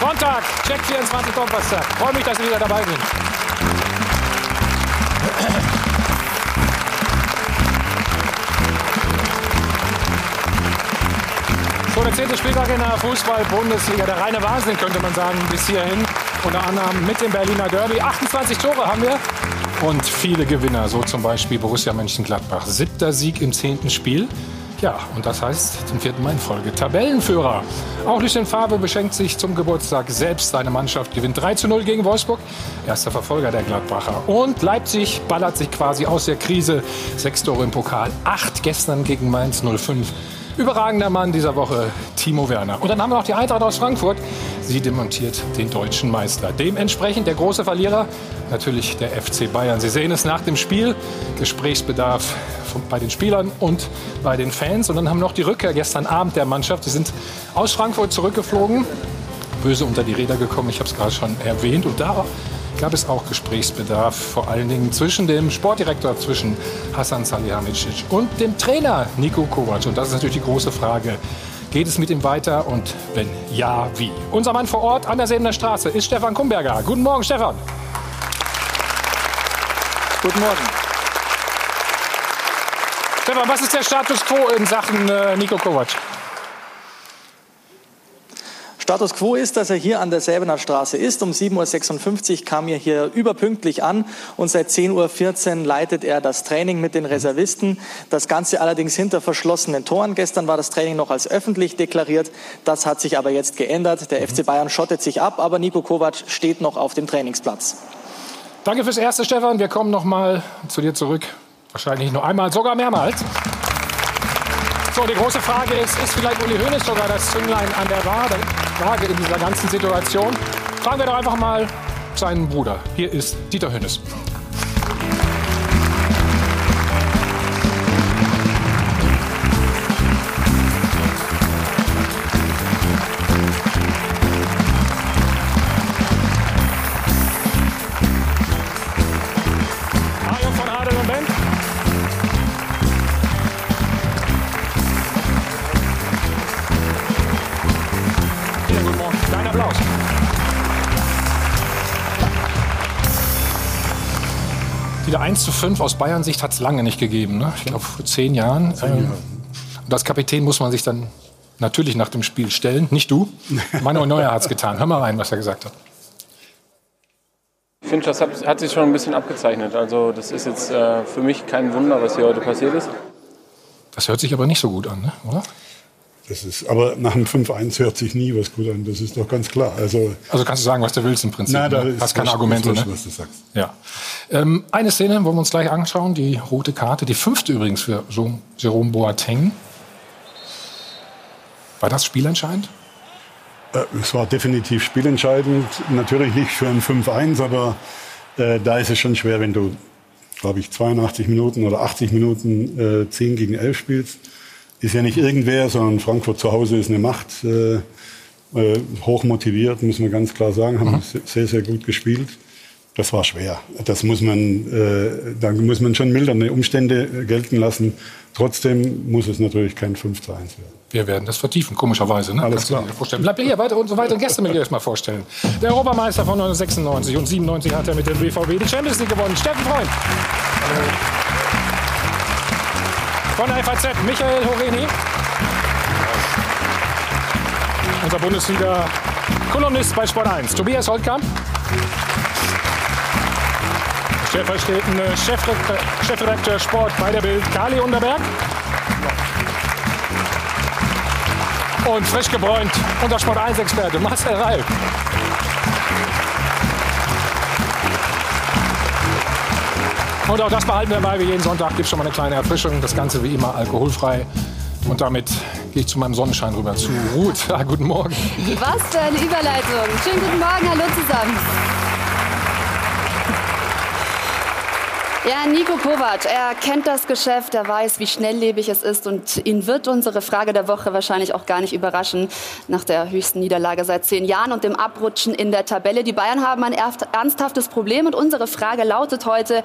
Sonntag, Check 24 Donnerstag. Freue mich, dass Sie wieder dabei sind. So, der zehnte Spieltag in der Fußball-Bundesliga. Der reine Wahnsinn, könnte man sagen, bis hierhin. Unter anderem mit dem Berliner Derby. 28 Tore haben wir. Und viele Gewinner, so zum Beispiel Borussia Mönchengladbach. Siebter Sieg im zehnten Spiel. Ja, und das heißt zum vierten Mal in Folge Tabellenführer. Auch Lucien Favre beschenkt sich zum Geburtstag selbst. Seine Mannschaft gewinnt 3 zu 0 gegen Wolfsburg. Erster Verfolger der Gladbacher. Und Leipzig ballert sich quasi aus der Krise. Sechs Tore im Pokal, acht gestern gegen Mainz 05. Überragender Mann dieser Woche, Timo Werner. Und dann haben wir noch die Eintracht aus Frankfurt. Sie demontiert den deutschen Meister. Dementsprechend der große Verlierer, natürlich der FC Bayern. Sie sehen es nach dem Spiel. Gesprächsbedarf bei den Spielern und bei den Fans. Und dann haben noch die Rückkehr gestern Abend der Mannschaft. Sie sind aus Frankfurt zurückgeflogen, böse unter die Räder gekommen. Ich habe es gerade schon erwähnt. Und da gab es auch Gesprächsbedarf, vor allen Dingen zwischen dem Sportdirektor, zwischen Hassan Salihamidzic und dem Trainer Nico Kovac. Und das ist natürlich die große Frage. Geht es mit ihm weiter und wenn ja, wie? Unser Mann vor Ort an der Sebener Straße ist Stefan Kumberger. Guten Morgen, Stefan. Guten Morgen. Stefan, was ist der Status quo in Sachen äh, Nico Kovac? Status quo ist, dass er hier an der Säbener Straße ist. Um 7.56 Uhr kam er hier überpünktlich an und seit 10.14 Uhr leitet er das Training mit den Reservisten. Das Ganze allerdings hinter verschlossenen Toren. Gestern war das Training noch als öffentlich deklariert. Das hat sich aber jetzt geändert. Der FC Bayern schottet sich ab, aber Nico Kovac steht noch auf dem Trainingsplatz. Danke fürs Erste, Stefan. Wir kommen noch mal zu dir zurück. Wahrscheinlich nur einmal, sogar mehrmals. So, die große Frage ist, ist vielleicht Uli Hoeneß sogar das Zünglein an der Waage in dieser ganzen Situation? Fragen wir doch einfach mal seinen Bruder. Hier ist Dieter Hoeneß. 1 zu 5 aus Bayern Sicht hat es lange nicht gegeben. Ne? Ich glaube, vor zehn Jahren. Ähm, und als Kapitän muss man sich dann natürlich nach dem Spiel stellen. Nicht du. Manuel Neuer hat es getan. Hör mal rein, was er gesagt hat. Ich finde, das hat, hat, sich schon ein bisschen abgezeichnet. Also das ist jetzt äh, für mich kein Wunder, was hier heute passiert ist. Das hört sich aber nicht so gut an, ne? oder? Das ist, aber nach einem 5-1 hört sich nie was gut an, das ist doch ganz klar. Also, also kannst du sagen, was du willst im Prinzip. Nein, da ne? Hast keine Argumente. Ne? was du sagst. Ja. Ähm, eine Szene wollen wir uns gleich anschauen, die rote Karte, die fünfte übrigens für Jerome Boateng. War das spielentscheidend? Äh, es war definitiv spielentscheidend. Natürlich nicht für ein 5-1, aber äh, da ist es schon schwer, wenn du, glaube ich, 82 Minuten oder 80 Minuten äh, 10 gegen 11 spielst ist ja nicht irgendwer, sondern Frankfurt zu Hause ist eine Macht. Äh, äh, hoch motiviert, muss man ganz klar sagen, haben mhm. sehr, sehr gut gespielt. Das war schwer. Das muss man, äh, da muss man schon mildernde Umstände gelten lassen. Trotzdem muss es natürlich kein 5 zu 1 werden. Wir werden das vertiefen, komischerweise. Ne? Alles klar. Vorstellen. Bleibt hier weiter unsere weiteren Gäste mit erst mal vorstellen. Der Europameister von 1996 und 97 hat er mit dem BVB die Champions League gewonnen. Steffen Freund. Hallo. Von der FAZ, Michael Horeni. Unser Bundesliga-Kolumnist bei Sport 1, Tobias Holtkamp. Stellvertretende Chefredakteur, Sport bei der Bild, Kali Unterberg. Und frisch gebräunt, unser Sport 1-Experte Marcel Reif. Und auch das behalten wir bei. Wie jeden Sonntag gibt es schon mal eine kleine Erfrischung. Das Ganze wie immer alkoholfrei. Und damit gehe ich zu meinem Sonnenschein rüber, zu Ruth. Ja, guten Morgen. Was für eine Überleitung. Schönen guten Morgen, hallo zusammen. Ja, Nico Kovac, er kennt das Geschäft, er weiß, wie schnelllebig es ist und ihn wird unsere Frage der Woche wahrscheinlich auch gar nicht überraschen nach der höchsten Niederlage seit zehn Jahren und dem Abrutschen in der Tabelle. Die Bayern haben ein ernsthaftes Problem und unsere Frage lautet heute,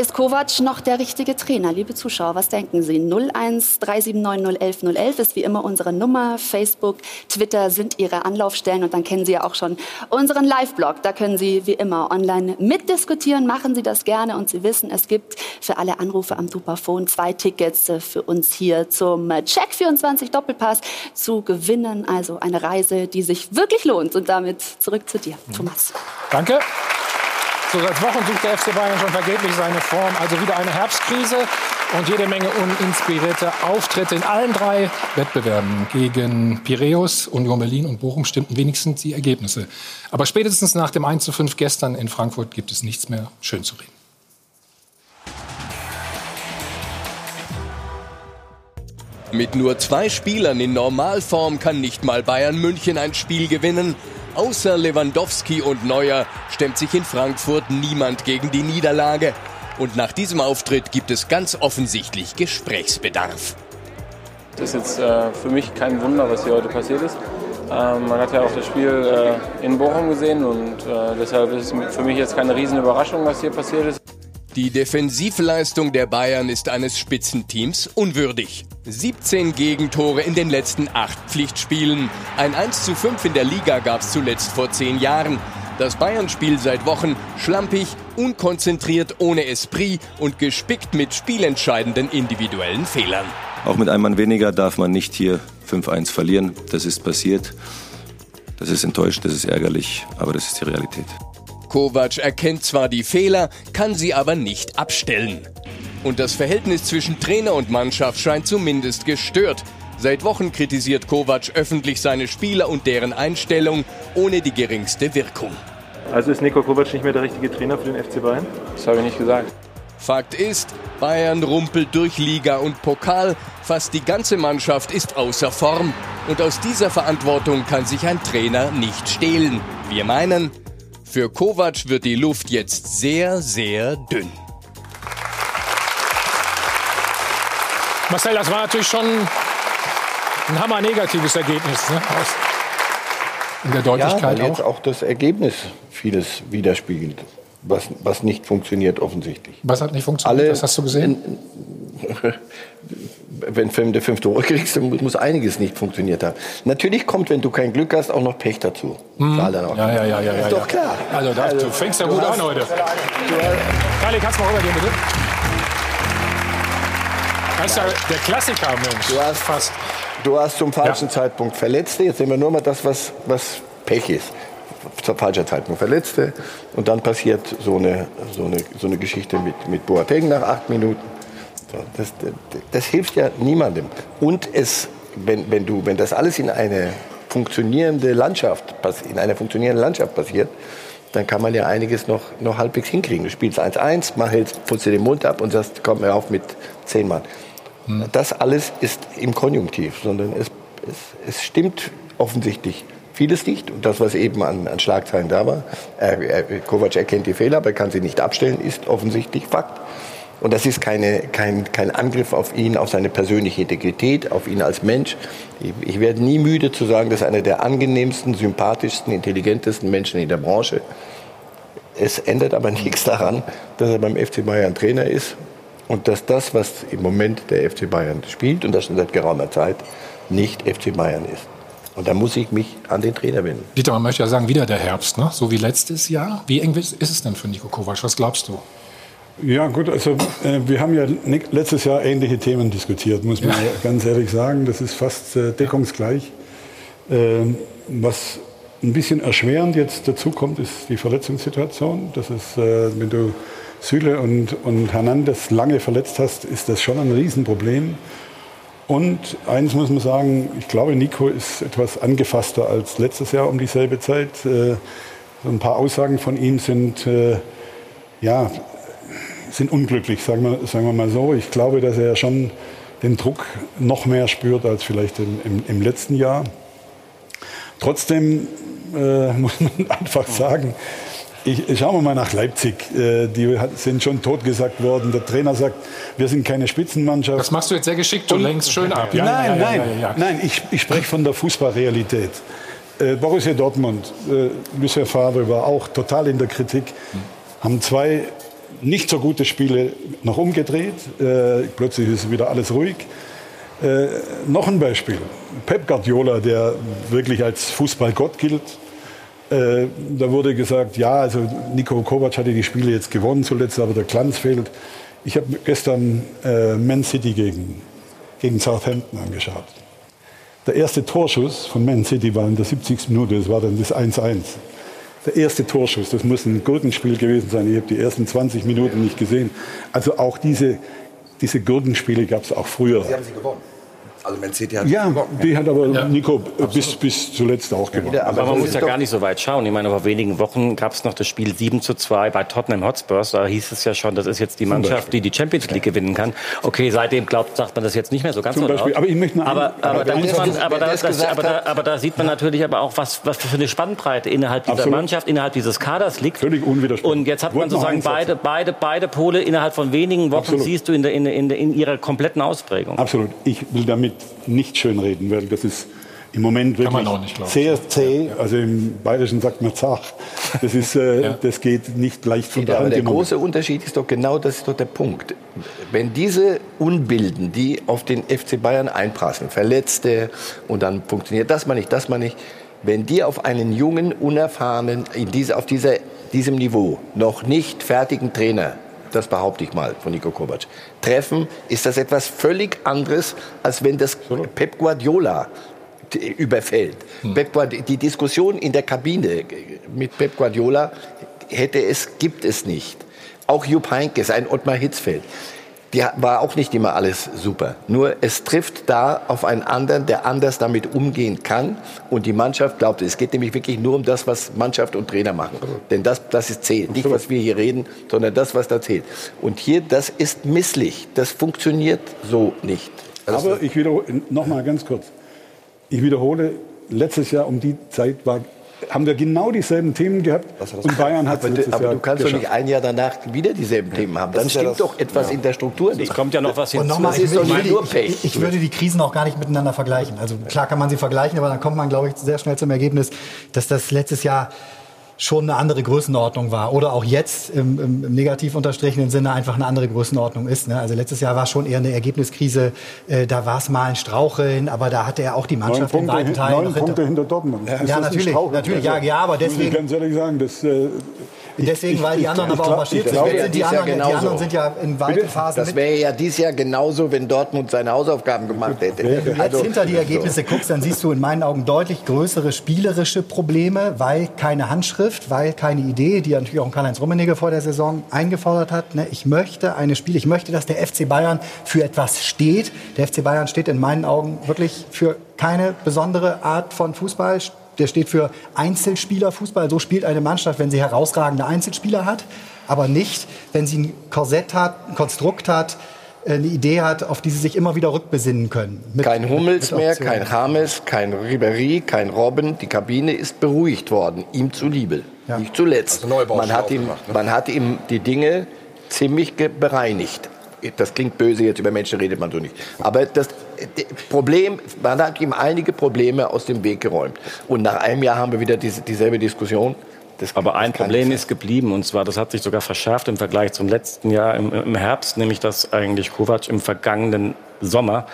Ist Kovac noch der richtige Trainer? Liebe Zuschauer, was denken Sie? 01 379 011 011 ist wie immer unsere Nummer. Facebook, Twitter sind Ihre Anlaufstellen und dann kennen Sie ja auch schon unseren Live-Blog. Da können Sie wie immer online mitdiskutieren. Machen Sie das gerne und Sie wissen, es gibt für alle Anrufe am Superphone zwei Tickets für uns hier zum Check 24 Doppelpass zu gewinnen. Also eine Reise, die sich wirklich lohnt. Und damit zurück zu dir, Thomas. Danke. So seit Wochen sucht der FC Bayern schon vergeblich seine Form. Also wieder eine Herbstkrise und jede Menge uninspirierte Auftritte in allen drei Wettbewerben. Gegen Piräus, Union Berlin und Bochum stimmten wenigstens die Ergebnisse. Aber spätestens nach dem 1 zu 5 gestern in Frankfurt gibt es nichts mehr schön zu reden. Mit nur zwei Spielern in Normalform kann nicht mal Bayern München ein Spiel gewinnen. Außer Lewandowski und Neuer stemmt sich in Frankfurt niemand gegen die Niederlage. Und nach diesem Auftritt gibt es ganz offensichtlich Gesprächsbedarf. Das ist jetzt äh, für mich kein Wunder, was hier heute passiert ist. Ähm, man hat ja auch das Spiel äh, in Bochum gesehen und äh, deshalb ist es für mich jetzt keine riesen Überraschung, was hier passiert ist. Die Defensivleistung der Bayern ist eines Spitzenteams unwürdig. 17 Gegentore in den letzten acht Pflichtspielen. Ein 1 zu 5 in der Liga gab es zuletzt vor zehn Jahren. Das Bayern-Spiel seit Wochen schlampig, unkonzentriert, ohne Esprit und gespickt mit spielentscheidenden individuellen Fehlern. Auch mit einem Mann weniger darf man nicht hier 5-1 verlieren. Das ist passiert. Das ist enttäuschend, das ist ärgerlich, aber das ist die Realität. Kovac erkennt zwar die Fehler, kann sie aber nicht abstellen. Und das Verhältnis zwischen Trainer und Mannschaft scheint zumindest gestört. Seit Wochen kritisiert Kovac öffentlich seine Spieler und deren Einstellung ohne die geringste Wirkung. Also ist Nico Kovac nicht mehr der richtige Trainer für den FC Bayern? Das habe ich nicht gesagt. Fakt ist, Bayern rumpelt durch Liga und Pokal. Fast die ganze Mannschaft ist außer Form. Und aus dieser Verantwortung kann sich ein Trainer nicht stehlen. Wir meinen, für Kovac wird die Luft jetzt sehr, sehr dünn. Marcel, das war natürlich schon ein hammer-negatives Ergebnis. Ne? In der Deutlichkeit ja, weil auch. jetzt auch das Ergebnis vieles widerspiegelt, was, was nicht funktioniert offensichtlich. Was hat nicht funktioniert? Alle- Was hast du gesehen? Wenn du der fünf Tore kriegst, dann muss einiges nicht funktioniert haben. Natürlich kommt, wenn du kein Glück hast, auch noch Pech dazu. Mhm. Ja, ja, ja, ja. Ist ja, doch ja. klar. Also, da, du fängst ja gut hast- an heute. Kali, kannst du mal rübergehen, bitte? Das ist ja der Klassiker, Mensch. Du hast, Fast. du hast zum falschen Ja. Zeitpunkt Verletzte. Jetzt sehen wir nur mal das, was, was Pech ist. Zur falschen Zeitpunkt Verletzte. Und dann passiert so eine, so eine, so eine Geschichte mit, mit Boateng nach acht Minuten. Das, das, das hilft ja niemandem. Und es, wenn, wenn, du, wenn das alles in eine funktionierende Landschaft, in einer funktionierenden Landschaft passiert, dann kann man ja einiges noch, noch halbwegs hinkriegen. Du spielst 1-1, man hält, putzt dir den Mund ab und sagst, komm mir auf mit zehn Mann. Das alles ist im Konjunktiv, sondern es, es, es stimmt offensichtlich vieles nicht. Und das, was eben an, an Schlagzeilen da war, er, er, Kovac erkennt die Fehler, aber kann sie nicht abstellen, ist offensichtlich Fakt. Und das ist keine, kein, kein Angriff auf ihn, auf seine persönliche Integrität, auf ihn als Mensch. Ich, ich werde nie müde zu sagen, das ist einer der angenehmsten, sympathischsten, intelligentesten Menschen in der Branche. Es ändert aber nichts daran, dass er beim FC Bayern Trainer ist und dass das, was im Moment der FC Bayern spielt, und das schon seit geraumer Zeit, nicht FC Bayern ist. Und da muss ich mich an den Trainer wenden. Dieter, man möchte ja sagen, wieder der Herbst, ne? so wie letztes Jahr. Wie eng ist es denn für Nico Kovac? Was glaubst du? Ja, gut, also äh, wir haben ja letztes Jahr ähnliche Themen diskutiert, muss man Ja. ganz ehrlich sagen. Das ist fast äh, deckungsgleich. Ähm, was ein bisschen erschwerend jetzt dazu kommt, ist die Verletzungssituation. Das ist, äh, wenn du Süle und, und Hernandez lange verletzt hast, ist das schon ein Riesenproblem. Und eines muss man sagen, ich glaube, Nico ist etwas angefasster als letztes Jahr um dieselbe Zeit. Äh, so ein paar Aussagen von ihm sind, äh, ja, sind unglücklich, sagen wir, sagen wir mal so. Ich glaube, dass er schon den Druck noch mehr spürt als vielleicht im, im, im letzten Jahr. Trotzdem äh, muss man einfach sagen, ich, schauen wir mal nach Leipzig. Äh, die hat- sind schon totgesagt worden. Der Trainer sagt, wir sind keine Spitzenmannschaft. Das machst du jetzt sehr geschickt. Du lenkst schön ab. Ja, nein, ja, ja, nein, nein, ich, ich spreche von der Fußballrealität. Äh, Borussia Dortmund, äh, Lucien Favre war auch total in der Kritik, haben zwei nicht so gute Spiele noch umgedreht. Äh, plötzlich ist wieder alles ruhig. Äh, noch ein Beispiel. Pep Guardiola, der wirklich als Fußballgott gilt. Äh, da wurde gesagt, ja, also Nico Kovac hatte die Spiele jetzt gewonnen zuletzt, aber der Glanz fehlt. Ich habe gestern äh, Man City gegen, gegen Southampton angeschaut. Der erste Torschuss von Man City war in der 70. Minute, das war dann das 1-1. Der erste Torschuss, das muss ein Gurkenspiel gewesen sein. Ich habe die ersten 20 Minuten nicht gesehen. Also auch diese, diese Gurkenspiele gab es auch früher. Sie haben sie gewonnen. Also Man City hat Ja, die hat aber Nico bis, bis zuletzt auch gewonnen. Aber man muss ja gar nicht so weit schauen. Ich meine, vor wenigen Wochen gab es noch das Spiel 7 zu 2 bei Tottenham Hotspurs. Da hieß es ja schon, das ist jetzt die Mannschaft, die die Champions League gewinnen kann. Okay, seitdem glaubt, sagt man das jetzt nicht mehr so ganz Zum so Beispiel. Aber ich möchte aber, aber, aber da muss man, aber, da, das aber, da, aber da sieht man natürlich aber auch, was, was für eine Spannbreite innerhalb dieser Absolut. Mannschaft, innerhalb dieses Kaders liegt. Völlig unwidersprochen. Und jetzt hat man sozusagen beide, beide, beide Pole innerhalb von wenigen Wochen Absolut. siehst du in, der, in, der- in, der- in ihrer kompletten Ausprägung. Absolut. Ich will damit nicht schönreden, weil das ist im Moment Kann wirklich man auch nicht, sehr zäh. Also im Bayerischen sagt man zach. Das, ist, äh, das geht nicht leicht von der Aber Hand. der im Moment. große Unterschied ist doch genau das ist doch der Punkt. Wenn diese Unbilden, die auf den FC Bayern einprasseln, Verletzte und dann funktioniert das mal nicht, das mal nicht, wenn die auf einen jungen, unerfahrenen, in diese, auf dieser, diesem Niveau noch nicht fertigen Trainer das behaupte ich mal von Nico Kovac, treffen, ist das etwas völlig anderes, als wenn das Pep Guardiola überfällt. Guardi- die Diskussion in der Kabine mit Pep Guardiola hätte es, gibt es nicht. Auch Jupp Heynckes, ein Ottmar Hitzfeld, die war auch nicht immer alles super. Nur es trifft da auf einen anderen, der anders damit umgehen kann. Und die Mannschaft glaubt, es geht nämlich wirklich nur um das, was Mannschaft und Trainer machen. Denn das, das ist zählt. Nicht, was wir hier reden, sondern das, was da zählt. Und hier, das ist misslich. Das funktioniert so nicht. Also Aber ich wiederhole, noch mal ganz kurz. Ich wiederhole, letztes Jahr um die Zeit war, haben wir genau dieselben Themen gehabt und Bayern hat es letztes aber Jahr du kannst doch nicht ein Jahr danach wieder dieselben Themen haben. Dann ja stimmt das- doch etwas in der Struktur nicht. Es kommt ja noch was Und hinzu. nochmal, Das ich, ich, ich würde die Krisen auch gar nicht miteinander vergleichen. Also klar kann man sie vergleichen, aber dann kommt man, glaube ich, sehr schnell zum Ergebnis, dass das letztes Jahr schon eine andere Größenordnung war. Oder auch jetzt im, im, im negativ unterstrichenen Sinne einfach eine andere Größenordnung ist. Ne? Also letztes Jahr war schon eher eine Ergebniskrise. Äh, da war es mal ein Straucheln, aber da hatte er auch die Neun Mannschaft in Punkte, weiten hin- Teilen neun noch hinter. Punkte hinter Dortmund. Ist das ein natürlich, natürlich, ja, ja, aber muss ich deswegen- ganz ehrlich sagen, das, äh, Deswegen, weil die ich- anderen ich aber auch marschiert ich sind. sind die, anderen, die anderen sind ja in weiten Phasen Das wäre ja dieses Jahr genauso, wenn Dortmund seine Hausaufgaben gemacht hätte. Wenn du jetzt Also, hinter die Ergebnisse guckst, dann siehst du in meinen Augen deutlich größere spielerische Probleme, weil keine Handschrift, weil keine Idee, die ja natürlich auch ein Karl-Heinz Rummenigge vor der Saison eingefordert hat. Ne? Ich möchte eine Spiel, ich möchte, dass der FC Bayern für etwas steht. Der FC Bayern steht in meinen Augen wirklich für keine besondere Art von Fußball. Der steht für Einzelspielerfußball. So spielt eine Mannschaft, wenn sie herausragende Einzelspieler hat, aber nicht, wenn sie ein Korsett hat, ein Konstrukt hat, eine Idee hat, auf die sie sich immer wieder rückbesinnen können. Mit- Kein Hummels mit mehr, Optionen. kein James, kein Ribéry, kein Robben. Die Kabine ist beruhigt worden, ihm zuliebe. Ja. Nicht zuletzt. Also man, hat ihm, aufgemacht, ne? man hat ihm die Dinge ziemlich bereinigt. Das klingt böse, jetzt über Menschen redet man so nicht. Aber das äh, Problem, man hat ihm einige Probleme aus dem Weg geräumt. Und nach einem Jahr haben wir wieder diese, dieselbe Diskussion. Das, Aber ein Problem ist geblieben, und zwar, das hat sich sogar verschärft im Vergleich zum letzten Jahr im, im Herbst, nämlich dass eigentlich Kovac im vergangenen Sommer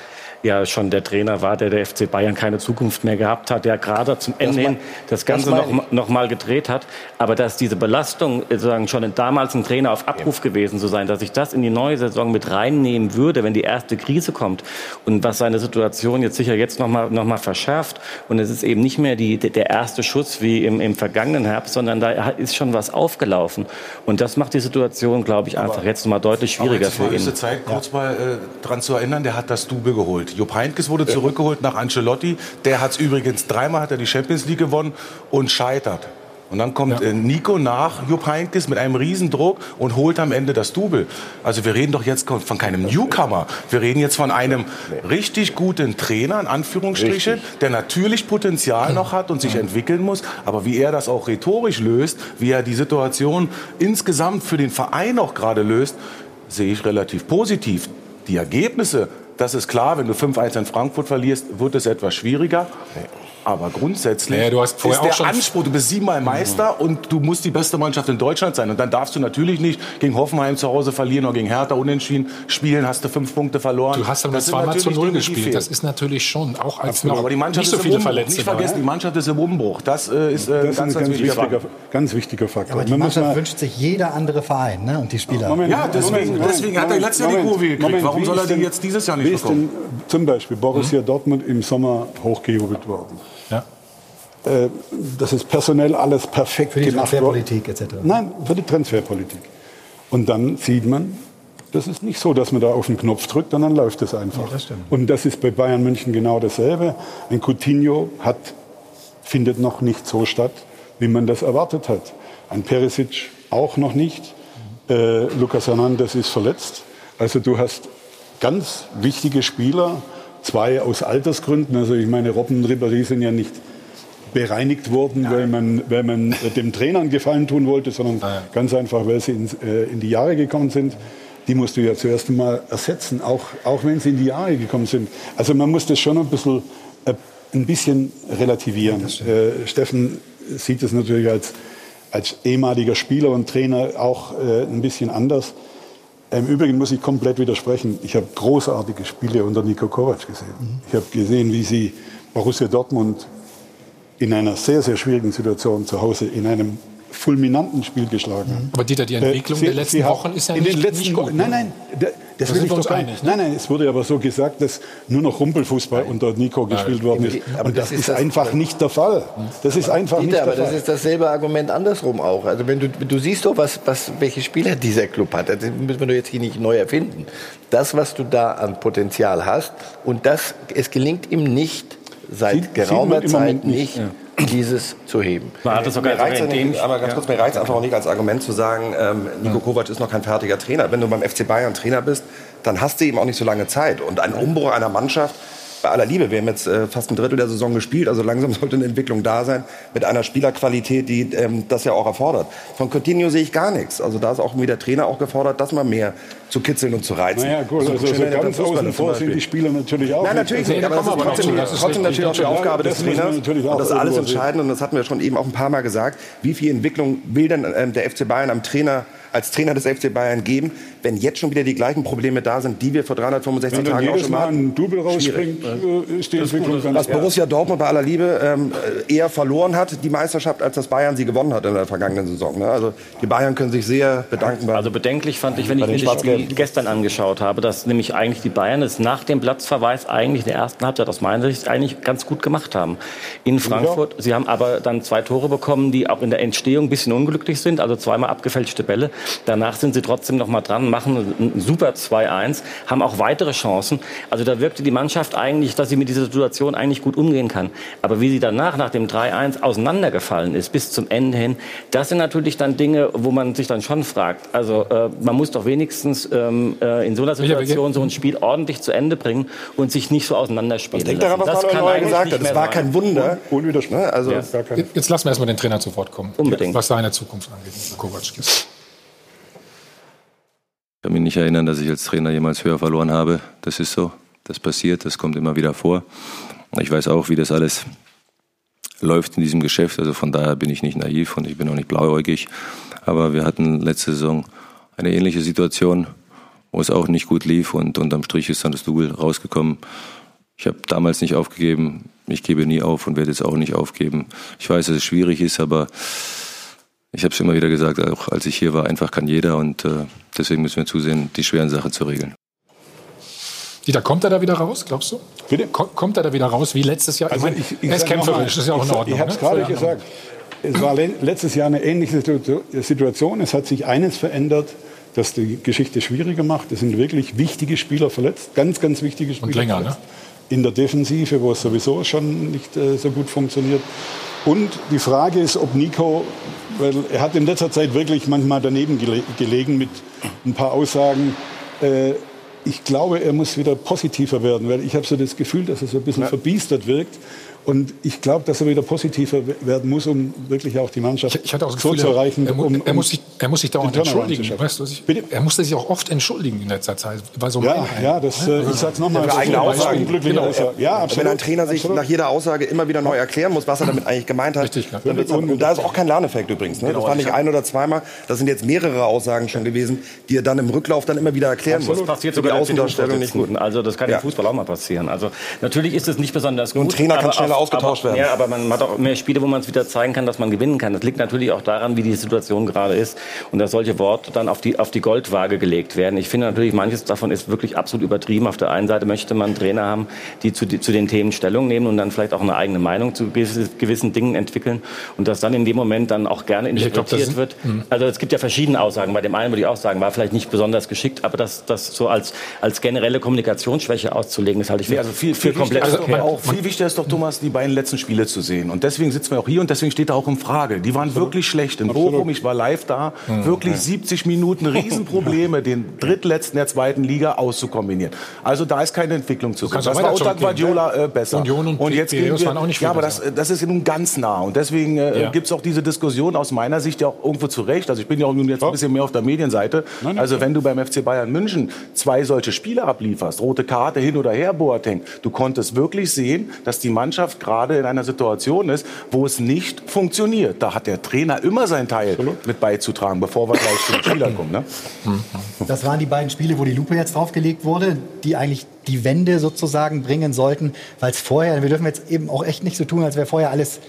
ja schon der Trainer war, der der FC Bayern keine Zukunft mehr gehabt hat, der gerade zum Ende mein- hin das Ganze das noch, noch mal gedreht hat. Aber dass diese Belastung äh, sozusagen schon damals ein Trainer auf Abruf gewesen zu sein, dass ich das in die neue Saison mit reinnehmen würde, wenn die erste Krise kommt und was seine Situation jetzt sicher jetzt noch mal, noch mal verschärft und es ist eben nicht mehr die, der erste Schuss wie im, im vergangenen Herbst, sondern da ist schon was aufgelaufen und das macht die Situation, glaube ich, einfach jetzt noch mal deutlich Aber schwieriger jetzt für ihn. Zeit, kurz mal äh, dran zu erinnern, der hat das Double geholt. Jupp Heynckes wurde zurückgeholt nach Ancelotti. Der hat es übrigens dreimal hat er die Champions League gewonnen und scheitert. Und dann kommt äh, Nico nach Jupp Heynckes mit einem Riesendruck und holt am Ende das Double. Also wir reden doch jetzt von keinem Newcomer. Wir reden jetzt von einem richtig guten Trainer, in Anführungsstrichen, der natürlich Potenzial noch hat und sich entwickeln muss. Aber wie er das auch rhetorisch löst, wie er die Situation insgesamt für den Verein auch gerade löst, sehe ich relativ positiv. Die Ergebnisse, das ist klar, wenn du 5-1 in Frankfurt verlierst, wird es etwas schwieriger. Aber grundsätzlich Ja, du hast vorher ist auch der schon- Anspruch, du bist siebenmal Meister und du musst die beste Mannschaft in Deutschland sein. Und dann darfst du natürlich nicht gegen Hoffenheim zu Hause verlieren oder gegen Hertha unentschieden spielen, hast du fünf Punkte verloren. Du hast aber Das zweimal zu null gespielt. Das ist natürlich schon, auch als Absolut. noch Aber die Mannschaft nicht so ist viele im Umbruch. Verletzte Nicht vergessen, ja? die Mannschaft ist im Umbruch. Das äh, ist äh, Das ist ein ganz, ganz, ganz wichtiger ganz wichtiger Faktor. Aber die Mannschaft mal- wünscht sich jeder andere Verein ne? und die Spieler. Moment, Ja, deswegen, Moment, deswegen hat er letztes Jahr die Moment, Kurve gekriegt. Moment, Warum soll er die denn- jetzt dieses Jahr nicht bekommen? zum Beispiel Borussia Dortmund im Sommer hochgejubelt worden? Äh, Das ist personell alles perfekt Für die gemacht. Transferpolitik etc. Nein, für die Transferpolitik. Und dann sieht man, das ist nicht so, dass man da auf den Knopf drückt und dann läuft es einfach. Ja, das stimmt. Und das ist bei Bayern München genau dasselbe. Ein Coutinho hat, findet noch nicht so statt, wie man das erwartet hat. Ein Perisic auch noch nicht. Äh, Lucas Hernandez ist verletzt. Also du hast ganz wichtige Spieler, zwei aus Altersgründen. Also ich meine, Robben und Ribéry sind ja nicht bereinigt worden, weil man, weil man äh, dem Trainer einen Gefallen tun wollte, sondern ganz einfach, weil sie ins, äh, in die Jahre gekommen sind. Die musst du ja zuerst einmal ersetzen, auch, auch wenn sie in die Jahre gekommen sind. Also man muss das schon ein bisschen, äh, ein bisschen relativieren. Äh, Steffen sieht es natürlich als, als ehemaliger Spieler und Trainer auch äh, ein bisschen anders. Im Übrigen muss ich komplett widersprechen. Ich habe großartige Spiele unter Niko Kovac gesehen. Ich habe gesehen, wie sie Borussia Dortmund in einer sehr, sehr schwierigen Situation zu Hause in einem fulminanten Spiel geschlagen haben. Aber Dieter, die Entwicklung Äh, der letzten haben- Wochen ist ja in nicht, den letzten nicht Wochen- gut. Nein, ne? nein, da- das Da will ich doch gar nicht. ne? Nein, nein, es wurde aber so gesagt, dass nur noch Rumpelfußball unter Nico gespielt worden ist. Aber Und das, das ist das- einfach nicht der Fall. Das ist einfach nicht Dieter, der aber das Fall. ist dasselbe Argument andersrum auch. Also wenn du, du siehst doch, was, was, welche Spieler dieser Club hat. Das müssen wir doch jetzt hier nicht neu erfinden. Das, was du da an Potenzial hast, und das, es gelingt ihm nicht, seit Sieht- geraumer Zeit nicht, nicht. dieses zu heben. Man hat es sogar mir ja dem- nicht, aber ganz ja. kurz, mir reicht einfach auch nicht als Argument zu sagen, ähm, Nico Kovac ist noch kein fertiger Trainer. Wenn du beim FC Bayern Trainer bist, dann hast du eben auch nicht so lange Zeit. Und ein Umbruch einer Mannschaft, bei aller Liebe, wir haben jetzt äh, fast ein Drittel der Saison gespielt, also langsam sollte eine Entwicklung da sein, mit einer Spielerqualität, die ähm, das ja auch erfordert. Von Coutinho sehe ich gar nichts. Also da ist auch wieder Trainer auch gefordert, das mal mehr zu kitzeln und zu reizen. Naja, gut, also ein so ganz außen vor sind die Spieler natürlich auch. Nein, natürlich Also, nicht, aber das ist trotzdem, das ist trotzdem natürlich auch die Aufgabe des Trainers. Und das ist alles entscheidend und das hatten wir schon eben auch ein paar Mal gesagt. Wie viel Entwicklung will denn ähm, der FC Bayern am Trainer, als Trainer des FC Bayern geben, wenn jetzt schon wieder die gleichen Probleme da sind, die wir vor 365 Wenn dann Tagen auch schon Mal hatten? ein Double Schwierig. rausspringt, äh, ist die Entwicklung ganz Was Borussia Dortmund bei aller Liebe ähm, eher verloren hat, die Meisterschaft, als das Bayern sie gewonnen hat in der vergangenen Saison. Ne? Also die Bayern können sich sehr bedanken. Also bedenklich fand ich, wenn ich mir das Spiel gestern angeschaut habe, dass nämlich eigentlich die Bayern es nach dem Platzverweis eigentlich in der ersten Halbzeit aus meiner Sicht eigentlich ganz gut gemacht haben. In Frankfurt, sie haben aber dann zwei Tore bekommen, die auch in der Entstehung ein bisschen unglücklich sind, also zweimal abgefälschte Bälle. Danach sind sie trotzdem noch mal dran, machen ein super 2-1, haben auch weitere Chancen. Also da wirkte die Mannschaft eigentlich, dass sie mit dieser Situation eigentlich gut umgehen kann. Aber wie sie danach, nach dem 3-1 auseinandergefallen ist, bis zum Ende hin, das sind natürlich dann Dinge, wo man sich dann schon fragt. Also äh, man muss doch wenigstens ähm, äh, in so einer Situation so ein Spiel ordentlich zu Ende bringen und sich nicht so auseinanderspielen Denk daran, was lassen. Das Manuel kann Neuer eigentlich gesagt nicht hat. Es war kein Wunder. Ne? Also Ja. Jetzt jetzt lassen wir erstmal den Trainer zu Wort kommen. Unbedingt. Was seine Zukunft angeht, Kovac. Ich kann mich nicht erinnern, dass ich als Trainer jemals höher verloren habe. Das ist so. Das passiert, das kommt immer wieder vor. Ich weiß auch, wie das alles läuft in diesem Geschäft. Also von daher bin ich nicht naiv und ich bin auch nicht blauäugig. Aber wir hatten letzte Saison eine ähnliche Situation, wo es auch nicht gut lief und unterm Strich ist dann das Double rausgekommen. Ich habe damals nicht aufgegeben. Ich gebe nie auf und werde jetzt auch nicht aufgeben. Ich weiß, dass es schwierig ist, aber ich habe es immer wieder gesagt, auch als ich hier war, einfach kann jeder und äh, deswegen müssen wir zusehen, die schweren Sachen zu regeln. Dieter, kommt er da wieder raus, glaubst du? Bitte? Ko- Kommt er da wieder raus, wie letztes Jahr? Also ich, ich er ist kämpferisch, das ist ja auch in ich- Ordnung. Ich habe es ne? gerade gesagt. Es war le- letztes Jahr eine ähnliche Situ- Situation. Es hat sich eines verändert, das die Geschichte schwieriger macht. Es sind wirklich wichtige Spieler verletzt, ganz, ganz wichtige Spieler länger, verletzt. In der Defensive, wo es sowieso schon nicht äh, so gut funktioniert. Und die Frage ist, ob Nico, weil er hat in letzter Zeit wirklich manchmal daneben gele gelegen mit ein paar Aussagen. Äh, ich glaube, er muss wieder positiver werden, weil ich habe so das Gefühl, dass er so ein bisschen verbiestert wirkt. Und ich glaube, dass er wieder positiver werden muss, um wirklich auch die Mannschaft Ich, ich hatte auch das so Gefühl, zu erreichen. er, mu- um, er, muss sich, er muss sich dauernd entschuldigen. Weißt du, ich, er musste sich auch oft entschuldigen in letzter Zeit. War so Ja, ja, das, äh, ich sag's nochmal. Das eigene Aussagen. Genau. Aussage. Ja, absolut. Wenn ein Trainer sich absolut. nach jeder Aussage immer wieder neu erklären muss, was er damit eigentlich gemeint hat, dann wird's auch, und da ist auch kein Lerneffekt übrigens. Ne? Genau, das ich ich ein oder zweimal. Das sind jetzt mehrere Aussagen schon gewesen, die er dann im Rücklauf dann immer wieder erklären Das muss. passiert Für die sogar der Außendarstellung nicht gut. Also das kann Ja. im Fußball auch mal passieren. Also natürlich ist es nicht besonders gut. ein Trainer kann schneller auf- ausgetauscht aber, werden. Ja, aber man hat auch mehr Spiele, wo man es wieder zeigen kann, dass man gewinnen kann. Das liegt natürlich auch daran, wie die Situation gerade ist und dass solche Worte dann auf die, auf die Goldwaage gelegt werden. Ich finde natürlich, manches davon ist wirklich absolut übertrieben. Auf der einen Seite möchte man Trainer haben, die zu, die, zu den Themen Stellung nehmen und dann vielleicht auch eine eigene Meinung zu gewissen, Dingen entwickeln und das dann in dem Moment dann auch gerne glaub, das interpretiert ist- wird. Mhm. Also es gibt ja verschiedene Aussagen. Bei dem einen würde ich auch sagen, war vielleicht nicht besonders geschickt, aber das, das so als, als generelle Kommunikationsschwäche auszulegen, ist halte ich für, Nee, also viel, für viel, komplett also auch, viel wichtiger ist doch, Thomas, die beiden letzten Spiele zu sehen. Und deswegen sitzen wir auch hier und deswegen steht er auch in Frage. Die waren wirklich schlecht. In Bochum, ich war live da, Mhm. wirklich 70 Minuten Riesenprobleme, den drittletzten der zweiten Liga auszukombinieren. Also da ist keine Entwicklung zu sehen. Das war unter Guardiola äh, besser. Union und jetzt Piraeus gehen wir, waren auch nicht Ja, aber das, das ist nun ganz nah. Und deswegen äh, Ja. gibt es auch diese Diskussion aus meiner Sicht ja auch irgendwo zu Recht. Also ich bin ja auch nun jetzt ein bisschen mehr auf der Medienseite. Also wenn du beim FC Bayern München zwei solche Spiele ablieferst, rote Karte hin oder her, Boateng, du konntest wirklich sehen, dass die Mannschaft gerade in einer Situation ist, wo es nicht funktioniert. Da hat der Trainer immer seinen Teil mit beizutragen, bevor wir gleich zu den Spielern kommen. Ne? Das waren die beiden Spiele, wo die Lupe jetzt draufgelegt wurde, die eigentlich die Wende sozusagen bringen sollten, weil es vorher, wir dürfen jetzt eben auch echt nicht so tun, als wäre vorher alles,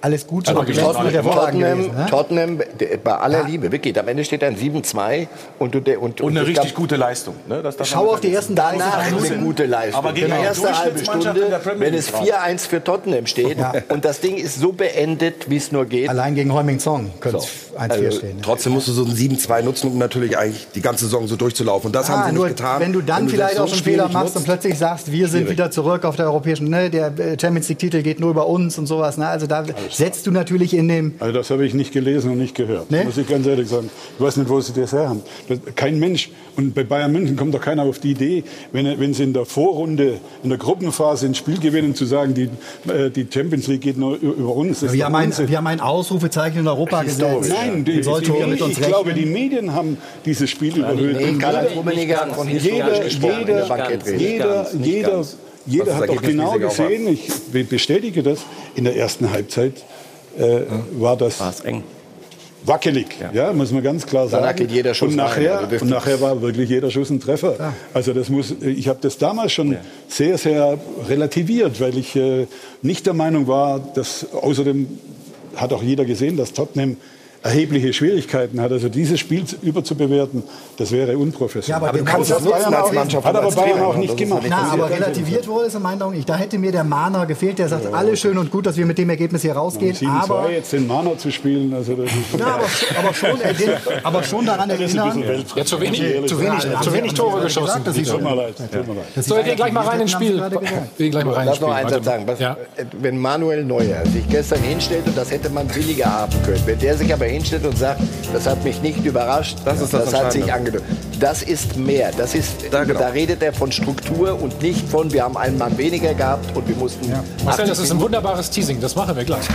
alles gut glänzend und hervorragend Tottenham, gewesen. Ne? Tottenham, der- bei aller Liebe, wirklich, am Ende steht ein 7-2 und, du, der- und, Und eine richtig gute Leistung. Ne? Das darf man Schau auf die ersten 30 Danach eine gute Leistung. Aber gegen die eine erste halbe der Stunde, wenn es League 4-1 für Tottenham steht Ja. und das Ding ist so beendet, wie es nur geht. Allein gegen Heuming Song könnte es 1-4 Also, stehen. ne? trotzdem musst du so ein 7-2 nutzen, um natürlich eigentlich die ganze Saison so durchzulaufen. Und das haben Ah, sie nur nicht getan. wenn du dann das vielleicht so auch einen Fehler machst und plötzlich sagst, wir sind wieder zurück auf der europäischen, ne, der äh, Champions League Titel geht nur über uns und sowas. Ne? Also da setzt du natürlich in dem Also das habe ich nicht gelesen und nicht gehört, Nee? muss ich ganz ehrlich sagen. Ich weiß nicht, wo Sie das her haben. Das, kein Mensch, und bei Bayern München kommt doch keiner auf die Idee, wenn, wenn sie in der Vorrunde, in der Gruppenphase ein Spiel gewinnen, zu sagen, die, äh, die Champions League geht nur über uns. Wir haben, ein, wir haben ein Ausrufezeichen in Europa gesetzt. Nein, die, ich, mit uns ich glaube, die Medien haben dieses Spiel überhöht. Jeder- jeder, jeder, jeder, jeder. Jeder hat doch genau gesehen, ich be- bestätige das, in der ersten Halbzeit äh, war das War es eng. wackelig, ja. muss man ganz klar sagen. Danach geht jeder Schuss und nachher, rein, also das- und nachher war wirklich jeder Schuss ein Treffer. Also das muss, ich habe das damals schon sehr, sehr relativiert, weil ich äh, nicht der Meinung war, dass außerdem hat auch jeder gesehen, dass Tottenham erhebliche Schwierigkeiten hat. Also dieses Spiel zu- überzubewerten, das wäre unprofessionell. Ja, aber Aber du kannst das nutzen als Mannschaft. Hat aber als Bayern auch nicht Das gemacht. nicht Na, aber relativiert wurde es in meinen Augen nicht. Da hätte mir der Mahner gefehlt, der sagt, alles schön und gut, dass wir mit dem Ergebnis hier rausgehen. 7-2 Aber, jetzt den Mana zu spielen, also das ist na, aber, aber, schon, aber schon daran das erinnern. Ja, zu wenig, Zu wenig, zu haben wenig Tore geschossen. gesagt, Sie Tut mir leid, tut mir leid. So, Sie wir gehen gleich mal rein ins Spiel. Wir gleich mal rein ins Spiel. noch eins sagen. Ja. Wenn Manuel Neuer sich gestern hinstellt, und das hätte man billiger haben können, wenn der sich aber hinstellt und sagt, das hat mich nicht überrascht, Das ist das hat sich angedeutet. Das ist mehr. Das ist, Da, genau. da redet er von Struktur und nicht von, wir haben einen Mann weniger gehabt und wir mussten. Marcel, 80 das ist ein wunderbares Teasing. Das machen wir gleich.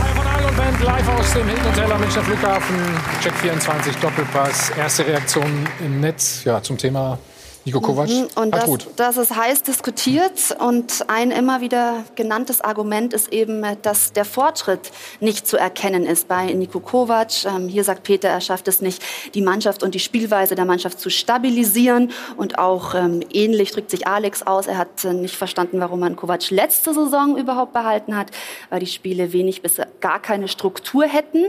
Hi von Al und Band live aus dem Hilton Hotel am Münchner Flughafen. Check 24 Doppelpass. Erste Reaktion im Netz ja, zum Thema Nico Kovac. Mhm, Und das, Hartmut. das ist heiß diskutiert und ein immer wieder genanntes Argument ist eben, dass der Fortschritt nicht zu erkennen ist bei Niko Kovac. Ähm, hier sagt Peter, er schafft es nicht, die Mannschaft und die Spielweise der Mannschaft zu stabilisieren und auch ähm, ähnlich drückt sich Alex aus. Er hat äh, nicht verstanden, warum man Kovac letzte Saison überhaupt behalten hat, weil die Spiele wenig bis gar keine Struktur hätten.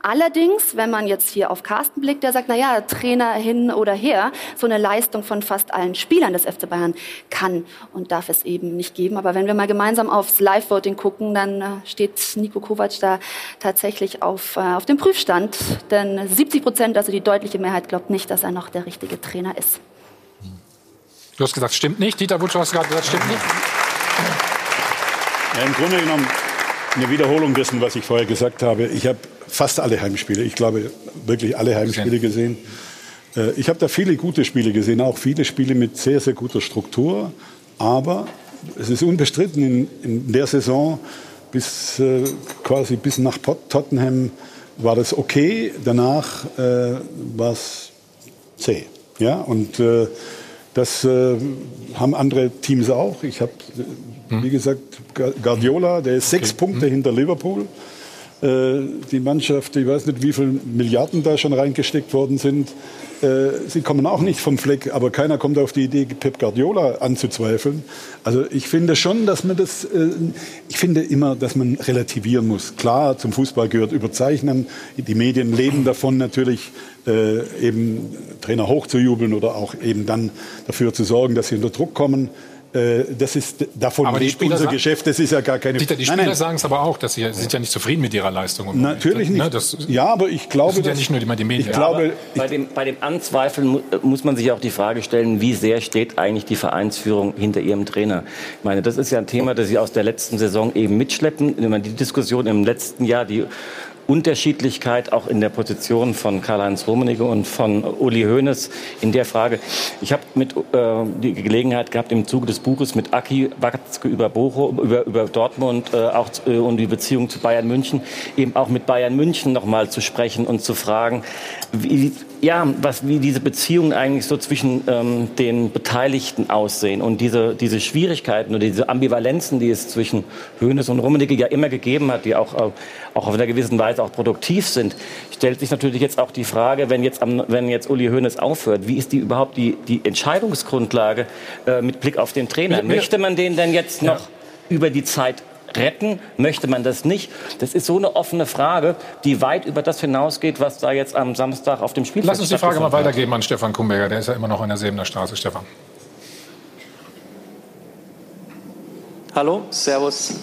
Allerdings, wenn man jetzt hier auf Carsten blickt, der sagt, na ja, Trainer hin oder her, so eine Leistung von fast allen Spielern des FC Bayern kann und darf es eben nicht geben. Aber wenn wir mal gemeinsam aufs Live-Voting gucken, dann äh, steht Niko Kovac da tatsächlich auf, äh, auf dem Prüfstand. Denn 70 Prozent, also die deutliche Mehrheit, glaubt nicht, dass er noch der richtige Trainer ist. Du hast gesagt, stimmt nicht. Dieter Wutsch, du hast gerade gesagt, stimmt nicht. Ja, Im Grunde genommen eine Wiederholung dessen, was ich vorher gesagt habe. Ich habe fast alle Heimspiele, ich glaube wirklich alle Heimspiele gesehen. Äh, ich habe da viele gute Spiele gesehen, auch viele Spiele mit sehr, sehr guter Struktur. Aber es ist unbestritten, in, in der Saison bis äh, quasi bis nach Tottenham war das okay. Danach äh, war es zäh. Ja, und äh, das äh, haben andere Teams auch. Ich habe, hm. wie gesagt, Guardiola, der ist sechs okay. Punkte hm. hinter Liverpool. Äh, die Mannschaft, ich weiß nicht, wie viele Milliarden da schon reingesteckt worden sind. Äh, sie kommen auch nicht vom Fleck, aber keiner kommt auf die Idee, Pep Guardiola anzuzweifeln. Also ich finde schon, dass man das, äh, ich finde immer, dass man relativieren muss. Klar, zum Fußball gehört Überzeichnen. Die Medien leben davon natürlich, eben Trainer hochzujubeln oder auch eben dann dafür zu sorgen, dass sie unter Druck kommen. Äh, das ist davon aber lebt unser Geschäft. Das ist ja gar keine. Dieter, die Spieler sagen es aber auch, dass sie sind ja nicht zufrieden mit ihrer Leistung. Natürlich nicht. Ne, das, ja, aber ich glaube, das sind ja nicht nur die, die Medien. Ich glaube, bei dem, bei dem Anzweifeln muss man sich auch die Frage stellen, wie sehr steht eigentlich die Vereinsführung hinter ihrem Trainer? Ich meine, das ist ja ein Thema, das sie aus der letzten Saison eben mitschleppen. Die Diskussion im letzten Jahr, die Unterschiedlichkeit auch in der Position von Karl-Heinz Rummenigge und von Uli Hoeneß in der Frage. Ich habe mit äh, die Gelegenheit gehabt, im Zuge des Buches mit Aki Watzke über, Bochum, über, über Dortmund äh, auch äh, und die Beziehung zu Bayern München, eben auch mit Bayern München noch mal zu sprechen und zu fragen, wie, ja, was, wie diese Beziehungen eigentlich so zwischen ähm, den Beteiligten aussehen und diese, diese Schwierigkeiten oder diese Ambivalenzen, die es zwischen Hönes und Rummenigge ja immer gegeben hat, die auch, auch auf einer gewissen Weise auch produktiv sind, stellt sich natürlich jetzt auch die Frage, wenn jetzt, am, wenn jetzt Uli Hoeneß aufhört, wie ist die überhaupt die, die Entscheidungsgrundlage äh, mit Blick auf den Trainer? Möchte man den denn jetzt noch ja. über die Zeit retten? Möchte man das nicht? Das ist so eine offene Frage, die weit über das hinausgeht, was da jetzt am Samstag auf dem Spiel Lass uns die Frage mal weitergeben an Stefan Kumberger. Der ist ja immer noch an der Sebener Straße. Stefan. Hallo, Servus.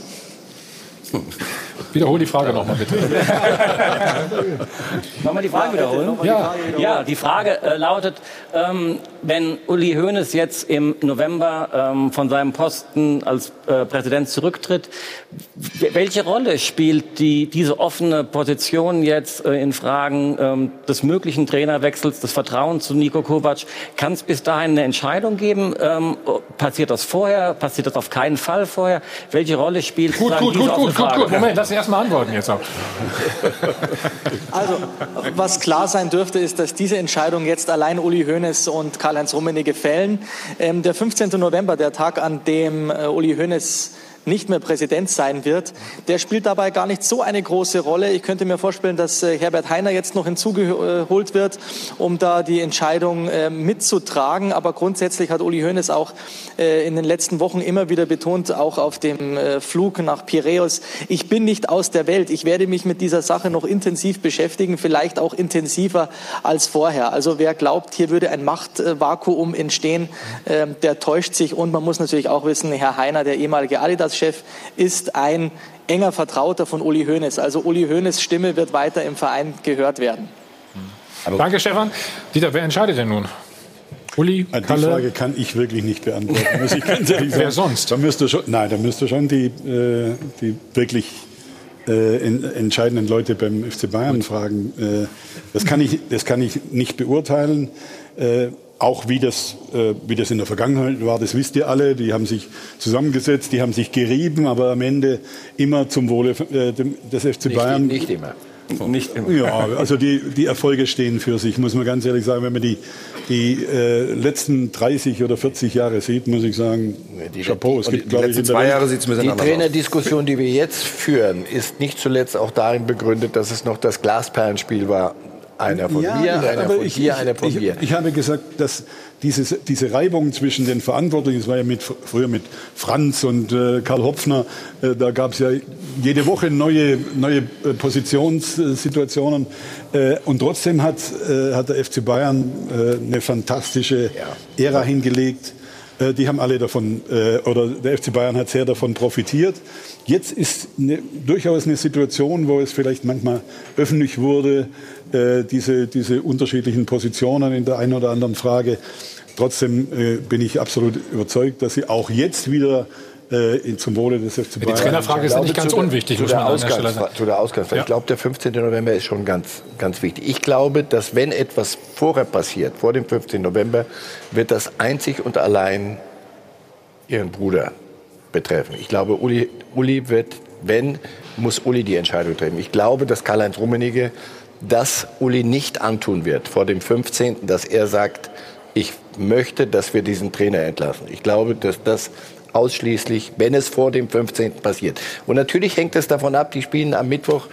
Wiederhol die Frage nochmal bitte. Wollen wir die Frage wiederholen? Ja, ja die Frage äh, lautet, ähm, wenn Uli Hoeneß jetzt im November ähm, von seinem Posten als äh, Präsident zurücktritt, welche Rolle spielt die, diese offene Position jetzt äh, in Fragen ähm, des möglichen Trainerwechsels, des Vertrauens zu Niko Kovac? Kann es bis dahin eine Entscheidung geben? Ähm, passiert das vorher? Passiert das auf keinen Fall vorher? Welche Rolle spielt gut, gut, gut, gut, gut, gut. Moment, lass erstmal antworten jetzt auch. Also, was klar sein dürfte, ist, dass diese Entscheidung jetzt allein Uli Hoeneß und Karl-Heinz Rummenigge fällen. Ähm, der 15. November, der Tag, an dem äh, Uli Hoeneß nicht mehr Präsident sein wird, der spielt dabei gar nicht so eine große Rolle. Ich könnte mir vorstellen, dass äh, Herbert Heiner jetzt noch hinzugeholt wird, um da die Entscheidung äh, mitzutragen. Aber grundsätzlich hat Uli Hoeneß auch äh, in den letzten Wochen immer wieder betont, auch auf dem Flug nach Piräus, ich bin nicht aus der Welt. Ich werde mich mit dieser Sache noch intensiv beschäftigen, vielleicht auch intensiver als vorher. Also wer glaubt, hier würde ein Machtvakuum entstehen, der täuscht sich. Und man muss natürlich auch wissen, Herr Heiner, der ehemalige Adidas Chef ist ein enger Vertrauter von Uli Hoeneß. Also Uli Hoeneß Stimme wird weiter im Verein gehört werden. Aber Danke, Stefan. Dieter, wer entscheidet denn nun? Uli, Die Kalle? Frage kann ich wirklich nicht beantworten. Muss ich ganz ehrlich sagen. Wer sonst? Da müsste schon, nein, da müsste schon die, äh, die wirklich äh, entscheidenden Leute beim FC Bayern fragen. Äh, das, kann ich, das kann ich nicht beurteilen. Auch wie das, äh, wie das in der Vergangenheit war, das wisst ihr alle. Die haben sich zusammengesetzt, die haben sich gerieben, aber am Ende immer zum Wohle äh, des FC Bayern. Nicht, nicht immer. Nicht immer. Ja, also die, die Erfolge stehen für sich, muss man ganz ehrlich sagen. Wenn man die, die äh, letzten 30 oder 40 Jahre sieht, muss ich sagen, die, Chapeau. Es gibt, die letzten ich, zwei Jahre sieht es ein bisschen Die Trainerdiskussion, die wir jetzt führen, ist nicht zuletzt auch darin begründet, dass es noch das Glasperlenspiel war einer von ja, mir, einer von ich, dir, einer von ich, mir. Ich habe gesagt, dass dieses, diese Reibung zwischen den Verantwortlichen, das war ja mit, früher mit Franz und äh, Karl Hopfner, äh, da gab es ja jede Woche neue, neue äh, Positionssituationen. Äh, und trotzdem hat, äh, hat der FC Bayern äh, eine fantastische ja. Ära hingelegt. Die haben alle davon, oder der FC Bayern hat sehr davon profitiert. Jetzt ist eine, durchaus eine Situation, wo es vielleicht manchmal öffentlich wurde, äh, diese, diese unterschiedlichen Positionen in der einen oder anderen Frage. Trotzdem äh, bin ich absolut überzeugt, dass sie auch jetzt wieder äh, zum Wohle des FC Bayern. Die Trainerfrage ist nicht ganz zu unwichtig, Zu muss man an der Stelle Ausgangs sagen. zu der Ausgangsfrage. Ja. Ich glaube, der 15. November ist schon ganz, ganz wichtig. Ich glaube, dass wenn etwas vorher passiert, vor dem 15. November, wird das einzig und allein Ihren Bruder betreffen. Ich glaube, Uli, Uli wird, wenn, muss Uli die Entscheidung treffen. Ich glaube, dass Karl-Heinz Rummenigge das Uli nicht antun wird vor dem 15., dass er sagt, ich möchte, dass wir diesen Trainer entlassen. Ich glaube, dass das ausschließlich, wenn es vor dem 15. passiert. Und natürlich hängt es davon ab, die spielen am Mittwoch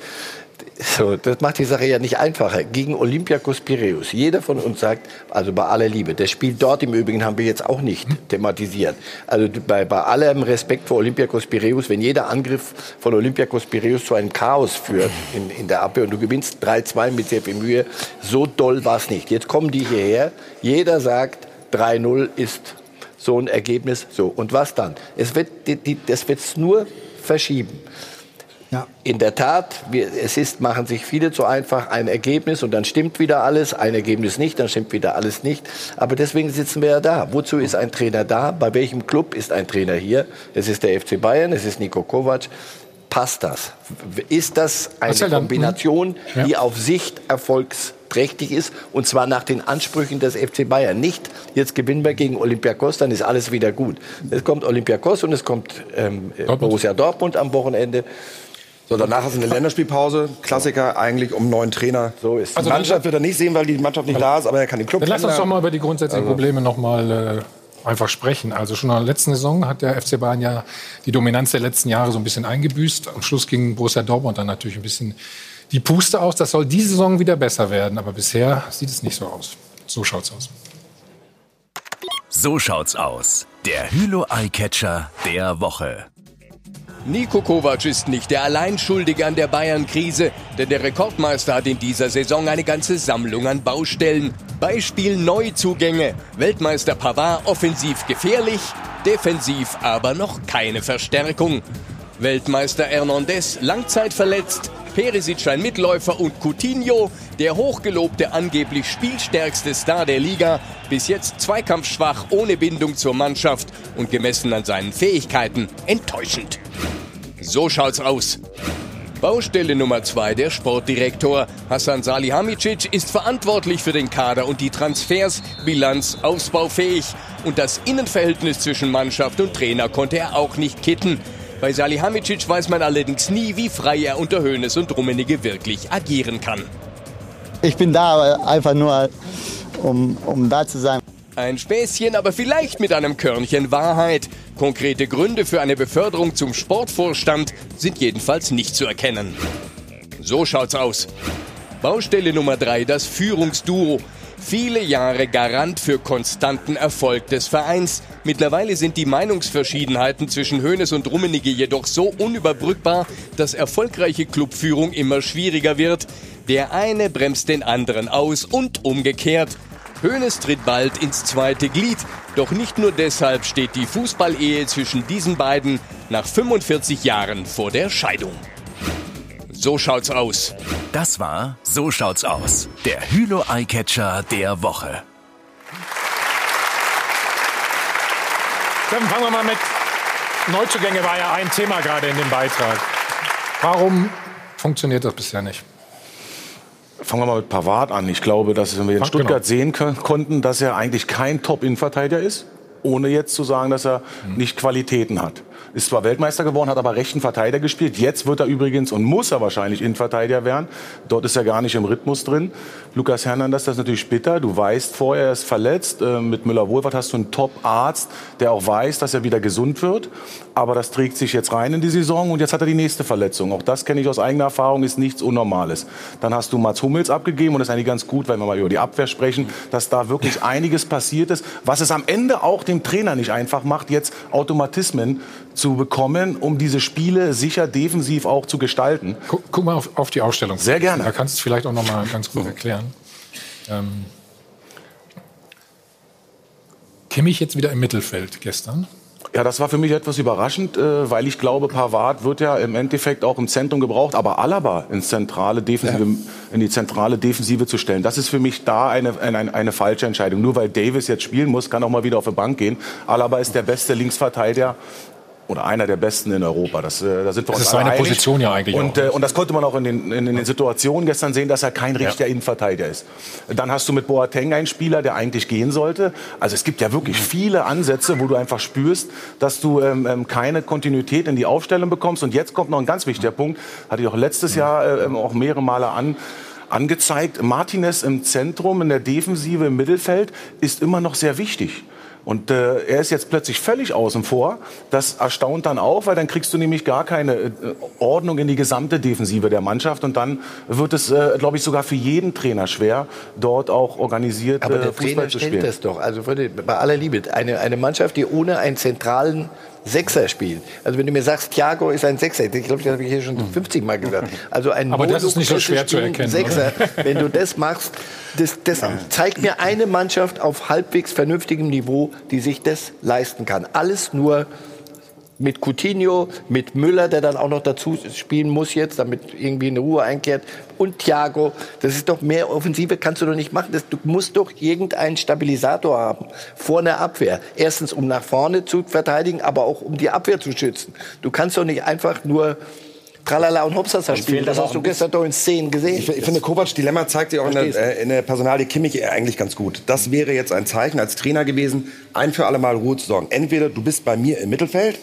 so, das macht die Sache ja nicht einfacher. Gegen Olympiakos Piräus. Jeder von uns sagt, also bei aller Liebe, das Spiel dort im Übrigen haben wir jetzt auch nicht thematisiert. Also bei, bei allem Respekt vor Olympiakos Piräus, wenn jeder Angriff von Olympiakos Piräus zu einem Chaos führt in, in der Abwehr und du gewinnst 3-2 mit sehr viel Mühe, so doll war es nicht. Jetzt kommen die hierher, jeder sagt, 3-0 ist so ein Ergebnis. So, und was dann? Es wird, die, die, das wird es nur verschieben. In der Tat, wir, es ist, machen sich viele zu einfach ein Ergebnis und dann stimmt wieder alles, ein Ergebnis nicht, dann stimmt wieder alles nicht. Aber deswegen sitzen wir ja da. Wozu ist ein Trainer da? Bei welchem Club ist ein Trainer hier? Es ist der FC Bayern, es ist Niko Kovac. Passt das? Ist das eine Marcel, dann- Kombination, Ja. die auf Sicht erfolgsträchtig ist und zwar nach den Ansprüchen des FC Bayern? Nicht, jetzt gewinnen wir gegen Olympiakos, dann ist alles wieder gut. Es kommt Olympiakos und es kommt ähm, Borussia Dortmund am Wochenende. So, danach hast du eine Länderspielpause. Klassiker eigentlich um neuen Trainer. So ist Die Mannschaft wird er nicht sehen, weil die Mannschaft nicht da ist, aber er kann den Club Dann lass uns doch mal über die grundsätzlichen Also- Probleme noch mal äh, einfach sprechen. Also schon in der letzten Saison hat der FC Bayern ja die Dominanz der letzten Jahre so ein bisschen eingebüßt. Am Schluss ging Borussia Dortmund dann natürlich ein bisschen die Puste aus. Das soll diese Saison wieder besser werden, aber bisher sieht es nicht so aus. So schaut's aus. So schaut's aus. Der Hülo Eyecatcher der Woche. Niko Kovac ist nicht der Alleinschuldige an der Bayern-Krise, denn der Rekordmeister hat in dieser Saison eine ganze Sammlung an Baustellen. Beispiel Neuzugänge. Weltmeister Pavard offensiv gefährlich, defensiv aber noch keine Verstärkung. Weltmeister Hernandez langzeitverletzt, Perisic ein Mitläufer und Coutinho, der hochgelobte angeblich spielstärkste Star der Liga, bis jetzt zweikampfschwach ohne Bindung zur Mannschaft und gemessen an seinen Fähigkeiten enttäuschend. So schaut's aus. Baustelle Nummer zwei, der Sportdirektor Hassan Salihamidzic ist verantwortlich für den Kader und die Transfers, Bilanz ausbaufähig. Und das Innenverhältnis zwischen Mannschaft und Trainer konnte er auch nicht kitten. Bei Salihamidzic weiß man allerdings nie, wie frei er unter Hoeneß und Rummenigge wirklich agieren kann. Ich bin da einfach nur, um, um da zu sein. Ein Späßchen, aber vielleicht mit einem Körnchen Wahrheit. Konkrete Gründe für eine Beförderung zum Sportvorstand sind jedenfalls nicht zu erkennen. So schaut's aus. Baustelle Nummer drei, das Führungsduo. Viele Jahre Garant für konstanten Erfolg des Vereins. Mittlerweile sind die Meinungsverschiedenheiten zwischen Hoeneß und Rummenigge jedoch so unüberbrückbar, dass erfolgreiche Clubführung immer schwieriger wird. Der eine bremst den anderen aus und umgekehrt. Hoeneß tritt bald ins zweite Glied. Doch nicht nur deshalb steht die Fußballehe zwischen diesen beiden nach 45 Jahren vor der Scheidung. So schaut's aus. Das war So schaut's aus. Der Hülo Eyecatcher der Woche. Dann fangen wir mal mit Neuzugänge war ja ein Thema gerade in dem Beitrag. Warum funktioniert das bisher nicht? Fangen wir mal mit Pavard an. Ich glaube, dass wir in Fang- Stuttgart genau. sehen können, konnten, dass er eigentlich kein Top-Innenverteidiger ist, ohne jetzt zu sagen, dass er nicht Qualitäten hat. Ist zwar Weltmeister geworden, hat aber rechten Verteidiger gespielt. Jetzt wird er übrigens und muss er wahrscheinlich Innenverteidiger werden. Dort ist er gar nicht im Rhythmus drin. Lukas Hernandez, das ist natürlich bitter. Du weißt vorher, er ist verletzt. Äh, Mit Müller-Wohlfahrt hast du einen Top-Arzt, der auch weiß, dass er wieder gesund wird. Aber das trägt sich jetzt rein in die Saison und jetzt hat er die nächste Verletzung. Auch das kenne ich aus eigener Erfahrung, ist nichts Unnormales. Dann hast du Mats Hummels abgegeben und das ist eigentlich ganz gut, wenn wir mal über die Abwehr sprechen, dass da wirklich einiges passiert ist, was es am Ende auch dem Trainer nicht einfach macht, jetzt Automatismen zu bekommen, um diese Spiele sicher defensiv auch zu gestalten. Guck, guck mal auf, auf die Ausstellung. Sehr gerne. Da kannst du es vielleicht auch noch mal ganz gut erklären. Ähm, Kimmich jetzt wieder im Mittelfeld gestern. Ja, das war für mich etwas überraschend, äh, weil ich glaube, Pavard wird ja im Endeffekt auch im Zentrum gebraucht, aber Alaba ins zentrale Defensive, in die zentrale Defensive zu stellen, das ist für mich da eine, eine, eine falsche Entscheidung. Nur weil Davis jetzt spielen muss, kann auch mal wieder auf die Bank gehen. Alaba ist der beste Linksverteidiger oder einer der besten in Europa. Das, äh, da sind wir Das uns ist seine einig. Position ja eigentlich Und, auch. äh, und das konnte man auch in den, in den Situationen gestern sehen, dass er kein richtiger Ja. Innenverteidiger ist. Dann hast du mit Boateng einen Spieler, der eigentlich gehen sollte. Also es gibt ja wirklich Mhm. viele Ansätze, wo du einfach spürst, dass du ähm, ähm, keine Kontinuität in die Aufstellung bekommst. Und jetzt kommt noch ein ganz wichtiger Punkt, hatte ich auch letztes Jahr äh, ähm, auch mehrere Male an angezeigt. Martinez im Zentrum, in der Defensive, im Mittelfeld ist immer noch sehr wichtig. Und äh, er ist jetzt plötzlich völlig außen vor. Das erstaunt dann auch, weil dann kriegst du nämlich gar keine äh, Ordnung in die gesamte Defensive der Mannschaft. Und dann wird es, äh, glaube ich, sogar für jeden Trainer schwer, dort auch organisiert Aber äh, der Fußball Trainer zu spielen. das doch. Also bei aller Liebe, eine, eine Mannschaft, die ohne einen zentralen Sechser spielt. Also wenn du mir sagst, Thiago ist ein Sechser, ich glaube, das habe ich hier schon 50 Mal gesagt. Also ein Aber das ist nicht so schwer zu erkennen, Sechser, wenn du das machst, das, das zeigt mir eine Mannschaft auf halbwegs vernünftigem Niveau, die sich das leisten kann. Alles nur mit Coutinho, mit Müller, der dann auch noch dazu spielen muss jetzt, damit irgendwie eine Ruhe einkehrt, und Thiago. Das ist doch mehr Offensive kannst du doch nicht machen. Das, du musst doch irgendeinen Stabilisator haben vor einer Abwehr. Erstens, um nach vorne zu verteidigen, aber auch um die Abwehr zu schützen. Du kannst doch nicht einfach nur Tralala und Hopsasa spielen. Das hast du gestern doch in Szenen gesehen. Ich, ich finde, Kovacs Dilemma zeigt sich auch in der, äh, in der Personalie Kimmich eigentlich ganz gut. Das wäre jetzt ein Zeichen als Trainer gewesen, ein für alle Mal Ruhe zu sorgen. Entweder du bist bei mir im Mittelfeld,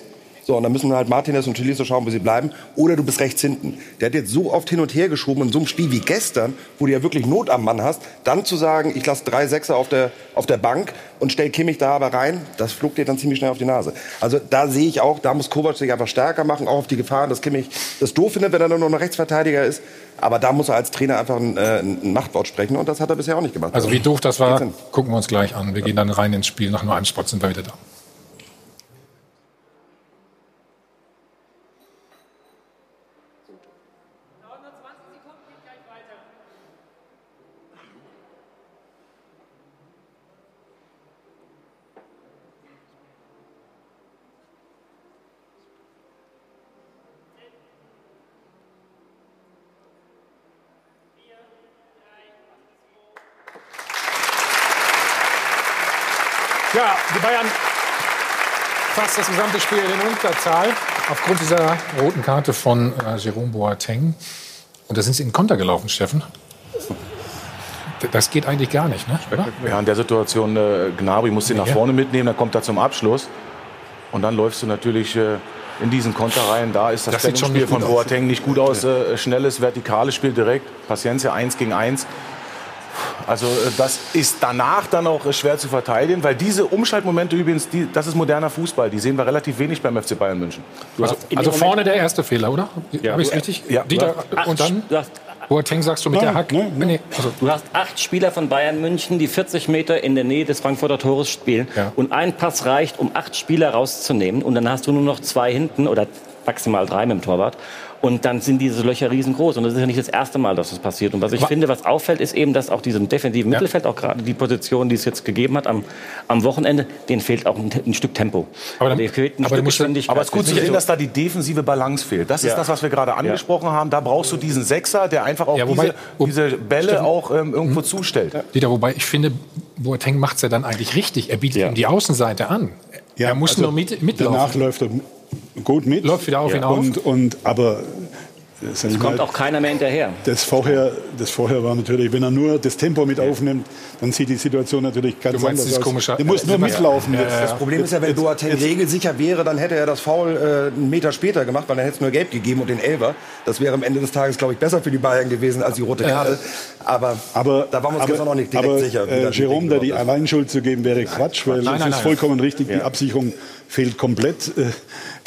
so, und dann müssen halt Martinez und Tolisso schauen, wo sie bleiben, oder du bist rechts hinten. Der hat jetzt so oft hin und her geschoben in so einem Spiel wie gestern, wo du ja wirklich Not am Mann hast, dann zu sagen, ich lasse drei Sechser auf der, auf der Bank und stell Kimmich da aber rein, das flog dir dann ziemlich schnell auf die Nase. Also da sehe ich auch, da muss Kovac sich einfach stärker machen, auch auf die Gefahren, dass Kimmich das doof findet, wenn er nur noch Rechtsverteidiger ist. Aber da muss er als Trainer einfach ein, äh, ein Machtwort sprechen und das hat er bisher auch nicht gemacht. Also wie doof das war, gucken wir uns gleich an. Wir gehen dann rein ins Spiel. Nach nur einem Spot sind wir wieder da. Ja, die Bayern fast das gesamte Spiel in Unterzahl aufgrund dieser roten Karte von äh, Jerome Boateng. Und da sind sie in den Konter gelaufen, Steffen. Das geht eigentlich gar nicht, ne? Oder? Ja, in der Situation, äh, Gnabry muss den nach vorne mitnehmen, dann kommt er zum Abschluss. Und dann läufst du natürlich äh, in diesen Konter rein. Da ist das, Das Stellungsspiel von gut aus. Boateng nicht gut aus. Äh, schnelles, vertikales Spiel direkt. Paciencia 1 gegen 1. Also äh, das ist danach dann auch äh, schwer zu verteidigen, weil diese Umschaltmomente übrigens, die, das ist moderner Fußball. Die sehen wir relativ wenig beim FC Bayern München. Also, also vorne der erste Fehler, oder? Ja. Habe ich Du- richtig? ja. Dieter, Du hast und dann du Boateng sagst du mit der Hack. Nee, also, Du hast acht Spieler von Bayern München, die 40 Meter in der Nähe des Frankfurter Tores spielen. Und ein Pass reicht, um acht Spieler rauszunehmen. Und dann hast du nur noch zwei hinten oder maximal drei mit dem Torwart. Und dann sind diese Löcher riesengroß. Und das ist ja nicht das erste Mal, dass das passiert. Und was ich finde, was auffällt, ist eben, dass auch diesem defensiven Mittelfeld, auch gerade die Position, die es jetzt gegeben hat am, am Wochenende, denen fehlt auch ein, ein Stück Tempo. Aber dann- fehlt ein aber Stück musst-. Aber es ist gut zu sehen, dass da die defensive Balance fehlt. Das ist Ja. das, was wir gerade angesprochen haben. Da brauchst du diesen Sechser, der einfach auch Ja, wobei- diese, diese Bälle Steffen- auch ähm, irgendwo zustellt. Dieter, wobei ich finde, Boateng macht es ja dann eigentlich richtig. Er bietet ihm die Außenseite an. er muss also nur mit, mitlaufen. Danach läuft er gut mit. Läuft wieder auf ihn auf. Und, und, aber Es kommt auch keiner mehr hinterher. Das vorher, das vorher war natürlich, wenn er nur das Tempo mit aufnimmt, dann sieht die Situation natürlich ganz Du meinst anders aus. komische- Der muss nur Ja, mitlaufen. ja, ja. Das Problem ist ja, wenn Boateng regelsicher wäre, dann hätte er das Foul äh, einen Meter später gemacht, weil dann hätte es nur gelb gegeben und den Elfer. Das wäre am Ende des Tages, glaube ich, besser für die Bayern gewesen als die rote Karte. Aber, Aber, da waren wir uns aber, gestern noch nicht direkt aber, sicher. Äh, das Jerome da die ist. Alleinschuld zu geben, wäre Quatsch, weil Nein, es nein, ist nein. vollkommen richtig. Die Ja. Absicherung fehlt komplett.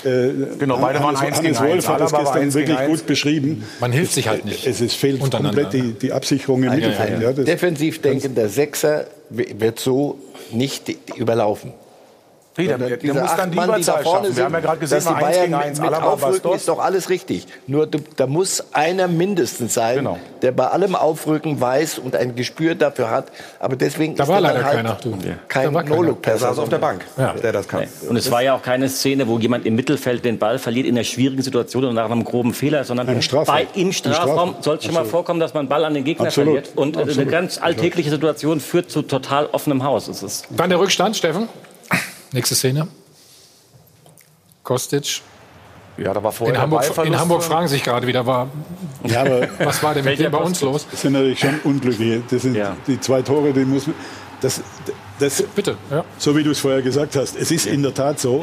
Äh, äh, Genau, beide waren Hannes, eins Hannes gegen Wolf eins. hat das gestern wirklich gut beschrieben. Man hilft sich halt nicht. Es ist, fehlt komplett die, die Absicherung im Mittelfeld. Ja, das- Defensiv denkender Sechser wird so nicht überlaufen. Nee, der- der diese muss dann die Mann, die da vorne schaffen. Wir haben ja sind, gerade gesehen, dass die Bayern gegen mit, eins. mit Alaba, aufrücken, ist doch alles richtig. Nur du, da muss einer mindestens sein, der bei allem Aufrücken weiß und ein Gespür dafür hat. Aber deswegen Da ist war er leider halt keiner, kein Da war keiner. No-Look-Person. Der saß auf der Bank, Ja. der das kann. Und es war ja auch keine Szene, wo jemand im Mittelfeld den Ball verliert in einer schwierigen Situation und nach einem groben Fehler, sondern Im Strafraum. bei, im Strafraum soll es schon mal Absolut. vorkommen, dass man einen Ball an den Gegner Absolut. verliert. Und äh, eine Absolut. ganz alltägliche Situation führt zu total offenem Haus. Es ist Dann der Rückstand, Steffen. Nächste Szene. Kostic. Ja, da war vorher In Hamburg, in Hamburg fragen sich gerade wieder, war, Ja, aber was war denn mit dem bei uns los? Das sind natürlich schon unglückliche. Das sind die zwei Tore, die muss man. Das, das, Bitte, ja. So wie du es vorher gesagt hast, es ist in der Tat so.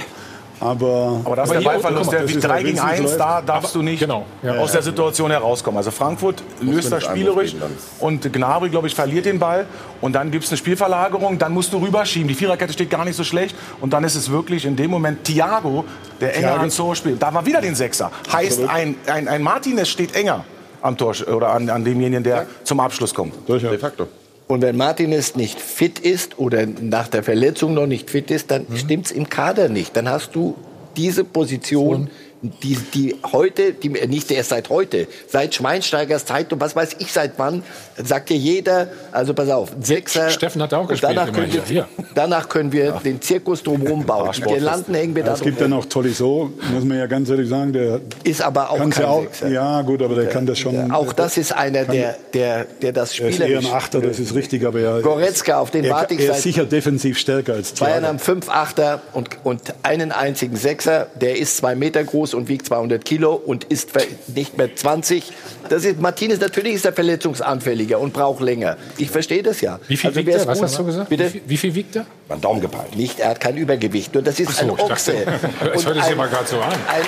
Aber, Aber da ist der Ballverlust, der wie 3 gegen 1, da darfst du nicht Genau, aus der Situation herauskommen. Also Frankfurt löst das spielerisch und Gnabry, glaube ich, verliert den Ball und dann gibt es eine Spielverlagerung, dann musst du rüberschieben. Die Viererkette steht gar nicht so schlecht und dann ist es wirklich in dem Moment Thiago, der enger Thiago. ans Tor spielt. Da war wieder den Sechser. Heißt, ein, ein, ein Martinez steht enger am Tor oder an, an demjenigen, der zum Abschluss kommt. De facto. Und wenn Martinez nicht fit ist oder nach der Verletzung noch nicht fit ist, dann stimmt's im Kader nicht. Dann hast du diese Position, die, die heute, die nicht erst seit heute, seit Schweinsteigers Zeit und was weiß ich seit wann, sagt dir jeder, also pass auf, Sechser. Steffen hat auch gespielt, Danach können, wir, Hier. danach können wir den Zirkus drumherum bauen. Die Girlanden hängen wir Ja, da es gibt ja noch Tolisso, muss man ja ganz ehrlich sagen, der Ist aber auch kein ja auch. Sechser. Ja, gut, aber der kann das schon. Auch das ist einer, kann- der, der, der das Er ist eher ein Achter, das ist richtig, aber er, Goretzka, auf den er, warte ich er ist sicher defensiv stärker als Bayern Thiago. haben fünf Achter und, und einen einzigen Sechser. Der ist zwei Meter groß und wiegt 200 Kilo und ist nicht mehr 20. Das ist, Martinez, natürlich ist er verletzungsanfälliger und braucht länger. Ich verstehe das ja. Wie viel Also wiegt er? Was hast du gesagt? Bitte? Wie, wie viel wiegt er? Mein Daumen gepeilt. Nicht, er hat kein Übergewicht. Nur das ist so, ein ich dachte- Ochse. Es Und hört sich mal gerade so an. Ein.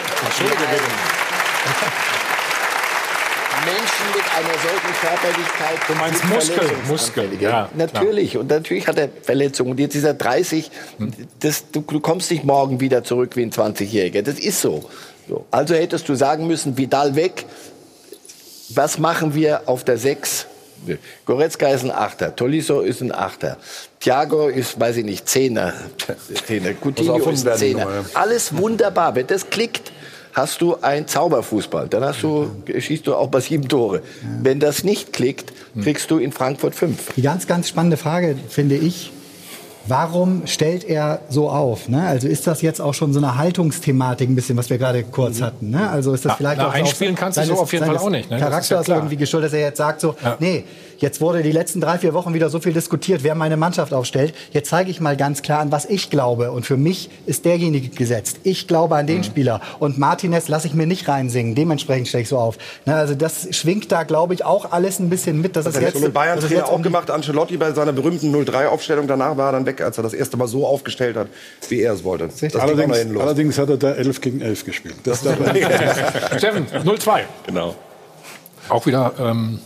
Menschen mit einer solchen Körperlichkeit. Du meinst Muskel. Muskel, ja, Natürlich. Und natürlich hat er Verletzungen. Und jetzt ist er 30. Das, du, du kommst nicht morgen wieder zurück wie ein 20-Jähriger. Das ist so. So. Also hättest du sagen müssen, Vidal weg. Was machen wir auf der 6? Goretzka ist ein Achter, Tolisso ist ein Achter, Thiago ist, weiß ich nicht, Zehner, Zehner. Coutinho ist werden, Zehner. Alles wunderbar. Wenn das klickt, hast du ein Zauberfußball. Dann hast du, schießt du auch bei sieben Tore. Wenn das nicht klickt, kriegst du in Frankfurt fünf. Die ganz, ganz spannende Frage finde ich, warum stellt er so auf? Ne? Also ist das jetzt auch schon so eine Haltungsthematik, ein bisschen, was wir gerade kurz hatten? Ne? Also ist das Na, vielleicht na, auch einspielen auch kannst du so auf jeden Fall auch nicht, ne? Das ist ja irgendwie geschuldet, dass er jetzt sagt so, nee, jetzt wurde die letzten drei, vier Wochen wieder so viel diskutiert, wer meine Mannschaft aufstellt. Jetzt zeige ich mal ganz klar an, was ich glaube. Und für mich ist derjenige gesetzt. Ich glaube an Mhm. den Spieler. Und Martinez lasse ich mir nicht reinsingen. Dementsprechend stelle ich so auf. Ne? Also das schwingt da, glaube ich, auch alles ein bisschen mit. Das hat er jetzt, schon mit Bayern Trainer jetzt um auch gemacht. Ancelotti bei seiner berühmten 0-3-Aufstellung. Danach war er dann weg, als er das erste Mal so aufgestellt hat, wie er es wollte. Das Allerdings, allerdings hat er da 11 gegen 11 gespielt. Das. Steffen, 0-2. Genau. Auch wieder, ähm,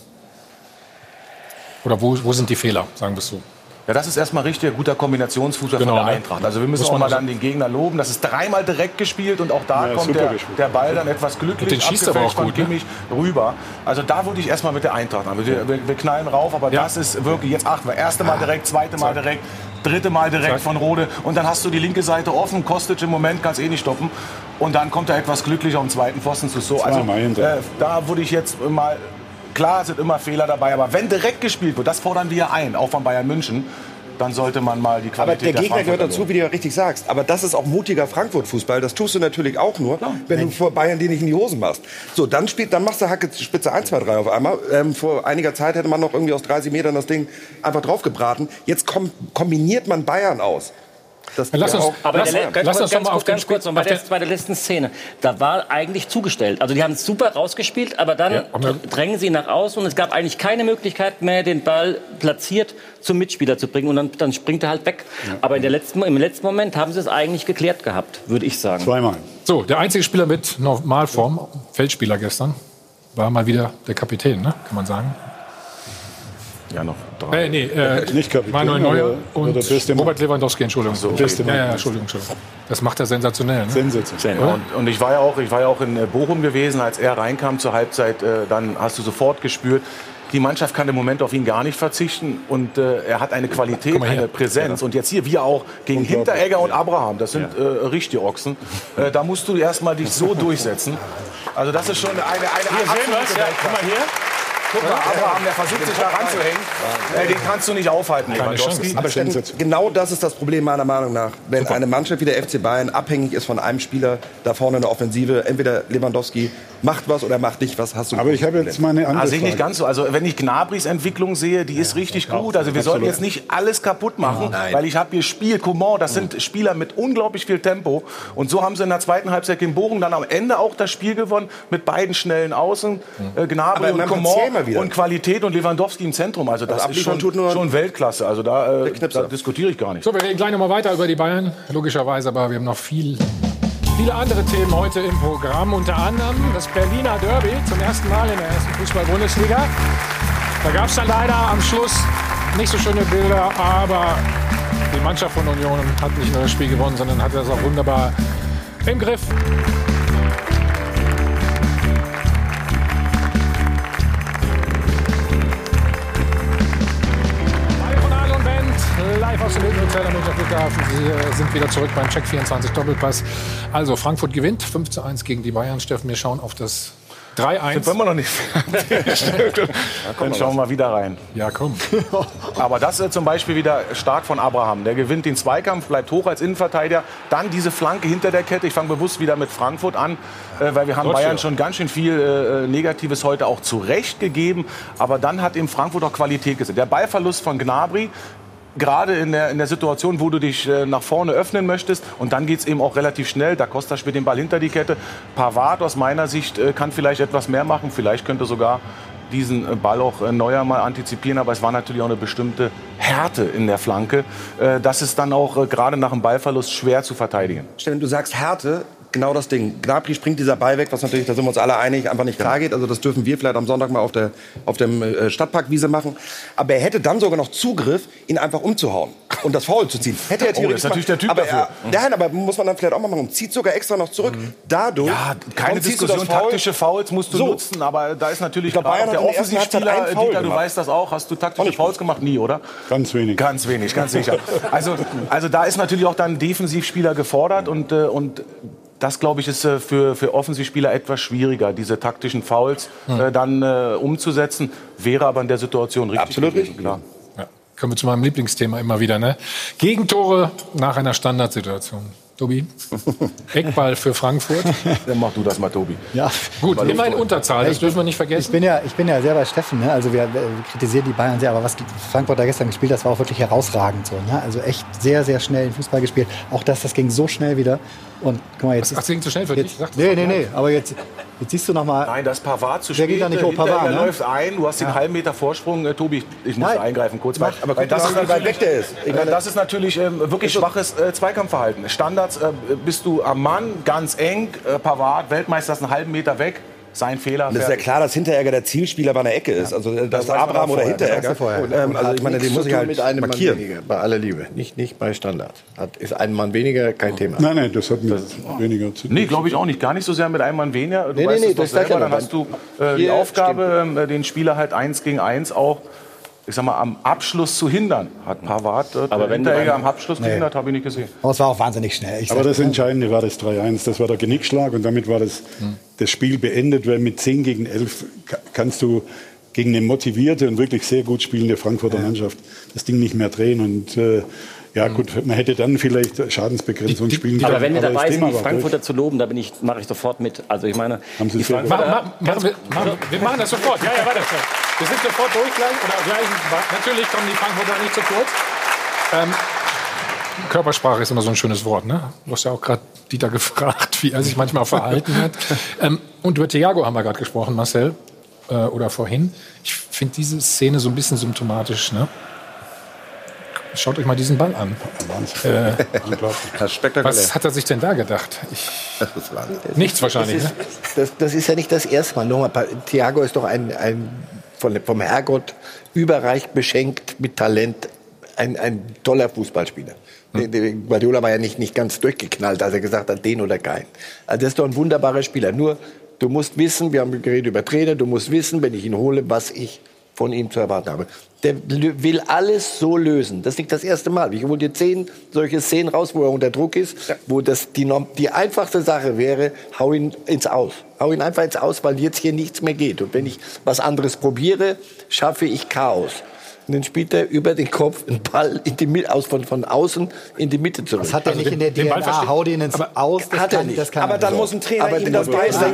oder wo, wo sind die Fehler, sagen wir es so? Ja, das ist erstmal richtig guter Kombinationsfußball Genau, von der ne? Eintracht. Also wir müssen auch mal also- dann den Gegner loben. Das ist dreimal direkt gespielt und auch da Ja, kommt der, der Ball dann etwas glücklich Und den schießt er aber auch von gut, ne? Rüber. Also da würde ich erstmal mit der Eintracht an. Wir, wir, wir knallen rauf, aber Ja. das ist wirklich, jetzt achten wir, erste Mal direkt, zweite Mal direkt, dritte Mal direkt von Rode und dann hast du die linke Seite offen, Kostic im Moment kannst eh nicht stoppen und dann kommt er etwas glücklicher am zweiten Pfosten zu so. Also äh, da würde ich jetzt mal Klar sind immer Fehler dabei, aber wenn direkt gespielt wird, das fordern wir ein, auch von Bayern München, dann sollte man mal die Aber Qualität der Gegner gehört dazu, wie du ja richtig sagst. Aber das ist auch mutiger Frankfurt-Fußball. Das tust du natürlich auch nur, wenn du vor Bayern dir nicht in die Hosen machst. So, dann spielt, dann machst du Hacke Spitze 1, 2, 3 auf einmal. Ähm, vor einiger Zeit hätte man noch irgendwie aus 30 Metern das Ding einfach draufgebraten. Jetzt kom kombiniert man Bayern aus. Das Ja, lass ja uns- auch- Aber Lass- ganz, lass kurz, uns ganz, mal auf ganz kurz, noch bei der, bei der letzten Szene. Da war eigentlich zugestellt. Also die haben es super rausgespielt, aber dann Ja, aber- drängen sie nach außen und es gab eigentlich keine Möglichkeit mehr, den Ball platziert zum Mitspieler zu bringen und dann, dann springt er halt weg. Aber in der letzten, im letzten Moment haben sie es eigentlich geklärt gehabt, würde ich sagen. Zweimal. So, der einzige Spieler mit Normalform, Feldspieler gestern, war mal wieder der Kapitän, ne? kann man sagen. Ja, noch drei. Äh, nee, äh, Nicht Kapitän, Manuel Neuer und. Robert Lewandowski, Entschuldigung. So, Mann. ja, ja, Entschuldigung, Entschuldigung. Das macht er sensationell. Ne? Sensationell. Ja, und, und ich war ja auch, ich war ja auch in äh, Bochum gewesen, als er reinkam zur Halbzeit, äh, dann hast du sofort gespürt, die Mannschaft kann im Moment auf ihn gar nicht verzichten und äh, er hat eine Qualität, eine Präsenz und jetzt hier wir auch gegen Hinteregger und Abraham, das sind äh, richtige Ochsen. Äh, da musst du erstmal dich so durchsetzen. Also das ist schon eine eine Hier sehen wir es, ja, guck mal hier. Guck mal, Abraham, der versucht sich da ranzuhängen. Äh, den kannst du nicht aufhalten, Lewandowski. Aber Steffen, genau das ist das Problem meiner Meinung nach. Wenn eine Mannschaft wie der FC Bayern abhängig ist von einem Spieler, da vorne in der Offensive, entweder Lewandowski macht was oder macht nicht was, hast du Aber ich habe jetzt mal eine andere sehe ich nicht ganz so. Also wenn ich Gnabris Entwicklung sehe, die ist richtig gut. Also wir sollten jetzt nicht alles kaputt machen, Nein. weil ich habe hier Spiel, Coman, das sind Spieler mit unglaublich viel Tempo. Und so haben sie in der zweiten Halbzeit gegen Bochum dann am Ende auch das Spiel gewonnen mit beiden schnellen Außen, äh, Gnabry Aber und man verzähl mal wieder. und Qualität und Lewandowski im Zentrum. Also das Also ist abliefern schon, tut nur schon Weltklasse. Also da, äh, da diskutiere ich gar nicht. So, wir reden gleich noch mal weiter über die Bayern, logischerweise, aber wir haben noch viel, viele andere Themen heute im Programm. Unter anderem das Berliner Derby zum ersten Mal in der ersten Fußball-Bundesliga. Da gab es dann leider am Schluss nicht so schöne Bilder, aber die Mannschaft von Union hat nicht nur das Spiel gewonnen, sondern hat das auch wunderbar im Griff. Live aus dem Hilton Hotel am Flughafen. Wir sind wieder zurück beim Check 24 Doppelpass. Also Frankfurt gewinnt 5 zu 1 gegen die Bayern. Steffen, wir schauen auf das 3-1. Sind wir immer noch nicht fertig. Dann schauen wir wieder rein. Ja, komm. Aber das ist zum Beispiel wieder stark von Abraham. Der gewinnt den Zweikampf, bleibt hoch als Innenverteidiger. Dann diese Flanke hinter der Kette. Ich fange bewusst wieder mit Frankfurt an, äh, weil wir haben Trotzdem. Bayern schon ganz schön viel äh, Negatives heute auch zurecht gegeben. Aber dann hat eben Frankfurt auch Qualität gesehen. Der Ballverlust von Gnabry. Gerade in der, in der Situation, wo du dich äh, nach vorne öffnen möchtest. Und dann geht es eben auch relativ schnell. Da Costa spielt den Ball hinter die Kette. Pavard aus meiner Sicht äh, kann vielleicht etwas mehr machen. Vielleicht könnte sogar diesen äh, Ball auch äh, Neuer mal antizipieren. Aber es war natürlich auch eine bestimmte Härte in der Flanke. Äh, Das ist dann auch gerade nach dem Ballverlust schwer zu verteidigen. Steffen, du sagst Härte, genau das Ding. Gnabry springt dieser Ball weg, was natürlich, da sind wir uns alle einig, einfach nicht klar geht. Also das dürfen wir vielleicht am Sonntag mal auf der auf dem äh, Stadtparkwiese machen. Aber er hätte dann sogar noch Zugriff, ihn einfach umzuhauen und das Foul zu ziehen. Hätte er Oh, theoretisch das ist natürlich der Typ aber dafür. Er, nein, aber muss man dann vielleicht auch mal machen. Zieht sogar extra noch zurück. Dadurch. Ja, keine du Diskussion, Foul? taktische Fouls musst du So. nutzen, aber da ist natürlich Ich glaub, Bayern auch der Offensivspieler, Dieter, du gemacht. weißt das auch, hast du taktische Fouls gemacht? Nie, oder? Ganz wenig. Ganz wenig, ganz sicher. Also, also da ist natürlich auch dann Defensivspieler gefordert und, äh, und das, glaube ich, ist äh, für, für Offensivspieler etwas schwieriger, diese taktischen Fouls äh, dann äh, umzusetzen. Wäre aber in der Situation richtig. Absolut gewesen, richtig. Klar. Ja. Kommen wir zu meinem Lieblingsthema immer wieder. Ne? Gegentore nach einer Standardsituation. Tobi, Eckball für Frankfurt. Dann mach du das mal, Tobi. Ja. Gut, immer in Unterzahl, das dürfen wir nicht Ich vergessen. bin ja, ich bin ja sehr bei Steffen. Ne? Also wir, wir kritisieren die Bayern sehr, aber was Frankfurt da gestern gespielt hat, das war auch wirklich herausragend. So, ne? Also echt sehr, sehr schnell den Fußball gespielt. Auch das, das ging so schnell wieder. Und guck mal, jetzt Ach, das ging zu schnell für dich? jetzt, Sag das Nee, nee, nee. Aber jetzt, jetzt siehst du noch mal. Nein, das Pavard zu Der spät. geht ja nicht äh, hoch, Pavard, hinterher ne? läuft ein, du hast den halben Meter Vorsprung. Äh, Tobi, ich muss Nein. eingreifen kurz. Mach. Aber weil guck das, mal, ist wie weit natürlich, weg der ist. Ich äh, meine- das ist natürlich ähm, wirklich schwaches äh, Zweikampfverhalten. Standards äh, bist du am Mann, ganz eng. Äh, Pavard, Weltmeister, ist einen halben Meter weg. Sein Fehler. Und es ist ja klar, dass Hinteregger der Zielspieler bei einer Ecke ist. Also äh, dass man Abraham oder vorher. Hinteregger. Das. Ähm, also ich meine, den muss ich halt mit einem markieren. Mann weniger, bei aller Liebe. Nicht, nicht bei Standard. Hat, ist ein Mann weniger kein Thema. Nein, nein, das hat mit weniger zu tun. Nee, glaube ich auch nicht. Gar nicht so sehr mit einem Mann weniger. Du Nee, weißt nee, doch das selber, ja dann hast du äh, die Aufgabe, ähm, äh, den Spieler halt eins gegen eins auch, ich sag mal, am Abschluss zu hindern. Hat Pavard äh, Aber wenn Hinteregger am Abschluss gehindert, habe ich nicht gesehen. Aber es war auch wahnsinnig schnell. Ich Aber das Entscheidende war das 3-1. Das war der Genickschlag und damit war das, das Spiel beendet, weil mit 10 gegen 11 ka- kannst du gegen eine motivierte und wirklich sehr gut spielende Frankfurter Mannschaft das Ding nicht mehr drehen. Und äh, ja gut, man hätte dann vielleicht Schadensbegrenzung spielen können. Aber wenn wir das dabei sind, Thema die Frankfurter zu loben, da bin ich, mache ich sofort mit. Also ich meine, Haben Sie die Frankfurter, mach, machen wir, machen, wir machen das sofort. Ja, ja, warte. Wir sind sofort durch gleich. Oder gleich. Natürlich kommen die Frankfurter nicht zu kurz. Ähm, Körpersprache ist immer so ein schönes Wort. Ne? Du hast ja auch gerade Dieter gefragt, wie er sich manchmal verhalten hat. Ähm, und über Thiago haben wir gerade gesprochen, Marcel. Äh, oder vorhin. Ich finde diese Szene so ein bisschen symptomatisch. Ne? Schaut euch mal diesen Ball an. Äh, Das spektakulär. was hat er sich denn da gedacht? Ich, nichts wahrscheinlich. Das Ne? ist, das, das ist ja nicht das erste Mal. Nochmal, Thiago ist doch ein, ein von, vom Herrgott überreich beschenkt mit Talent, ein, ein toller Fußballspieler. Der Guardiola war ja nicht, nicht ganz durchgeknallt, als er gesagt hat, den oder keinen. Also das ist doch ein wunderbarer Spieler. Nur, du musst wissen, wir haben geredet über Trainer, du musst wissen, wenn ich ihn hole, was ich von ihm zu erwarten habe. Der will alles so lösen. Das ist nicht das erste Mal. Ich hole dir zehn solche Szenen raus, wo er unter Druck ist, wo das die, die einfachste Sache wäre, hau ihn ins Aus. Hau ihn einfach ins Aus, weil jetzt hier nichts mehr geht. Und wenn ich was anderes probiere, schaffe ich Chaos. Und dann spielt er über den Kopf einen Ball in die, Mi- aus, von, von außen in die Mitte zurück. Das hat er nicht in der DNA. Hau den ins Aus. Das hat er kann, nicht. Das kann Aber er dann nicht. muss ein Trainer Aber ihm den das. Ja, Ja,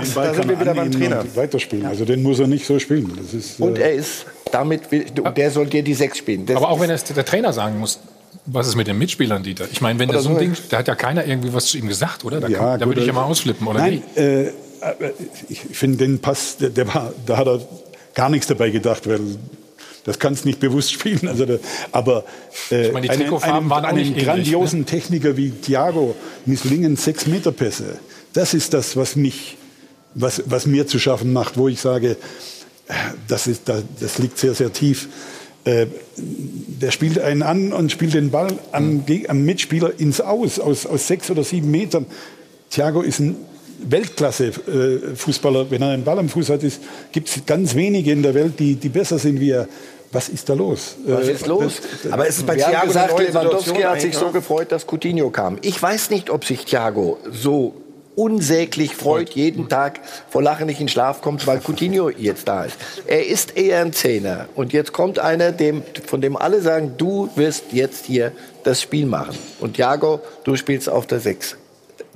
Den da sind wir wieder beim Trainer. und weiterspielen. Also den muss er nicht so spielen. Das ist, Und äh, er ist, damit will, und der soll dir die Sechs spielen. Das Aber auch wenn es der Trainer sagen muss, was ist mit den Mitspielern, Dieter? Ich meine, wenn der Oder so ein so. Ding, da hat ja keiner irgendwie was zu ihm gesagt, oder? Da, Ja, kann, da würde ich ja äh, mal ausflippen, oder Nein, nicht? äh, äh, ich finde den Pass, der, der war, da hat er gar nichts dabei gedacht, weil das kannst nicht bewusst spielen. Also da, aber äh, Ich meine, einen, einem, einem ähnlich, grandiosen Techniker wie Thiago misslingen sechs Meter Pässe. Das ist das, was mich, was, was mir zu schaffen macht, wo ich sage, äh, das, ist, das, das liegt sehr, sehr tief. Äh, der spielt einen an und spielt den Ball am, Geg- am Mitspieler ins Aus, aus, aus sechs oder sieben Metern. Thiago ist ein Weltklasse-Fußballer. Wenn er einen Ball am Fuß hat, gibt es ganz wenige in der Welt, die, die besser sind wie er. Was ist da los? Was Äh, ist los? das- Aber es ist bei Thiago gesagt, Lewandowski hat sich so gefreut, dass Coutinho kam. Ich weiß nicht, ob sich Thiago so unsäglich freut, jeden Tag vor Lachen nicht in Schlaf kommt, weil Coutinho jetzt da ist. Er ist eher ein Zehner. Und jetzt kommt einer, dem, von dem alle sagen, du wirst jetzt hier das Spiel machen. Und Thiago, du spielst auf der Sechs.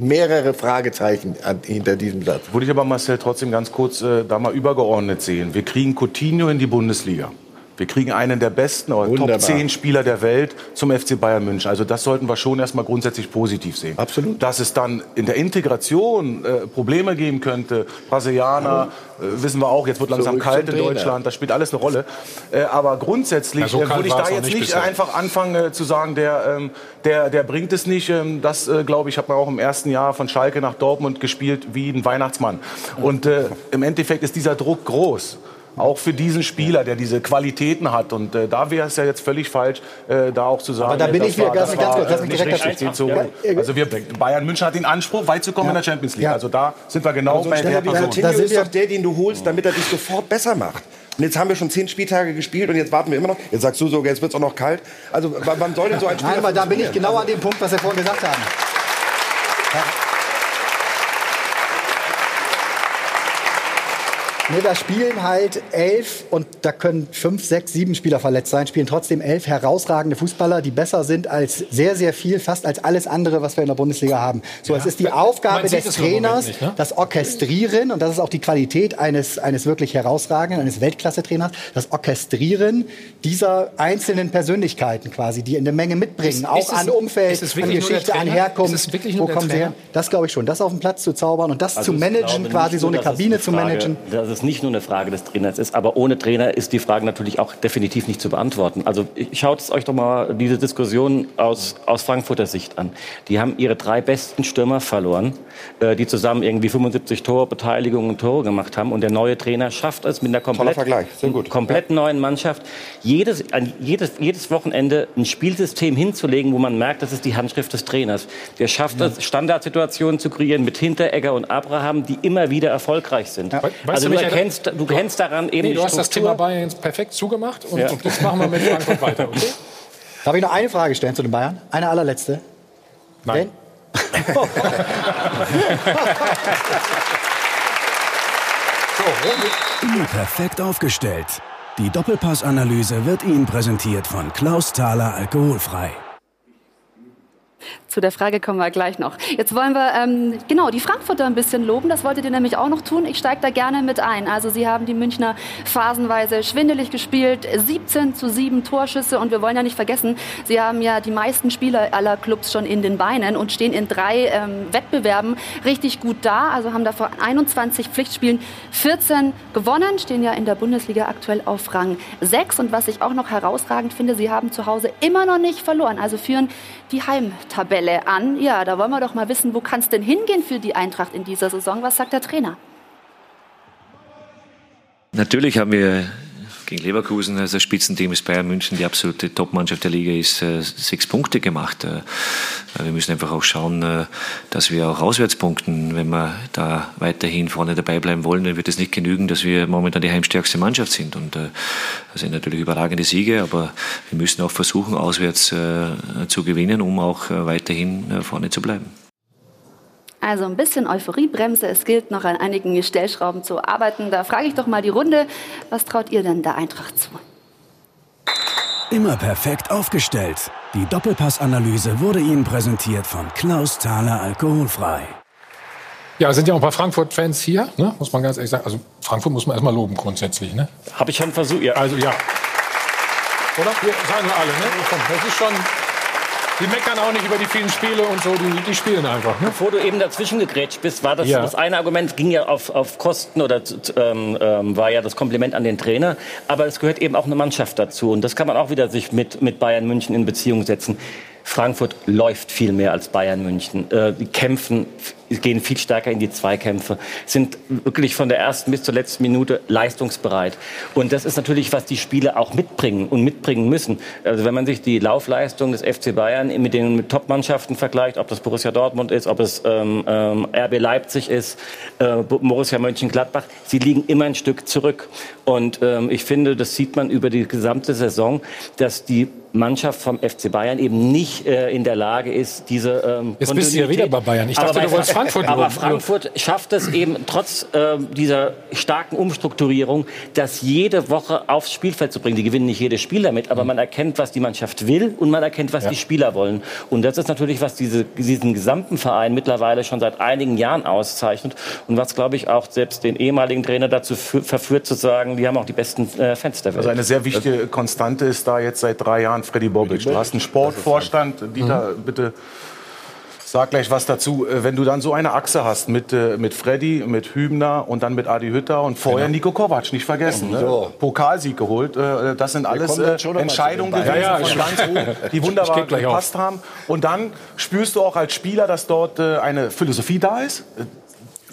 Mehrere Fragezeichen an, hinter diesem Satz. Würde ich aber Marcel trotzdem ganz kurz äh, da mal übergeordnet sehen. Wir kriegen Coutinho in die Bundesliga. Wir kriegen einen der besten oder Wunderbar. Top 10 Spieler der Welt zum FC Bayern München. Also das sollten wir schon erstmal grundsätzlich positiv sehen. Absolut. Dass es dann in der Integration äh, Probleme geben könnte, Brasilianer, äh, wissen wir auch, jetzt wird langsam Zurück kalt in Trainer. Deutschland, das spielt alles eine Rolle. Äh, aber grundsätzlich so äh, würde ich da jetzt nicht nicht einfach anfangen äh, zu sagen, der, ähm, der, der bringt es nicht. Ähm, das, äh, glaube ich, hat man auch im ersten Jahr von Schalke nach Dortmund gespielt wie ein Weihnachtsmann. Und äh, im Endeffekt ist dieser Druck groß. Auch für diesen Spieler, der diese Qualitäten hat. Und äh, da wäre es ja jetzt völlig falsch, äh, da auch zu sagen, Aber da bin das ich wieder war, ganz- das ganz war, äh, nicht direkt richtig. dazu- So, Ja, äh, also wir, Bayern München hat den Anspruch, weit zu kommen in der Champions League. Also da sind wir genau So bei der Person. Coutinho ist doch der, den du holst, damit er dich sofort besser macht. Und jetzt haben wir schon zehn Spieltage gespielt und jetzt warten wir immer noch. Jetzt sagst du sogar, jetzt wird es auch noch kalt. Also wann soll denn so ein Spieler Nein, aber da bin ich genau an dem Punkt, was wir vorhin gesagt haben. Nee, da spielen halt elf und da können fünf, sechs, sieben Spieler verletzt sein, spielen trotzdem elf herausragende Fußballer, die besser sind als sehr, sehr viel, fast als alles andere, was wir in der Bundesliga haben. So, es ist die Aufgabe des Trainers, nicht, ne? das Orchestrieren, und das ist auch die Qualität eines, eines wirklich herausragenden, eines Weltklasse-Trainers, das Orchestrieren dieser einzelnen Persönlichkeiten quasi, die eine Menge mitbringen, Ist- auch ist es- an Umfeld, ist es an Geschichte, an? Herkunft, Ist es wirklich wo kommen sie her? Das glaube ich schon, das auf den Platz zu zaubern und das Also zu managen, quasi so eine Kabine eine zu Frage, managen. Dass es nicht nur eine Frage des Trainers ist, aber ohne Trainer ist die Frage natürlich auch definitiv nicht zu beantworten. Also schaut es euch doch mal diese Diskussion aus, aus Frankfurter Sicht an. Die haben ihre drei besten Stürmer verloren, äh, die zusammen irgendwie 75 Torbeteiligungen und Tore gemacht haben. Und der neue Trainer schafft es mit einer komplett, komplett neuen Mannschaft, jedes, jedes, jedes Wochenende ein Spielsystem hinzulegen, wo man merkt, das ist die Handschrift des Trainers. Der schafft es, Standardsituationen zu kreieren mit Hinteregger und Abraham, die immer wieder erfolgreich sind. Weißt also du, Michael, erkennst, du kennst daran eben Nee, die du hast das Struktur. Thema Bayern jetzt perfekt zugemacht und, Ja. und jetzt machen wir mit Frankfurt weiter. Okay? Darf ich noch eine Frage stellen zu den Bayern? Eine allerletzte. Nein. Perfekt aufgestellt. Die Doppelpassanalyse wird Ihnen präsentiert von Klaus Thaler Alkoholfrei. Zu der Frage kommen wir gleich noch. Jetzt wollen wir ähm, genau die Frankfurter ein bisschen loben. Das wolltet ihr nämlich auch noch tun. Ich steige da gerne mit ein. Also sie haben die Münchner phasenweise schwindelig gespielt. 17 zu 7 Torschüsse. Und wir wollen ja nicht vergessen, sie haben ja die meisten Spieler aller Clubs schon in den Beinen und stehen in drei ähm, Wettbewerben richtig gut da. Also haben davor 21 Pflichtspielen 14 gewonnen, stehen ja in der Bundesliga aktuell auf Rang 6. Und was ich auch noch herausragend finde, sie haben zu Hause immer noch nicht verloren. Also führen die Heimtabelle an. Ja, da wollen wir doch mal wissen, wo kann es denn hingehen für die Eintracht in dieser Saison? Was sagt der Trainer? Natürlich haben wir gegen Leverkusen, also das Spitzenteam ist Bayern München, die absolute Topmannschaft der Liga ist, äh, sechs Punkte gemacht. Äh, wir müssen einfach auch schauen, äh, dass wir auch auswärts punkten. Wenn wir da weiterhin vorne dabei bleiben wollen, dann wird es nicht genügen, dass wir momentan die heimstärkste Mannschaft sind. Und äh, das sind natürlich überragende Siege, aber wir müssen auch versuchen, auswärts äh, zu gewinnen, um auch äh, weiterhin äh, vorne zu bleiben. Also ein bisschen Euphoriebremse. Es gilt noch an einigen Stellschrauben zu arbeiten. Da frage ich doch mal die Runde. Was traut ihr denn der Eintracht zu? Immer perfekt aufgestellt. Die Doppelpassanalyse wurde Ihnen präsentiert von Klaus Thaler Alkoholfrei. Ja, sind ja auch ein paar Frankfurt-Fans hier, ne? muss man ganz ehrlich sagen. Also Frankfurt muss man erstmal loben grundsätzlich. Ne? Habe ich schon versucht, ja. Also ja. Oder? Wir sagen wir alle, ne? Das ist schon. Die meckern auch nicht über die vielen Spiele und so, die, die spielen einfach. Ne? Bevor du eben dazwischen gegrätscht bist, war das Ja. das eine Argument, ging ja auf, auf Kosten oder ähm, ähm, war ja das Kompliment an den Trainer. Aber es gehört eben auch eine Mannschaft dazu. Und das kann man auch wieder sich mit, mit Bayern München in Beziehung setzen. Frankfurt läuft viel mehr als Bayern München. Äh, die kämpfen, gehen viel stärker in die Zweikämpfe, sind wirklich von der ersten bis zur letzten Minute leistungsbereit. Und das ist natürlich, was die Spieler auch mitbringen und mitbringen müssen. Also wenn man sich die Laufleistung des FC Bayern mit den Top-Mannschaften vergleicht, ob das Borussia Dortmund ist, ob es ähm, ähm, RB Leipzig ist, äh, Borussia Mönchengladbach, sie liegen immer ein Stück zurück. Und ähm, ich finde, das sieht man über die gesamte Saison, dass die Mannschaft vom FC Bayern eben nicht äh, in der Lage ist, diese ähm, Jetzt bist du ja wieder bei Bayern. Ich dachte, bei du wolltest Frankfurt Aber. Frankfurt schafft es eben trotz ähm, dieser starken Umstrukturierung, das jede Woche aufs Spielfeld zu bringen. Die gewinnen nicht jedes Spiel damit, aber man erkennt, was die Mannschaft will und man erkennt, was Ja. die Spieler wollen. Und das ist natürlich, was diese, diesen gesamten Verein mittlerweile schon seit einigen Jahren auszeichnet und was, glaube ich, auch selbst den ehemaligen Trainer dazu fü- verführt zu sagen, die haben auch die besten äh, Fans der Welt. Also eine sehr wichtige Konstante ist da jetzt seit drei Jahren Freddy Bobic. Du hast einen Sportvorstand. Dieter, bitte sag gleich was dazu. Äh, Wenn du dann so eine Achse hast mit, äh, mit Freddy, mit Hübner und dann mit Adi Hütter und vorher Nico Kovac, nicht vergessen. Ne? So. Pokalsieg geholt. Äh, Das sind alles Entscheidungen gewesen von Ja, ganz ja. oben, die wunderbar gleich auf. gepasst haben. Und dann spürst du auch als Spieler, dass dort eine Philosophie da ist.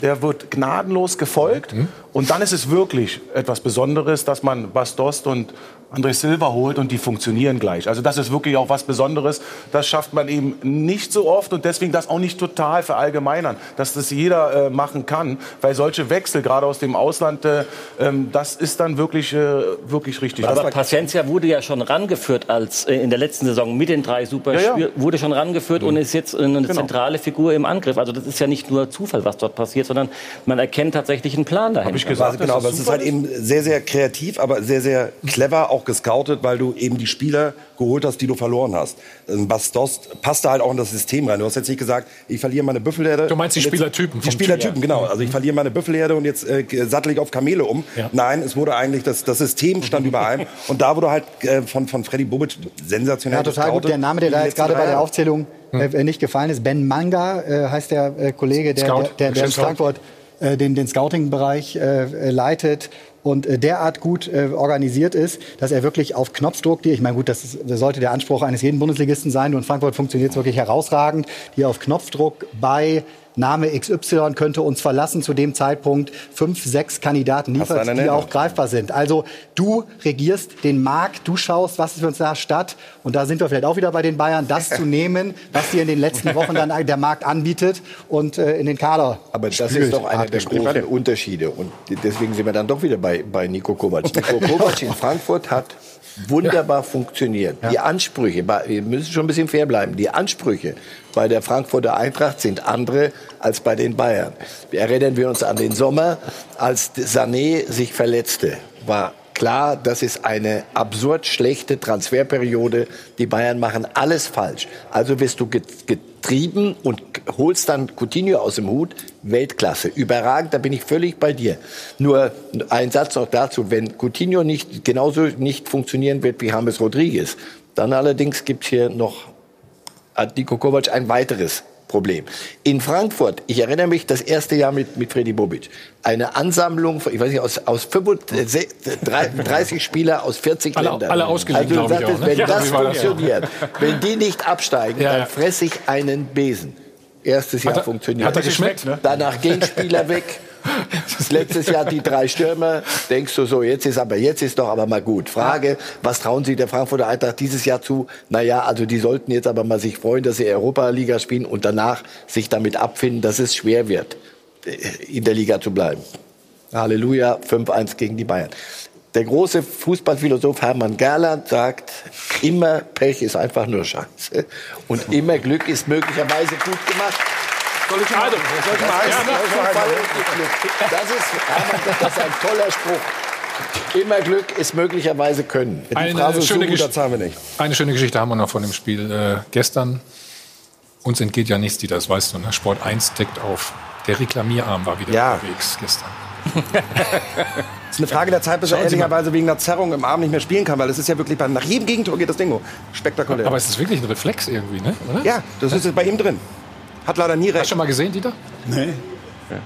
Der wird gnadenlos gefolgt. Mhm. Und dann ist es wirklich etwas Besonderes, dass man Bastost und André Silva holt und die funktionieren gleich. Also das ist wirklich auch was Besonderes. Das schafft man eben nicht so oft und deswegen das auch nicht total verallgemeinern, dass das jeder äh, machen kann, weil solche Wechsel gerade aus dem Ausland, äh, ähm, das ist dann wirklich äh, wirklich richtig. Aber Paciencia wurde ja schon rangeführt als äh, in der letzten Saison mit den drei Superspielen, Ja, ja. wurde schon rangeführt und ist jetzt eine Genau. zentrale Figur im Angriff. Also das ist ja nicht nur Zufall, was dort passiert, sondern man erkennt tatsächlich einen Plan dahinter. Also genau, aber es ist halt eben sehr, sehr kreativ, aber sehr, sehr clever auch gescoutet, weil du eben die Spieler geholt hast, die du verloren hast. Ein Bastos passt da halt auch in das System rein. Du hast jetzt nicht gesagt, ich verliere meine Büffelherde. Du meinst die Spielertypen Die Spielertypen, Typ. genau. Also ich verliere meine Büffelherde und jetzt äh, sattel ich auf Kamele um. Ja. Nein, es wurde eigentlich, das, das System stand über allem. Und da wurde halt äh, von, von Freddy Bobic sensationell Ja, total gut. Der Name, der da jetzt gerade bei der. Aufzählung äh, nicht gefallen ist, Ben Manga äh, heißt der äh, Kollege, der, Scout. der, der, der in. Frankfurt äh, den, den Scouting-Bereich äh, leitet und äh, derart gut äh, organisiert ist, dass er wirklich auf Knopfdruck, die, ich meine gut, das, ist, das sollte der Anspruch eines jeden Bundesligisten sein, nur in Frankfurt funktioniert es wirklich herausragend, die auf Knopfdruck bei Name XY könnte uns verlassen zu dem Zeitpunkt fünf, sechs Kandidaten liefert, die Nennung? auch greifbar sind. Also du regierst den Markt, du schaust, was ist für uns da statt. Und da sind wir vielleicht auch wieder bei den Bayern, das zu nehmen, was dir in den letzten Wochen dann der Markt anbietet und äh, in den Kader Aber das spült, ist doch einer der großen Unterschiede. Und deswegen sind wir dann doch wieder bei, bei Nico Kovac. Nico Kovac in Frankfurt hat wunderbar funktioniert. Die Ansprüche, wir müssen schon ein bisschen fair bleiben, die Ansprüche bei der Frankfurter Eintracht sind andere als bei den Bayern. Erinnern wir uns an den Sommer, als Sané sich verletzte, war klar, das ist eine absurd schlechte Transferperiode. Die Bayern machen alles falsch. Also wirst du get- getrieben und holst dann Coutinho aus dem Hut. Weltklasse, überragend, da bin ich völlig bei dir. Nur ein Satz noch dazu, wenn Coutinho nicht genauso nicht funktionieren wird wie James Rodriguez, dann allerdings gibt es hier noch hat Niko Kovac ein weiteres Problem. In Frankfurt, ich erinnere mich, das erste Jahr mit, mit Freddy Bobic, eine Ansammlung, von, ich weiß nicht, aus, aus 35, 30 Spieler aus 40 Alle- Ländern. alle ausgeliehen, also du sagtest, auch, ne? wenn Ja, das funktioniert, wenn die nicht absteigen, Ja, ja. dann fresse ich einen Besen. Erstes Jahr Hat er- funktioniert. hat er geschmeckt, ne? Danach gehen Spieler weg. Letztes Jahr die drei Stürmer. Denkst du so, jetzt ist aber jetzt ist doch aber mal gut. Frage, was trauen Sie der Frankfurter Eintracht dieses Jahr zu? Naja, also die sollten jetzt aber mal sich freuen, dass sie Europa-Liga spielen und danach sich damit abfinden, dass es schwer wird, äh, in der Liga zu bleiben. Halleluja, 5-1 gegen die Bayern. Der große Fußballphilosoph Hermann Gerland sagt, immer Pech ist einfach nur Chance. Und immer Glück ist möglicherweise gut gemacht. Soll ich mal, soll ich mal heißen? Das ist, Hermann, das ist ein toller Spruch. Immer Glück ist möglicherweise Können. Die Eine Phrase schöne, so gut, das haben wir nicht. eine schöne Geschichte haben wir noch von dem Spiel äh, gestern. Uns entgeht ja nichts, die das weißt du. Ne? Sport 1 deckt auf. Der Reklamierarm war wieder Ja. unterwegs gestern. ist eine Frage der Zeit, bis er ehrlicherweise wegen einer Zerrung im Arm nicht mehr spielen kann, weil es ist ja wirklich, bei, nach jedem Gegentor geht das Ding hoch. Spektakulär. Aber es ist wirklich ein Reflex irgendwie, ne? Oder? ja, das ist bei ihm drin. Hat leider nie Hast du recht. schon mal gesehen, Dieter? Nee. Äh,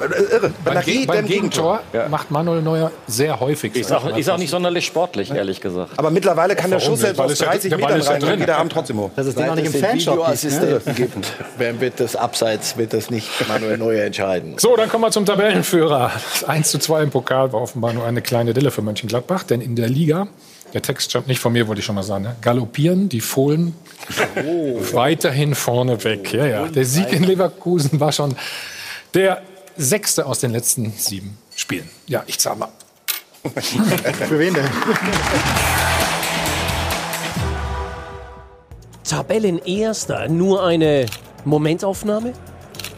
Irre. Beim, nach Ge jedem beim Gegentor macht Manuel Neuer sehr häufig. Ist auch, ist auch nicht sonderlich sportlich, ehrlich gesagt. Aber mittlerweile kann der Schuss selbst aus es ja- 30 der Ball Metern ist ja rein, dann drin. geht der Arm trotzdem hoch. Das ist den Weil noch nicht im Fanshop gibt? Videoassistenten gibt. Wer wird das Abseits, wird das nicht Manuel Neuer entscheiden. So, dann kommen wir zum Tabellenführer. Das 1 zu 2 im Pokal war offenbar nur eine kleine Delle für Mönchengladbach, denn in der Liga, der Text stammt nicht von mir, wollte ich schon mal sagen, ne? galoppieren die Fohlen weiterhin vorne weg. Ja, ja. Der Sieg in Leverkusen war schon der sechste aus den letzten sieben Spielen. Ja, ich zahle mal. Für wen denn? Tabellenerster, nur eine Momentaufnahme?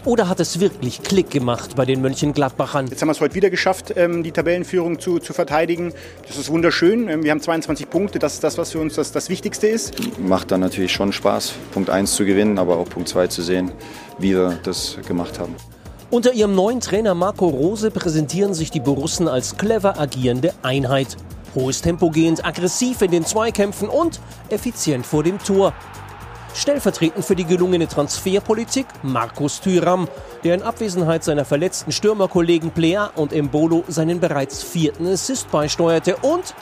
Oder hat es wirklich Klick gemacht bei den Mönchengladbachern? Jetzt haben wir es heute wieder geschafft, ähm, die Tabellenführung zu, zu verteidigen. Das ist wunderschön. Ähm, Wir haben 22 Punkte. Das ist das, was für uns das, das Wichtigste ist. macht dann natürlich schon Spaß, Punkt 1 zu gewinnen, aber auch Punkt 2 zu sehen, wie wir das gemacht haben. Unter ihrem neuen Trainer Marco Rose präsentieren sich die Borussen als clever agierende Einheit. Hohes Tempo gehend, aggressiv in den Zweikämpfen und effizient vor dem Tor. Stellvertretend für die gelungene Transferpolitik Markus Thüram, der in Abwesenheit seiner verletzten Stürmerkollegen Plea und Embolo seinen bereits vierten Assist beisteuerte und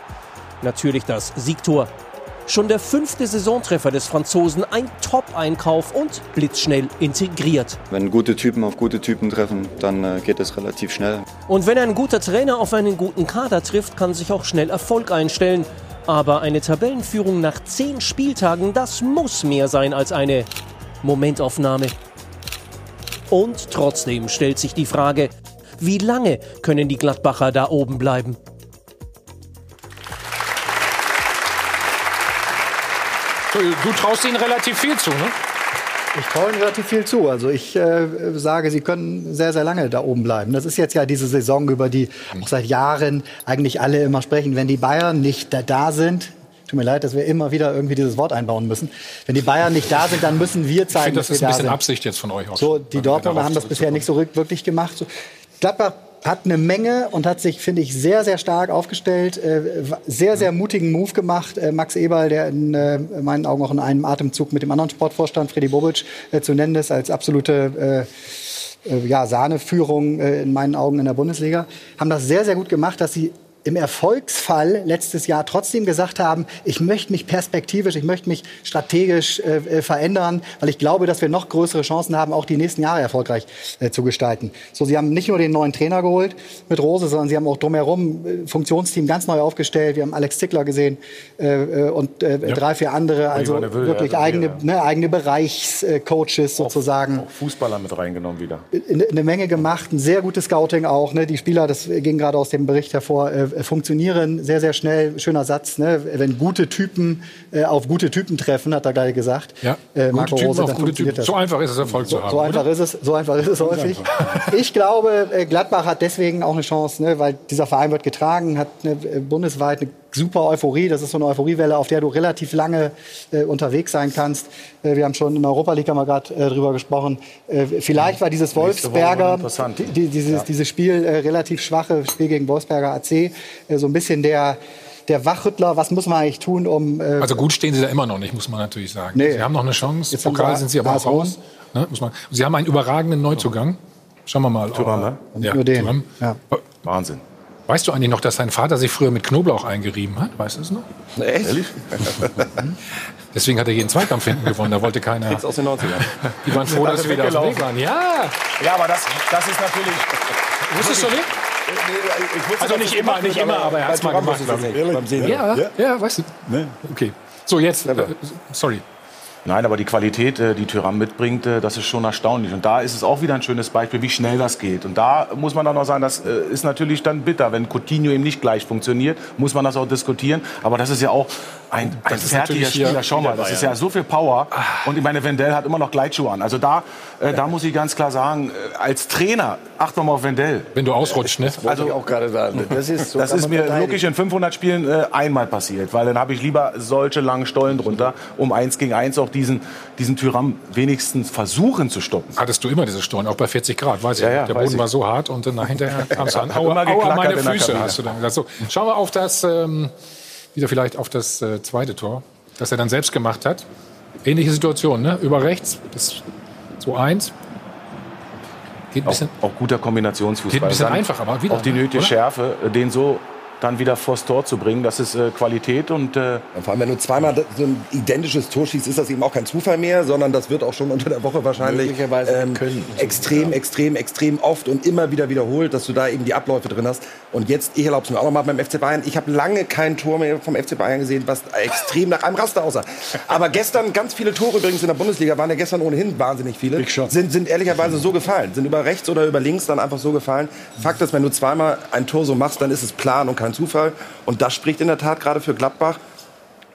natürlich das Siegtor. Schon der fünfte Saisontreffer des Franzosen, ein Top-Einkauf und blitzschnell integriert. Wenn gute Typen auf gute Typen treffen, dann äh, geht es relativ schnell. Und wenn ein guter Trainer auf einen guten Kader trifft, kann sich auch schnell Erfolg einstellen. Aber eine Tabellenführung nach zehn Spieltagen, das muss mehr sein als eine Momentaufnahme. Und trotzdem stellt sich die Frage, wie lange können die Gladbacher da oben bleiben? Du, traust ihnen relativ viel zu, ne? Ich traue Ihnen relativ viel zu. Also ich äh, sage, Sie können sehr, sehr lange da oben bleiben. Das ist jetzt ja diese Saison, über die auch seit Jahren eigentlich alle immer sprechen. Wenn die Bayern nicht da, da sind, tut mir leid, dass wir immer wieder irgendwie dieses Wort einbauen müssen. Wenn die Bayern nicht da sind, dann müssen wir Ich zeigen, finde, das dass ist wir ein da bisschen sind. Absicht jetzt von euch aus. So, die Dortmunder haben das bisher nicht so wirklich gemacht. Gladbach hat eine Menge und hat sich, finde ich, sehr, sehr stark aufgestellt. Äh, sehr, sehr mutigen Move gemacht. Äh, Max Eberl, der in äh, meinen Augen auch in einem Atemzug mit dem anderen Sportvorstand, Freddy Bobic, zu nennen ist, als absolute ja, Sahneführung in meinen Augen in der Bundesliga, haben das sehr, sehr gut gemacht, dass sie im Erfolgsfall letztes Jahr trotzdem gesagt haben, ich möchte mich perspektivisch, ich möchte mich strategisch äh, äh, verändern, weil ich glaube, dass wir noch größere Chancen haben, auch die nächsten Jahre erfolgreich äh, zu gestalten. So, sie haben nicht nur den neuen Trainer geholt mit Rose, sondern sie haben auch drumherum äh, Funktionsteam ganz neu aufgestellt. Wir haben Alex Zickler gesehen äh, äh, und Ja. drei, vier andere, also Neville, wirklich ja, eigene, ja. ne, eigene Bereichscoaches sozusagen Fußballer mit reingenommen wieder. eine eine Menge gemacht, ein sehr gutes Scouting auch. Ne? Die Spieler, das ging gerade aus dem Bericht hervor, funktionieren sehr, sehr schnell. Schöner Satz, ne? wenn gute Typen äh, auf gute Typen treffen, hat er gleich gesagt. Ja, Äh, gute Marco Typen Rose, auf dann gute funktioniert Typen. das. So einfach ist es, Erfolg So, zu haben. so einfach oder? ist es, so einfach ist es häufig. Ich glaube, äh, Gladbach hat deswegen auch eine Chance, ne? weil dieser Verein wird getragen, hat eine, äh, bundesweit eine super Euphorie. Das ist so eine Euphoriewelle, auf der du relativ lange äh, unterwegs sein kannst. Äh, wir haben schon in der Europa League haben wir gerade äh, drüber gesprochen. Äh, vielleicht war dieses Wolfsberger, die, die, dieses, Ja. dieses Spiel äh, relativ schwache Spiel gegen Wolfsberger AC, äh, so ein bisschen der der Wachrüttler, was muss man eigentlich tun, um. Äh, Also gut stehen sie da immer noch nicht, muss man natürlich sagen. Nee. Sie haben noch eine Chance. Jetzt Pokal sind sie aber auch raus. Ne, muss man. Sie haben einen überragenden Neuzugang. Schauen wir mal. Thuram, ne? Ja, Nur den. Thuram. Ja. Wahnsinn. Weißt du eigentlich noch, dass dein Vater sich früher mit Knoblauch eingerieben hat? Weißt du es noch? Echt? Ehrlich? Deswegen hat er jeden Zweikampf hinten gewonnen. Da wollte keiner. Jetzt aus den 90ern. Die waren froh, dass sie wieder auf dem Weg waren. Ja. Ja, aber das, das ist natürlich. Wusstest du nicht? Also nicht immer, nicht immer, aber er hat es mal gemacht. Beim Sehen. Ja, ja, weißt du. Okay. So, jetzt. Äh, sorry. Nein, aber die Qualität, äh, die Tyram mitbringt, äh, das ist schon erstaunlich. Und da ist es auch wieder ein schönes Beispiel, wie schnell das geht. Und da muss man dann noch sagen, das äh, ist natürlich dann bitter. Wenn Coutinho eben nicht gleich funktioniert, muss man das auch diskutieren. Aber das ist ja auch ein, ein Das ist fertiger Spieler. Schau mal, das ist ja so viel Power. Und ich meine, Wendell hat immer noch Gleitschuhe an. Also da, äh, da muss ich ganz klar sagen, äh, als Trainer, acht mal auf Wendell. Wenn du ausrutscht, ne? Wollte ich auch gerade sagen. Das ist, so das ist mir wirklich in 500 Spielen äh, einmal passiert, weil dann habe ich lieber solche langen Stollen drunter, um eins gegen eins auch diesen, diesen Tyram wenigstens versuchen zu stoppen. Hattest du immer diese Stollen, auch bei 40 Grad, weiß ich. Ja, ja, Der weiß Boden ich. war so hart und dann hinterher kamst du an. Aua, immer aua meine Füße, hast du dann gesagt. So, schauen wir auf das, ähm, wieder vielleicht auf das äh, zweite Tor, das er dann selbst gemacht hat. Ähnliche Situation, ne? Über rechts, das 2-1. Geht ein Auch, bisschen, auch guter Kombinationsfußball. Geht ein bisschen Dann einfach, aber wieder, Auch die ne? nötige Oder? Schärfe, äh, den so dann wieder vors Tor zu bringen, das ist äh, Qualität und äh, Vor allem, wenn du zweimal so ein identisches Tor schießt, ist das eben auch kein Zufall mehr, sondern das wird auch schon unter der Woche wahrscheinlich Möglicherweise ähm, können. extrem, extrem, extrem oft und immer wieder wiederholt, dass du da eben die Abläufe drin hast. Und jetzt, ich erlaube es mir auch nochmal beim FC Bayern, ich habe lange kein Tor mehr vom FC Bayern gesehen, was extrem nach einem Raster aussah. Aber gestern, ganz viele Tore übrigens in der Bundesliga, waren ja gestern ohnehin wahnsinnig viele, sind, sind ehrlicherweise so gefallen, sind über rechts oder über links dann einfach so gefallen. Fakt ist, wenn du zweimal ein Tor so machst, dann ist es Plan und kein Zufall. Und das spricht in der Tat gerade für Gladbach.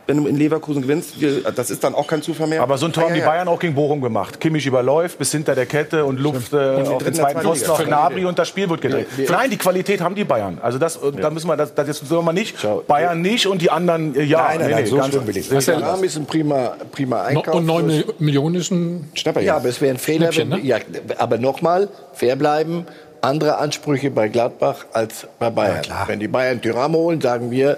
Wenn du in Leverkusen gewinnst, wir- das ist dann auch kein Zufall mehr. aber so ein Tor Ah, haben ja, die ja. Bayern auch gegen Bochum gemacht. Kimmich überläuft bis hinter der Kette und Luft äh, Und wir auf den zweiten Pfosten Liga. Gnabry und das Spiel wird gedreht. Wir- wir- Nein, die Qualität haben die Bayern. Also das, äh, da müssen wir das, das jetzt soll man nicht Bayern nicht und die anderen äh, ja. Nein, nein, nein, so ganz- schlimm will ich Das ist ja- ein prima, prima Einkauf. und 9 Mil- Millionen ist ein Schnapper Ja, aber es wäre ein Fehler. Wenn, ja, aber nochmal, fair bleiben. Andere Ansprüche bei Gladbach als bei Bayern. Wenn die Bayern Tyram holen, sagen wir,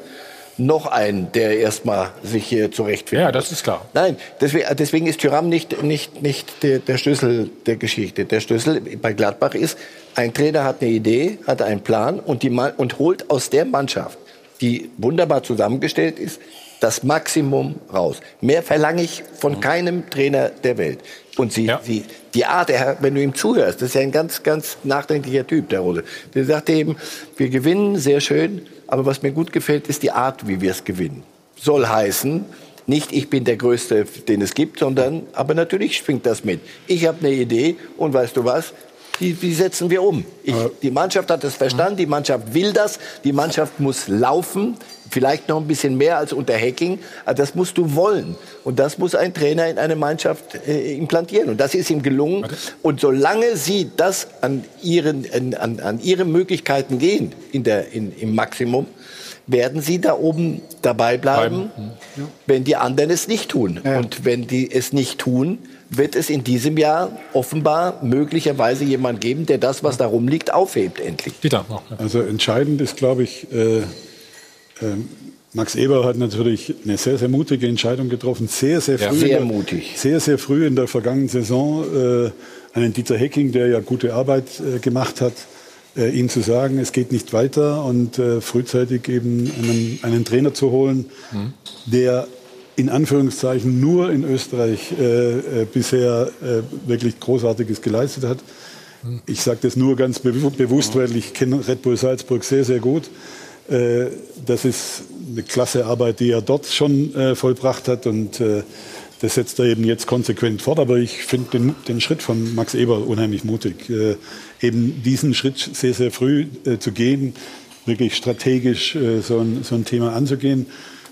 noch einen, der erstmal sich hier zurechtfindet. Ja, das ist klar. Nein, deswegen, deswegen ist Tyram nicht, nicht, nicht der, der Schlüssel der Geschichte. Der Schlüssel bei Gladbach ist, ein Trainer hat eine Idee, hat einen Plan und, die, und holt aus der Mannschaft, die wunderbar zusammengestellt ist, das Maximum raus. Mehr verlange ich von keinem Trainer der Welt. Und sie, sie, die Art, wenn du ihm zuhörst, das ist ja ein ganz, ganz nachdenklicher Typ, der Rose. Der sagt eben, wir gewinnen, sehr schön, aber was mir gut gefällt, ist die Art, wie wir es gewinnen. Soll heißen, nicht ich bin der Größte, den es gibt, sondern, aber natürlich schwingt das mit. Ich habe eine Idee und weißt du was? Die, die setzen wir um. Ich, die Mannschaft hat es verstanden, die Mannschaft will das, die Mannschaft muss laufen, vielleicht noch ein bisschen mehr als unter Hacking, aber das musst du wollen. Und das muss ein Trainer in eine Mannschaft äh, implantieren. Und das ist ihm gelungen. Und solange sie das an, ihren, an, an, ihre Möglichkeiten gehen, in der, in, im Maximum, werden sie da oben dabei bleiben, wenn die anderen es nicht tun. Und wenn die es nicht tun, wird es in diesem Jahr offenbar möglicherweise jemand geben, der das, was da rumliegt, aufhebt endlich. Also entscheidend ist, glaube ich, äh, ähm, Max Eber hat natürlich eine sehr, sehr mutige Entscheidung getroffen. Sehr, sehr Ja. früh. Sehr in der, mutig. Sehr, sehr früh in der vergangenen Saison äh, einen Dieter Hecking, der ja gute Arbeit äh, gemacht hat, äh, ihm zu sagen, es geht nicht weiter und äh, frühzeitig eben einen, einen Trainer zu holen, der in Anführungszeichen nur in Österreich äh, äh, bisher wirklich Großartiges geleistet hat. Ich sage das nur ganz bewu- bewusst, weil ich kenne Red Bull Salzburg sehr, sehr gut. Äh, Das ist eine klasse Arbeit, die er dort schon äh, vollbracht hat und äh, das setzt er eben jetzt konsequent fort. Aber ich finde den, den Schritt von Max Eber unheimlich mutig, eben diesen Schritt sehr, sehr früh zu gehen, wirklich strategisch so, ein, so ein Thema anzugehen.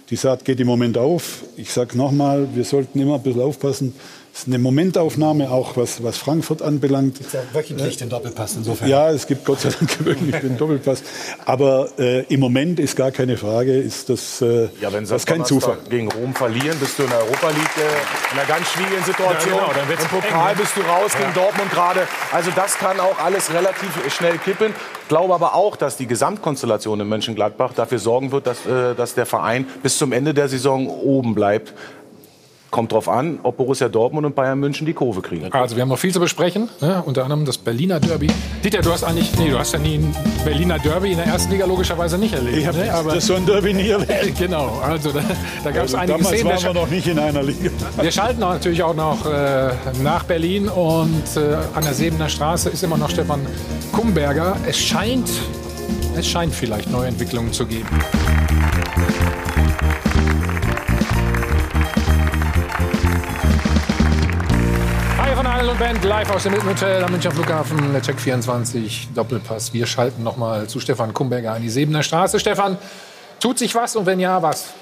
Die Saat geht im Moment auf. Ich sage nochmal, wir sollten immer ein bisschen aufpassen. Es ist eine Momentaufnahme, auch was, was Frankfurt anbelangt. Gibt's ja wöchentlich den Doppelpass insofern. Ja, es gibt Gott sei Dank wirklich den Doppelpass. Aber äh, im Moment ist gar keine Frage, ist das, äh, Ja, wenn sie das kein Zufall. gegen Rom verlieren, bist du in der Europa League äh, in einer ganz schwierigen Situation. Ja, genau, dann wird's Im Pokal eng, ne? bist du raus Ja. gegen Dortmund gerade. Also das kann auch alles relativ schnell kippen. Glaube aber auch, dass die Gesamtkonstellation in Mönchengladbach dafür sorgen wird, dass, äh, dass der Verein bis zum Ende der Saison oben bleibt. Kommt drauf an, ob Borussia Dortmund und Bayern München die Kurve kriegen. Also wir haben noch viel zu besprechen, ne? unter anderem das Berliner Derby. Dieter, du hast eigentlich, nee, du hast ja nie ein Berliner Derby in der ersten Liga logischerweise nicht erlebt. Ich habe ne? Aber das so ein Derby nie erlebt. genau, also da, da gab es Also einige damals Szenen. waren wir noch nicht in einer Liga. Wir schalten natürlich auch noch äh, nach Berlin und äh, an der Sebener Straße ist immer noch Stefan Kumberger. Es scheint, es scheint vielleicht neue Entwicklungen zu geben. Adel und Band, live aus dem Hotel am Münchner Flughafen, der Check 24, Doppelpass. Wir schalten nochmal zu Stefan Kumberger an die Sebener Straße. Stefan, tut sich was und wenn ja, was?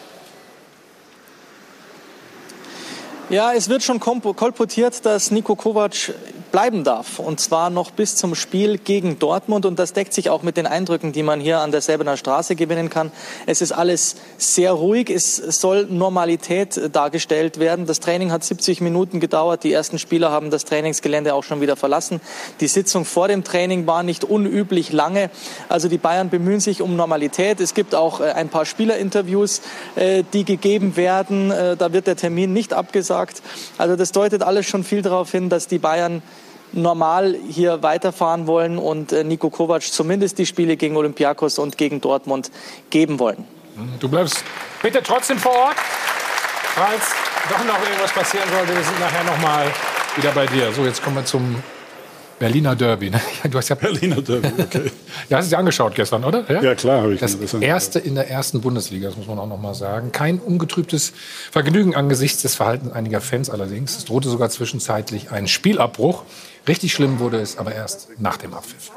Ja, es wird schon kolportiert, dass Niko Kovac bleiben darf. Und zwar noch bis zum Spiel gegen Dortmund. Und das deckt sich auch mit den Eindrücken, die man hier an der Säbener Straße gewinnen kann. Es ist alles sehr ruhig. Es soll Normalität dargestellt werden. Das Training hat 70 Minuten gedauert. Die ersten Spieler haben das Trainingsgelände auch schon wieder verlassen. Die Sitzung vor dem Training war nicht unüblich lange. Also die Bayern bemühen sich um Normalität. Es gibt auch äh, ein paar Spielerinterviews, äh, die gegeben werden. Äh, Da wird der Termin nicht abgesagt. Also das deutet alles schon viel darauf hin, dass die Bayern normal hier weiterfahren wollen und äh, Niko Kovac zumindest die Spiele gegen Olympiakos und gegen Dortmund geben wollen. Du bleibst bitte trotzdem vor Ort, falls doch noch irgendwas passieren sollte. Wir sind nachher noch mal wieder bei dir. So, jetzt kommen wir zum Berliner Derby. ne? Ja, Du hast ja Berliner Derby, okay. ja, hast du dir angeschaut gestern, oder? Ja, klar habe ich Das erste in der ersten Bundesliga, das muss man auch noch mal sagen. Kein ungetrübtes Vergnügen angesichts des Verhaltens einiger Fans allerdings. Es drohte sogar zwischenzeitlich ein Spielabbruch. Richtig schlimm wurde es aber erst nach dem Abpfiff.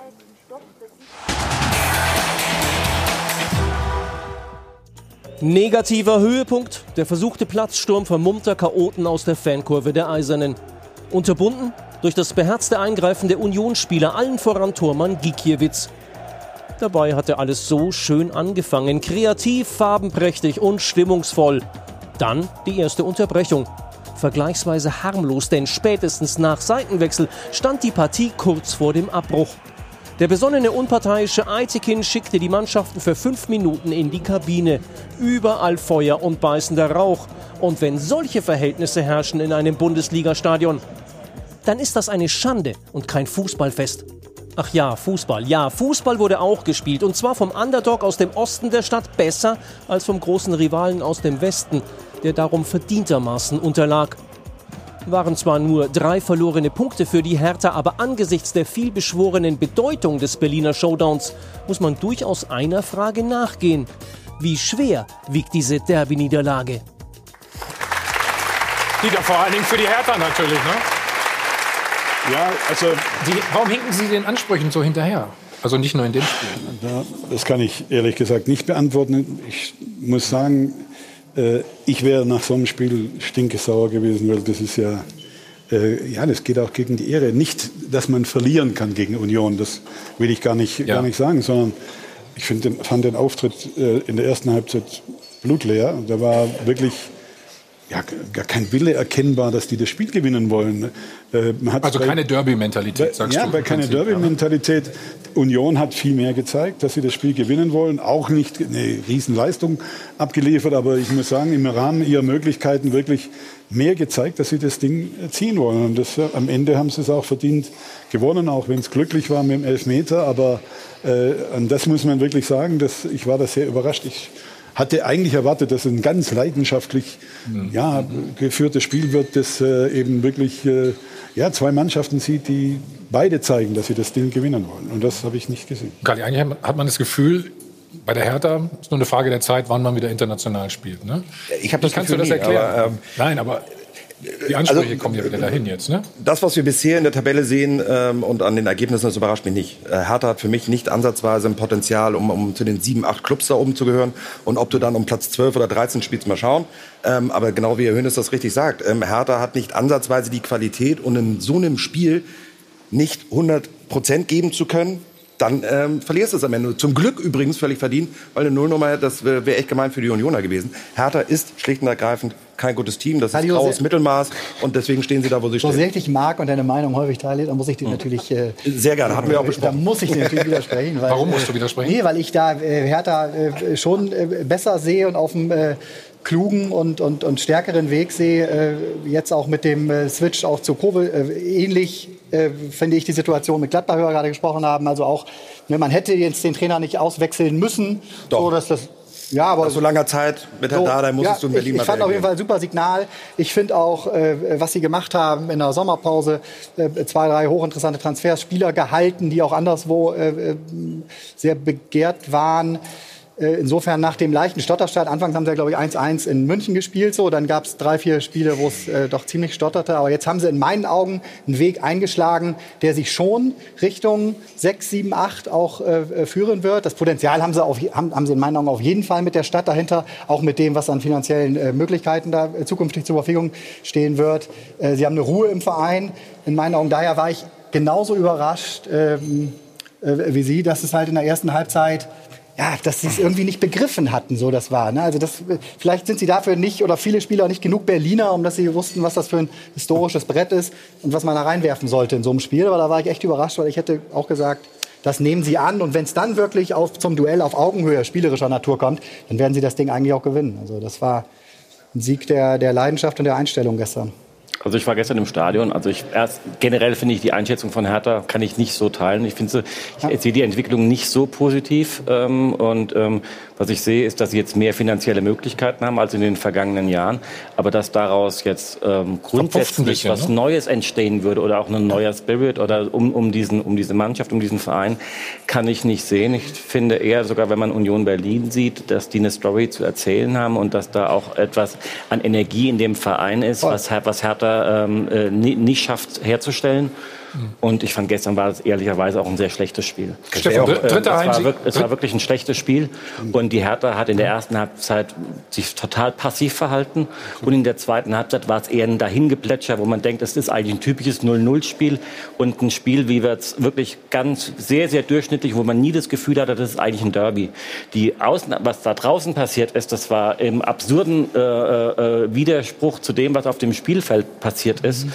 Negativer Höhepunkt, der versuchte Platzsturm vermummter Chaoten aus der Fankurve der Eisernen. Unterbunden durch das beherzte Eingreifen der Unionsspieler, allen voran Tormann Gikiewicz. Dabei hatte alles so schön angefangen, kreativ, farbenprächtig und stimmungsvoll. Dann die erste Unterbrechung. Vergleichsweise harmlos, denn spätestens nach Seitenwechsel stand die Partie kurz vor dem Abbruch. Der besonnene unparteiische Aitekin schickte die Mannschaften für fünf Minuten in die Kabine. Überall Feuer und beißender Rauch. Und wenn solche Verhältnisse herrschen in einem Bundesligastadion, dann ist das eine Schande und kein Fußballfest. Ach ja, Fußball. Ja, Fußball wurde auch gespielt. Und zwar vom Underdog aus dem Osten der Stadt besser als vom großen Rivalen aus dem Westen, der darum verdientermaßen unterlag. Waren zwar nur drei verlorene Punkte für die Hertha, aber angesichts der vielbeschworenen Bedeutung des Berliner Showdowns muss man durchaus einer Frage nachgehen. Wie schwer wiegt diese Derby-Niederlage? Dieter, vor allen Dingen für die Hertha natürlich, ne? Ja, also. Die, warum hinken Sie den Ansprüchen so hinterher? Also nicht nur in dem Spiel. Das kann ich ehrlich gesagt nicht beantworten. Ich muss sagen, äh, ich wäre nach so einem Spiel stinkesauer gewesen, weil das ist ja, äh, ja, das geht auch gegen die Ehre. Nicht, dass man verlieren kann gegen Union, das will ich gar nicht, gar nicht sagen, sondern ich find fand den Auftritt äh, in der ersten Halbzeit blutleer. Da war wirklich ja, gar kein Wille erkennbar, dass die das Spiel gewinnen wollen. Äh, Also bei- keine Derby-Mentalität, sagst ja, du. bei im keine ja. Derby-Mentalität. Union hat viel mehr gezeigt, dass sie das Spiel gewinnen wollen. Auch nicht eine Riesenleistung abgeliefert, aber ich muss sagen, im Rahmen ihrer Möglichkeiten wirklich mehr gezeigt, dass sie das Ding ziehen wollen. Und das, äh, am Ende haben sie es auch verdient gewonnen, auch wenn es glücklich war mit dem Elfmeter. Aber äh, an das muss man wirklich sagen, dass, ich war da sehr überrascht. Ich hatte eigentlich erwartet, dass es ein ganz leidenschaftlich ja, geführtes Spiel wird, das äh, eben wirklich äh, ja, zwei Mannschaften sieht, die beide zeigen, dass sie das Ding gewinnen wollen. Und das habe ich nicht gesehen. Kali, eigentlich hat man das Gefühl, bei der Hertha ist nur eine Frage der Zeit, wann man wieder international spielt. Ne? Ich habe Wie das kannst Gefühl du das nie, erklären? aber, ähm, Nein, aber die Ansprüche Also, kommen ja wieder dahin jetzt. Ne? Das, was wir bisher in der Tabelle sehen ähm, und an den Ergebnissen, das überrascht mich nicht. Äh, Hertha hat für mich nicht ansatzweise ein Potenzial, um, um zu den sieben, acht Clubs da oben zu gehören. Und ob du dann um Platz 12 oder 13 spielst, mal schauen. Ähm, aber genau wie Herr Hönes das richtig sagt, ähm, Hertha hat nicht ansatzweise die Qualität und in so einem Spiel nicht 100 Prozent geben zu können, dann ähm, verlierst du es am Ende. Zum Glück übrigens völlig verdient, weil eine Nullnummer, das wäre wär echt gemein für die Unioner gewesen. Hertha ist schlicht und ergreifend kein gutes Team, das ist graues Mittelmaß und deswegen stehen sie da, wo sie So stehen. sehr ich dich mag und deine Meinung häufig teile, dann muss ich dir natürlich. Äh, Sehr gerne, hatten wir auch Da besprochen. muss ich dir natürlich widersprechen. Weil, Warum musst du widersprechen? Nee, weil ich da äh, Hertha äh, schon äh, besser sehe und auf dem. Klugen und, und, und stärkeren Weg sehe. Äh, jetzt auch mit dem äh, Switch auch zu Kobe. Äh, ähnlich äh, finde ich die Situation mit Gladbach, wir gerade gesprochen haben. Also auch, ne, man hätte jetzt den Trainer nicht auswechseln müssen. Doch. So, dass das, ja, aber Nach so langer Zeit mit Herrn so, Dardai musstest du in Berlin ich, ich fand auf jeden. Fall ein super Signal. Ich finde auch, äh, was sie gemacht haben in der Sommerpause, äh, zwei, drei hochinteressante Transfers, Spieler gehalten, die auch anderswo äh, äh, sehr begehrt waren. Äh, Insofern nach dem leichten Stotterstart, anfangs haben sie, glaube ich, 1-1 in München gespielt, so, dann gab es drei, vier Spiele, wo es äh, doch ziemlich stotterte, aber jetzt haben sie in meinen Augen einen Weg eingeschlagen, der sich schon Richtung 6, 7, 8 auch äh, führen wird. Das Potenzial haben sie, auf, haben, haben sie in meinen Augen auf jeden Fall mit der Stadt dahinter, auch mit dem, was an finanziellen äh, Möglichkeiten da äh, zukünftig zur Verfügung stehen wird. Äh, sie haben eine Ruhe im Verein, in meinen Augen, daher war ich genauso überrascht ähm, äh, wie Sie, dass es halt in der ersten Halbzeit ja, dass sie es irgendwie nicht begriffen hatten, so das war. Ne? Also das, vielleicht sind sie dafür nicht oder viele Spieler nicht genug Berliner, um dass sie wussten, was das für ein historisches Brett ist und was man da reinwerfen sollte in so einem Spiel. Aber da war ich echt überrascht, weil ich hätte auch gesagt, das nehmen sie an und wenn es dann wirklich auf, zum Duell auf Augenhöhe spielerischer Natur kommt, dann werden sie das Ding eigentlich auch gewinnen. Also das war ein Sieg der, der Leidenschaft und der Einstellung gestern. Also ich war gestern im Stadion. Also ich erst generell finde ich die Einschätzung von Hertha kann ich nicht so teilen. Ich finde, ich sehe die Entwicklung nicht so positiv. Ähm, und ähm, was ich sehe, ist, dass sie jetzt mehr finanzielle Möglichkeiten haben als in den vergangenen Jahren. Aber dass daraus jetzt ähm, grundsätzlich bisschen, was ne? Neues entstehen würde oder auch ein neuer Spirit oder um, um, diesen, um diese Mannschaft, um diesen Verein, kann ich nicht sehen. Ich finde eher sogar, wenn man Union Berlin sieht, dass die eine Story zu erzählen haben und dass da auch etwas an Energie in dem Verein ist, was, was Hertha ähm, äh, nicht schafft herzustellen. Und ich fand gestern war es ehrlicherweise auch ein sehr schlechtes Spiel. Stefan, Äh, dritter es war, Heimsieg- wirk- es war wirklich ein schlechtes Spiel. Und die Hertha hat in der ersten Halbzeit sich total passiv verhalten. Und in der zweiten Halbzeit war es eher ein Dahingeplätscher, wo man denkt, es ist eigentlich ein typisches 0-0-Spiel und ein Spiel, wie wir es wirklich ganz sehr, sehr durchschnittlich, wo man nie das Gefühl hatte, das ist eigentlich ein Derby. Die Außen, was da draußen passiert ist, das war im absurden äh, äh, Widerspruch zu dem, was auf dem Spielfeld passiert ist.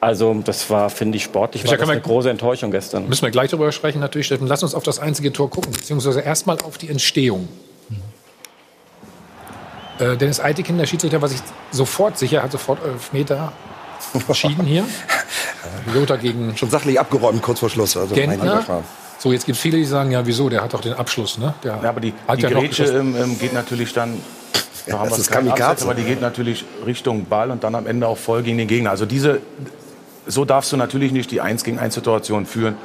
Also das war, finde ich, sportlich war das kann man- eine große Enttäuschung gestern. Müssen wir gleich darüber sprechen, natürlich, Steffen. Lass uns auf das einzige Tor gucken, beziehungsweise erstmal auf die Entstehung. Äh, Dennis Eitekin, der Schiedsrichter, war sich sofort sicher, hat sofort Elfmeter entschieden hier. Lothar gegen Schon sachlich abgeräumt kurz vor Schluss. Also Gentner. So, jetzt gibt es viele, die sagen, ja, wieso, der hat doch den Abschluss, ne? Der Ja, aber die, hat die ja Grätsche ähm, geht natürlich dann. Da Ja, haben das wir ist Kamikaze. Abseits, aber die geht natürlich Richtung Ball und dann am Ende auch voll gegen den Gegner. Also diese, so darfst du natürlich nicht die 1 gegen 1 Situation führen.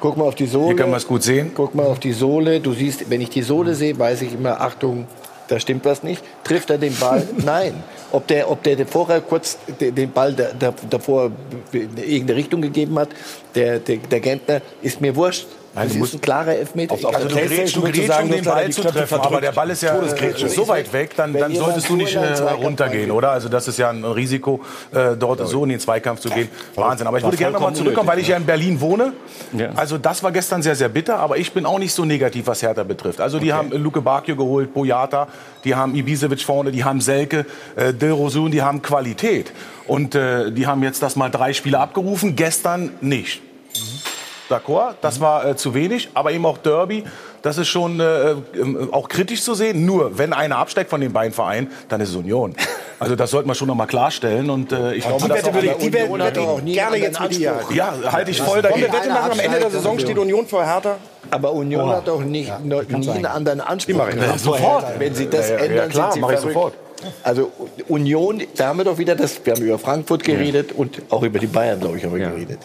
Guck mal auf die Sohle. Hier kann man es gut sehen. Guck mal auf die Sohle. Du siehst, wenn ich die Sohle sehe, weiß ich immer, Achtung, da stimmt was nicht. Trifft er den Ball? Nein. Ob der, ob der vorher kurz de- den Ball da- da- davor in irgendeine Richtung gegeben hat, der, der, der Gentner, ist mir wurscht. Nein, du ist ein klarer Elfmeter. Also du grätschst, du grätschst, um den Ball zu treffen, aber der Ball ist ja äh, so weit weg, dann, dann solltest du nicht äh, runtergehen, oder? Also das ist ja ein Risiko, äh, dort so in den Zweikampf zu gehen. Wahnsinn. Aber ich würde gerne noch mal vollkommen zurückkommen, weil ich ja in Berlin wohne. Also das war gestern sehr, sehr bitter, aber ich bin auch nicht so negativ, was Hertha betrifft. Also die haben Luke Bakio geholt, Boyata, die haben Ibisevic vorne, die haben Selke, äh, Del Rosun, die haben Qualität. Und äh, die haben jetzt das mal drei Spiele abgerufen, gestern nicht. D'accord, das war äh, zu wenig, aber eben auch Derby, das ist schon äh, ähm, auch kritisch zu sehen. Nur, wenn einer absteigt von den beiden Vereinen, dann ist es Union. Also das sollte man schon noch mal klarstellen und äh, ich glaube, Die dass Wette auch würde ich, die Wette Union würde hat auch nie gerne jetzt mit dir. Ja, halte ich voll Wollen dagegen. wir Wette machen, am Ende der Saison steht Union vor Hertha? Aber Union hat auch nicht, noch nie einen anderen Anspruch. mach ich. gehabt. Ja, sofort. Wenn sie das Ja, ja, ja, ändern, klar, sind sie mach ich verrückt. sofort. Also Union, da haben wir doch wieder das, wir haben über Frankfurt geredet und auch über die Bayern, glaube ich, haben wir geredet.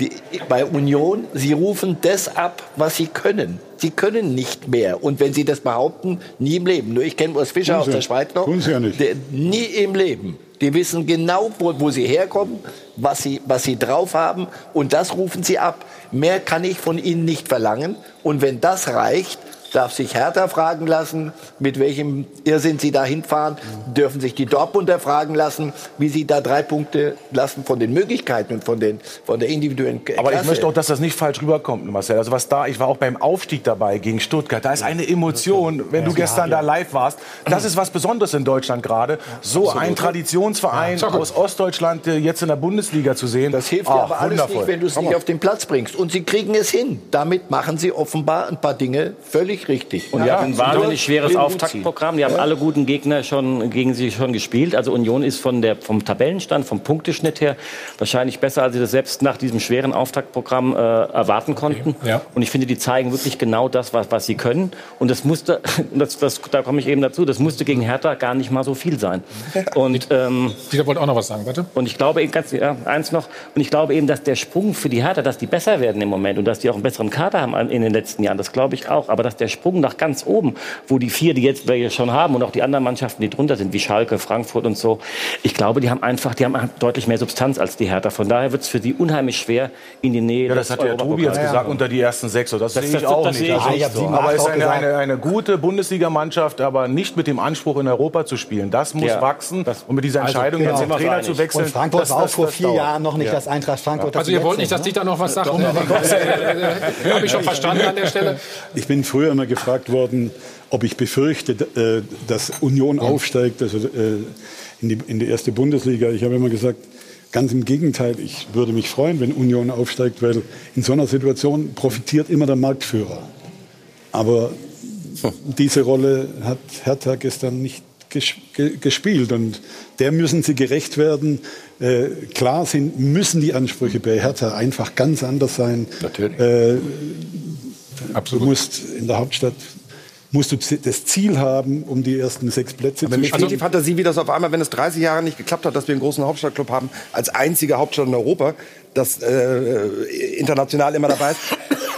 Die, bei Union, sie rufen das ab, was sie können. Sie können nicht mehr. Und wenn sie das behaupten, nie im Leben. Nur ich kenne Urs Fischer aus der Schweiz noch. Tun sie ja nicht. Der, nie im Leben. Die wissen genau, wo, wo sie herkommen, was sie, was sie drauf haben. Und das rufen sie ab. Mehr kann ich von ihnen nicht verlangen. Und wenn das reicht, darf sich Hertha fragen lassen, mit welchem Irrsinn sie da hinfahren, dürfen sich die Dortmunder fragen lassen, wie sie da drei Punkte lassen von den Möglichkeiten und von, den, von der individuellen K- Aber ich Klasse. möchte auch, dass das nicht falsch rüberkommt, Marcel. Also was da, ich war auch beim Aufstieg dabei gegen Stuttgart. Da ist eine Emotion, wenn du gestern da live warst. Das ist was Besonderes in Deutschland gerade. So ein Traditionsverein aus Ostdeutschland äh, jetzt in der Bundesliga zu sehen. Das hilft dir aber alles nicht, wenn du es nicht auf den Platz bringst. Und sie kriegen es hin. Damit machen sie offenbar ein paar Dinge völlig völlig richtig. Und ja, ein wahnsinnig schweres Auftaktprogramm. Die haben alle guten Gegner schon gegen sie schon gespielt. Also Union ist von der, vom Tabellenstand, vom Punkteschnitt her wahrscheinlich besser, als sie das selbst nach diesem schweren Auftaktprogramm äh, erwarten konnten. Okay. Ja. Und ich finde, die zeigen wirklich genau das, was, was sie können. Und das musste, das, das, da komme ich eben dazu, das musste gegen Hertha gar nicht mal so viel sein. Und, ähm, Dieter wollte auch noch was sagen, bitte. und ich glaube, eben ganz, ja, eins noch, und ich glaube eben, dass der Sprung für die Hertha, dass die besser werden im Moment und dass die auch einen besseren Kader haben in den letzten Jahren, das glaube ich auch. Aber dass der Sprung nach ganz oben, wo die vier, die jetzt wir schon haben und auch die anderen Mannschaften, die drunter sind, wie Schalke, Frankfurt und so, ich glaube, die haben einfach, die haben deutlich mehr Substanz als die Hertha. Von daher wird es für sie unheimlich schwer in die Nähe Ja, das hat der Tobi jetzt gesagt, unter die ersten sechs. Das, Das- sehe ich das- auch das nicht. sehe ich Also, so. aber es ist eine, eine, eine gute Bundesligamannschaft, aber nicht mit dem Anspruch, in Europa zu spielen. Das muss Ja. wachsen. und mit dieser Also, Entscheidung, genau. jetzt den Trainer zu wechseln. Und Frankfurt das- war auch das- vor das vier dauert. Jahren noch nicht Ja. das Eintracht Frankfurt. Also ihr wollt nicht, dass Dieter noch was sagt? Habe ich schon verstanden an der Stelle. Ich bin früher immer gefragt worden, ob ich befürchte, äh, dass Union aufsteigt also, äh, in, die, in die erste Bundesliga. Ich habe immer gesagt, ganz im Gegenteil, ich würde mich freuen, wenn Union aufsteigt, weil in so einer Situation profitiert immer der Marktführer. Aber diese Rolle hat Hertha gestern nicht ges ge gespielt und der müssen sie gerecht werden. Äh, klar sind, müssen die Ansprüche bei Hertha einfach ganz anders sein. Natürlich. Äh, Du musst in der Hauptstadt musst du das Ziel haben, um die ersten sechs Plätze Aber zu mir spielen. fehlt die Fantasie, wie das auf einmal, wenn es 30 Jahre nicht geklappt hat, dass wir einen großen Hauptstadtclub haben, als einzige Hauptstadt in Europa, das äh, international immer dabei ist.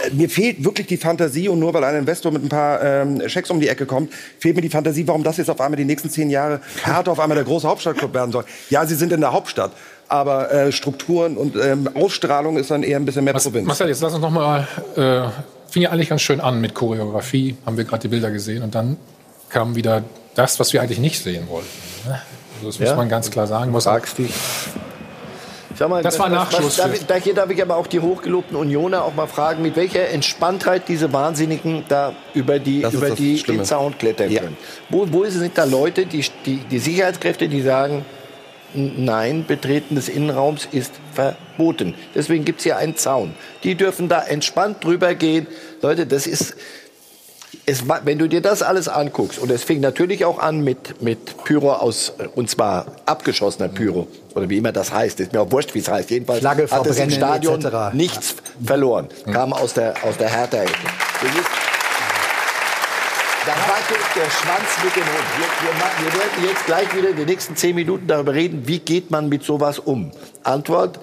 Äh, Mir fehlt wirklich die Fantasie und nur weil ein Investor mit ein paar ähm, Schecks um die Ecke kommt, fehlt mir die Fantasie, warum das jetzt auf einmal die nächsten zehn Jahre Hertha auf einmal der große Hauptstadtclub werden soll. Ja, sie sind in der Hauptstadt, aber äh, Strukturen und ähm, Ausstrahlung ist dann eher ein bisschen mehr Provinz. Marcel, jetzt lass uns noch mal. Äh, fing ja eigentlich ganz schön an mit Choreografie, haben wir gerade die Bilder gesehen. Und dann kam wieder das, was wir eigentlich nicht sehen wollten. ne? Also das muss Ja? man ganz klar sagen. Was Fragst dich. Sag mal, Das war was- Nachschuss Was, ich, da, hier darf ich aber auch die hochgelobten Unioner auch mal fragen, mit welcher Entspanntheit diese Wahnsinnigen da über, die, Das über die, Schlimme. den Zaun klettern können. Wo, wo sind da Leute, die, die, die Sicherheitskräfte, die sagen, nein, Betreten des Innenraums ist verboten. Deswegen gibt es hier einen Zaun. Die dürfen da entspannt drüber gehen. Leute, das ist... Es, wenn du dir das alles anguckst, und es fing natürlich auch an mit, mit Pyro aus, und zwar abgeschossener Pyro, oder wie immer das heißt, ist mir auch wurscht, wie es heißt. Jedenfalls Flagge hat es im Stadion etc. nichts verloren. Kam aus der, aus der Hertha-Ecke. Da wackelt der Schwanz mit dem Hund. Wir, wir, wir werden jetzt gleich wieder in den nächsten zehn Minuten darüber reden, wie geht man mit sowas um. Antwort,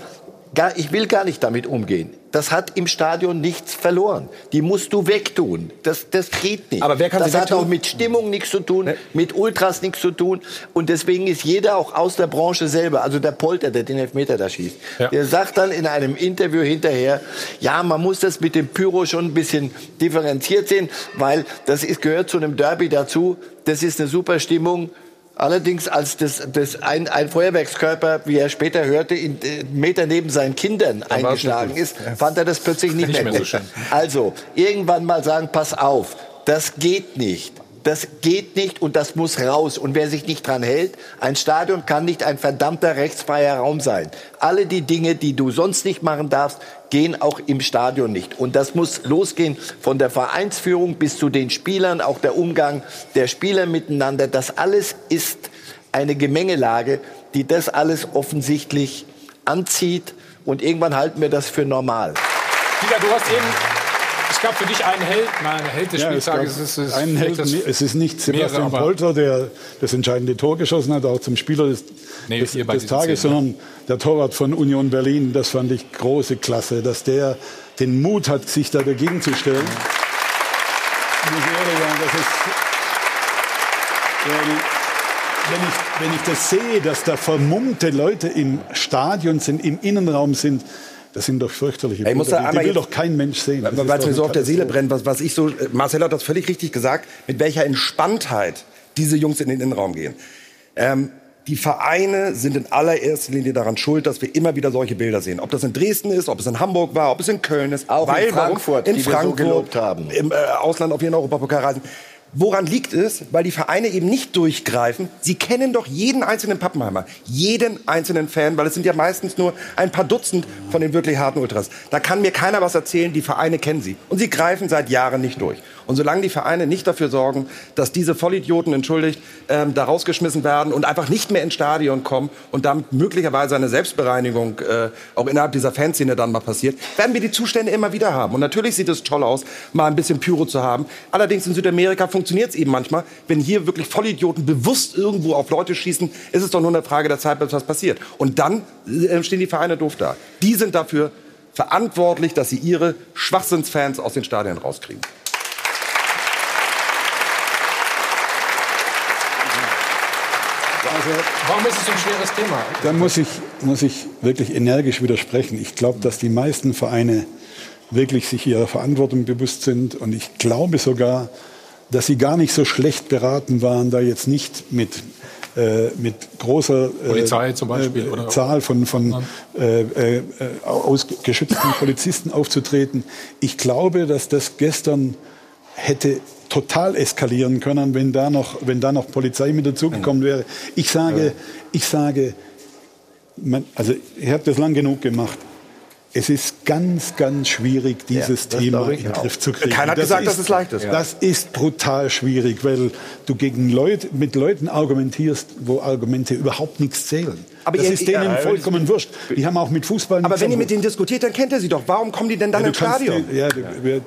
gar, ich will gar nicht damit umgehen. Das hat im Stadion nichts verloren. Die musst du wegtun. Das, das geht nicht. Aber wer kann das hat wegtun? auch mit Stimmung nichts zu tun, mit Ultras nichts zu tun. Und deswegen ist jeder auch aus der Branche selber, also der Polter, der den Elfmeter da schießt, der sagt dann in einem Interview hinterher, ja, man muss das mit dem Pyro schon ein bisschen differenziert sehen, weil das ist, gehört zu einem Derby dazu. Das ist eine super Stimmung. Allerdings, als das, das ein, ein Feuerwerkskörper, wie er später hörte, in, äh, Meter neben seinen Kindern es eingeschlagen ist, fand er das plötzlich nicht, Nicht mehr, mehr so schön. Also, irgendwann mal sagen, pass auf, das geht nicht. Das geht nicht und das muss raus. Und wer sich nicht dran hält, ein Stadion kann nicht ein verdammter rechtsfreier Raum sein. Alle die Dinge, die du sonst nicht machen darfst, gehen auch im Stadion nicht. Und das muss losgehen von der Vereinsführung bis zu den Spielern, auch der Umgang der Spieler miteinander. Das alles ist eine Gemengelage, die das alles offensichtlich anzieht. Und irgendwann halten wir das für normal. Dieter, du hast eben. Es gab für dich einen Held, nein, ein Held des Ja, es Spieltages. Es ist, einen Held, es ist nicht mehrere, Sebastian aber- Polter, der das entscheidende Tor geschossen hat, auch zum Spieler des, Nee, des, des Tages, ne? sondern der Torwart von Union Berlin. Das fand ich große Klasse, dass der den Mut hat, sich da dagegen zu stellen. Muss ich ehrlich sagen, das ist, wenn, ich, wenn ich das sehe, dass da vermummte Leute im Stadion sind, im Innenraum sind, das sind doch fürchterliche Ich muss Bilder. da Die, einmal die will doch kein Mensch sehen. Weil es mir so auf der Seele brennt, was, was ich so, äh, Marcel hat das völlig richtig gesagt, mit welcher Entspanntheit diese Jungs in den Innenraum gehen. Ähm, die Vereine sind in allererster Linie daran schuld, dass wir immer wieder solche Bilder sehen. Ob das in Dresden ist, ob es in Hamburg war, ob es in Köln ist. Auch in Weil, warum? Frankfurt, in die wir so Frankfurt, gelobt haben. im äh, Ausland auf jeden Europapokal reisen. Woran liegt es? Weil die Vereine eben nicht durchgreifen. Sie kennen doch jeden einzelnen Pappenheimer, jeden einzelnen Fan, weil es sind ja meistens nur ein paar Dutzend von den wirklich harten Ultras. Da kann mir keiner was erzählen, die Vereine kennen sie. Und sie greifen seit Jahren nicht durch. Und solange die Vereine nicht dafür sorgen, dass diese Vollidioten, entschuldigt, ähm, da rausgeschmissen werden und einfach nicht mehr ins Stadion kommen und damit möglicherweise eine Selbstbereinigung äh, auch innerhalb dieser Fanszene dann mal passiert, werden wir die Zustände immer wieder haben. Und natürlich sieht es toll aus, mal ein bisschen Pyro zu haben. Allerdings in Südamerika funktioniert es eben manchmal, wenn hier wirklich Vollidioten bewusst irgendwo auf Leute schießen, ist es doch nur eine Frage der Zeit, bis was passiert. Und dann äh, stehen die Vereine doof da. Die sind dafür verantwortlich, dass sie ihre Schwachsinnsfans aus den Stadien rauskriegen. Also, warum ist es so ein schweres Thema? Da muss ich, muss ich wirklich energisch widersprechen. Ich glaube, dass die meisten Vereine wirklich sich ihrer Verantwortung bewusst sind. Und ich glaube sogar, dass sie gar nicht so schlecht beraten waren, da jetzt nicht mit, äh, mit großer äh, Polizei zum Beispiel, äh, oder? Zahl von, von äh, äh, ausgeschützten Polizisten aufzutreten. Ich glaube, dass das gestern hätte total eskalieren können, wenn da noch, wenn da noch Polizei mit dazugekommen wäre. Ich sage, ich sage, man, also ich habe das lang genug gemacht. Es ist ganz, ganz schwierig, dieses das Thema in den. Griff zu kriegen. Keiner hat gesagt, dass es leicht ist. Das ist brutal schwierig, weil du gegen Leute, mit Leuten argumentierst, wo Argumente überhaupt nichts zählen. Aber das ihr- ist denen ja, vollkommen wurscht. Die haben auch mit Fußball Aber wenn ihr mit denen diskutiert, dann kennt ihr sie doch. Warum kommen die denn dann ja, ins Stadion? die- Ja,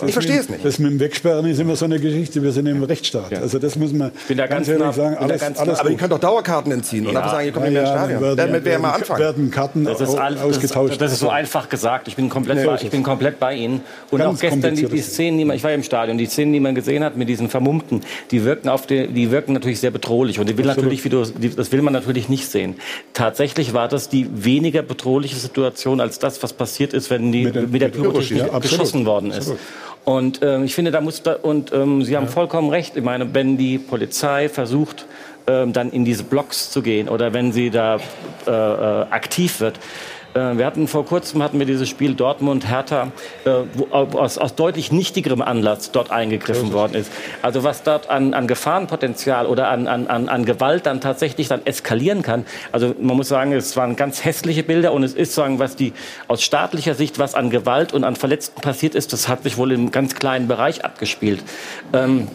Ich verstehe es nicht. Das mit dem Wegsperren ist immer so eine Geschichte. Wir sind im Rechtsstaat. Also das muss man bin da ganz, ganz ehrlich sagen. bin da Alles, ganz alles. Aber ihr könnt doch Dauerkarten entziehen und einfach sagen, ihr kommt nicht mehr ins ja, Stadion. Damit wäre ja mal anfangen. werden Karten Das ist, all, ausgetauscht. das ist so einfach gesagt. Ich bin komplett, Nee, ich bin komplett bei Ihnen. Und auch gestern die, Szenen, die man, ich war ja im Stadion, die Szenen, die man gesehen hat mit diesen Vermummten, die wirken, auf die, die wirken natürlich sehr bedrohlich. Und die will Absolut. natürlich, wie du, die, das will man natürlich nicht sehen. Tatsächlich war das die weniger bedrohliche Situation als das, was passiert ist, wenn die Mit den- der mit Pyrotechnik ja, geschossen worden ist. Absolut. Und ähm, ich finde, da muss da, und ähm, Sie haben vollkommen recht. Ich meine, wenn die Polizei versucht, ähm, dann in diese Blocks zu gehen oder wenn sie da äh, äh, aktiv wird. Äh, wir hatten vor kurzem hatten wir dieses Spiel Dortmund Hertha, äh, wo aus, aus deutlich nichtigerem Anlass dort eingegriffen worden ist. Also was dort an, an Gefahrenpotenzial oder an, an, an, an Gewalt dann tatsächlich dann eskalieren kann. Also man muss sagen, es waren ganz hässliche Bilder und es ist sagen, was die aus staatlicher Sicht was an Gewalt und an Verletzten passiert ist, das hat sich wohl im ganz kleinen Bereich abgespielt. Ähm,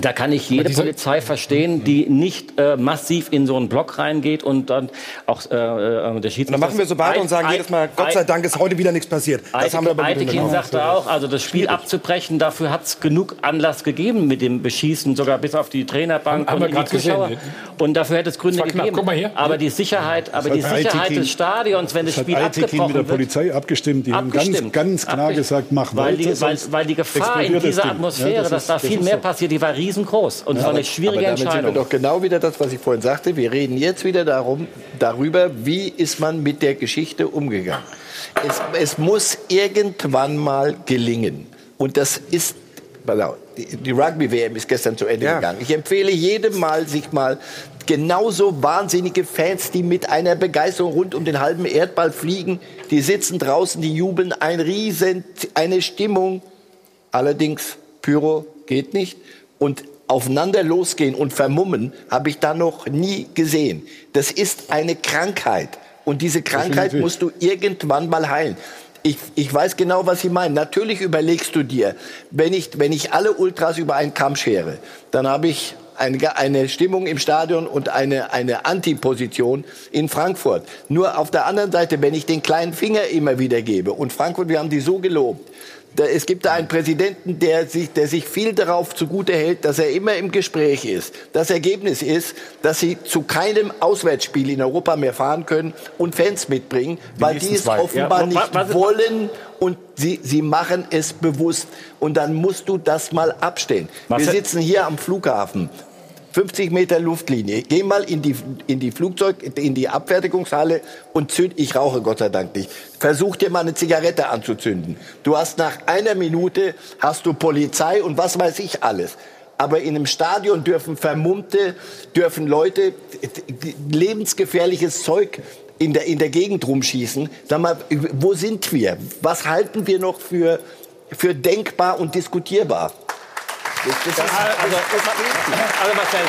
da kann ich jede Polizei verstehen, die nicht äh, massiv in so einen Block reingeht und dann auch äh, äh, der Schiedsrichter. Und dann machen wir so weiter und sagen jedes Mal, Gott sei Dank ist heute wieder nichts passiert. Das haben wir aber gut Eitekin sagte auch, also das Spiel abzubrechen, dafür hat es genug Anlass gegeben mit dem Beschießen, sogar bis auf die Trainerbank Haben- haben wir und die grad gesehen. Zuschauer. Und dafür hätte es Gründe gegeben. Guck mal hier. Aber die Sicherheit, aber die Sicherheit Aitekin- des Stadions, wenn das Das Spiel hat Aitekin mit der abgebrochen wird, Polizei abgestimmt. Die haben ganz, Abgestimmt. ganz klar Abgestimmt. gesagt, mach weil weil, weil die Gefahr in dieser. Atmosphäre, dass da viel mehr passiert, die war riesengroß. Und es war eine schwierige aber damit sind wir Entscheidung. doch genau wieder das, was ich vorhin sagte. Wir reden jetzt wieder darum, darüber, wie ist man mit der Geschichte umgegangen. Es, es muss irgendwann mal gelingen. Und das ist, die, die Rugby-WM ist gestern zu Ende gegangen. Ich empfehle jedem mal, sich mal genauso wahnsinnige Fans, die mit einer Begeisterung rund um den halben Erdball fliegen, die sitzen draußen, die jubeln, ein Riesen, eine Stimmung. Allerdings, Pyro geht nicht. Und aufeinander losgehen und vermummen, habe ich da noch nie gesehen. Das ist eine Krankheit. Und diese Krankheit Definitiv. musst du irgendwann mal heilen. Ich, ich weiß genau, was Sie meinen. Natürlich überlegst du dir, wenn ich, wenn ich alle Ultras über einen Kamm schere, dann habe ich eine, eine Stimmung im Stadion und eine, eine Antiposition in Frankfurt. Nur auf der anderen Seite, wenn ich den kleinen Finger immer wieder gebe, und Frankfurt, wir haben die so gelobt, es gibt da einen Präsidenten, der sich, der sich viel darauf zugute hält, dass er immer im Gespräch ist. Das Ergebnis ist, dass sie zu keinem Auswärtsspiel in Europa mehr fahren können und Fans mitbringen, weil die es zwei. offenbar Ja, nicht was- wollen und sie, sie machen es bewusst. Und dann musst du das mal abstellen. Wir Marcel- sitzen hier am Flughafen. 50 Meter Luftlinie. Geh mal in die, in die Flugzeug, in die Abfertigungshalle und zünd, ich rauche Gott sei Dank nicht. Versuch dir mal eine Zigarette anzuzünden. Du hast nach einer Minute, hast du Polizei und was weiß ich alles. Aber in einem Stadion dürfen Vermummte, dürfen Leute lebensgefährliches Zeug in der, in der Gegend rumschießen. Sag mal, wo sind wir? Was halten wir noch für, für denkbar und diskutierbar? Das, das ist, also, also Marcel,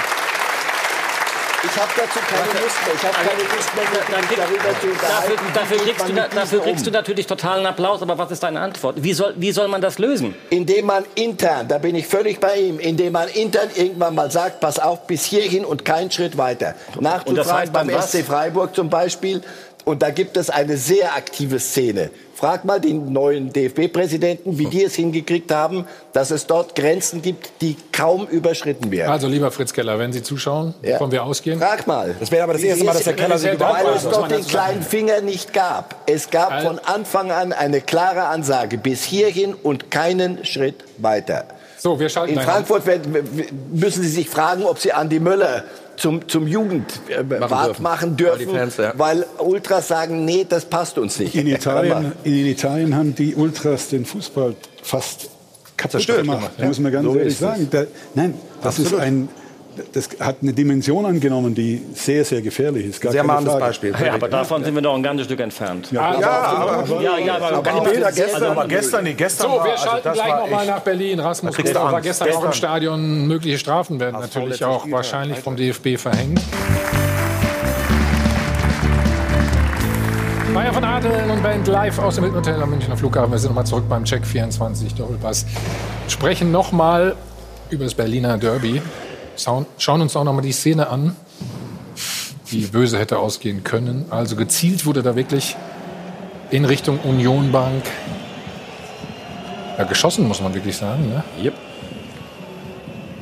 Ich habe dazu keine Lust mehr. Ich habe keine Lust mehr, mich darüber zu Dafür, unterhalten. dafür, geht kriegst, du, dafür kriegst um? du natürlich totalen Applaus, aber was ist deine Antwort? Wie soll, wie soll man das lösen? Indem man intern, da bin ich völlig bei ihm, indem man intern irgendwann mal sagt, pass auf, bis hierhin und keinen Schritt weiter. Und das Nachzufragen heißt beim? SC Freiburg zum Beispiel. Und da gibt es eine sehr aktive Szene. Frag mal den neuen DFB-Präsidenten, wie die es hingekriegt haben, dass es dort Grenzen gibt, die kaum überschritten werden. Also lieber Fritz Keller, wenn Sie zuschauen, wovon wir ausgehen. Frag mal. Das wäre aber das erste Mal, dass der Keller sich überhaupt Weil es dort den kleinen Finger nicht gab. Es gab von Anfang an eine klare Ansage, bis hierhin und keinen Schritt weiter. So, wir schalten In. Frankfurt werden, müssen Sie sich fragen, ob Sie Andi Möller zum, zum Jugendwart dürfen. machen dürfen, Weil die Fans, ja. weil Ultras sagen, nee, das passt uns nicht. In Italien, in Italien haben die Ultras den Fußball fast kaputt Zerstört gemacht. gemacht, ja. muss man ganz So ehrlich sagen. Da, nein, das Absolut. ist ein, das hat eine Dimension angenommen, die sehr, sehr gefährlich ist. Gar Sehr mahnendes. Beispiel. Ja, aber davon sind wir noch ein ganzes Stück entfernt. Ja, Ja, aber, Ja, ja, aber, aber die Bilder gestern, aber gestern, nee, gestern So, war, wir also schalten das gleich nochmal nach Berlin. Rasmus Groß war gestern auch im. Stadion. Mögliche Strafen werden natürlich letzter auch Spieltag. wahrscheinlich vom DFB verhängt. Bayern von Adeln und Band live aus dem Hilton Hotel am Münchner Flughafen. Wir sind nochmal zurück beim Check 24 Doppelpass. Sprechen nochmal über das Berliner Derby. Schauen, uns auch nochmal die Szene an, die böse hätte ausgehen können. Also gezielt wurde da wirklich in Richtung Union Bank ja, geschossen, muss man wirklich sagen. Ne? Yep.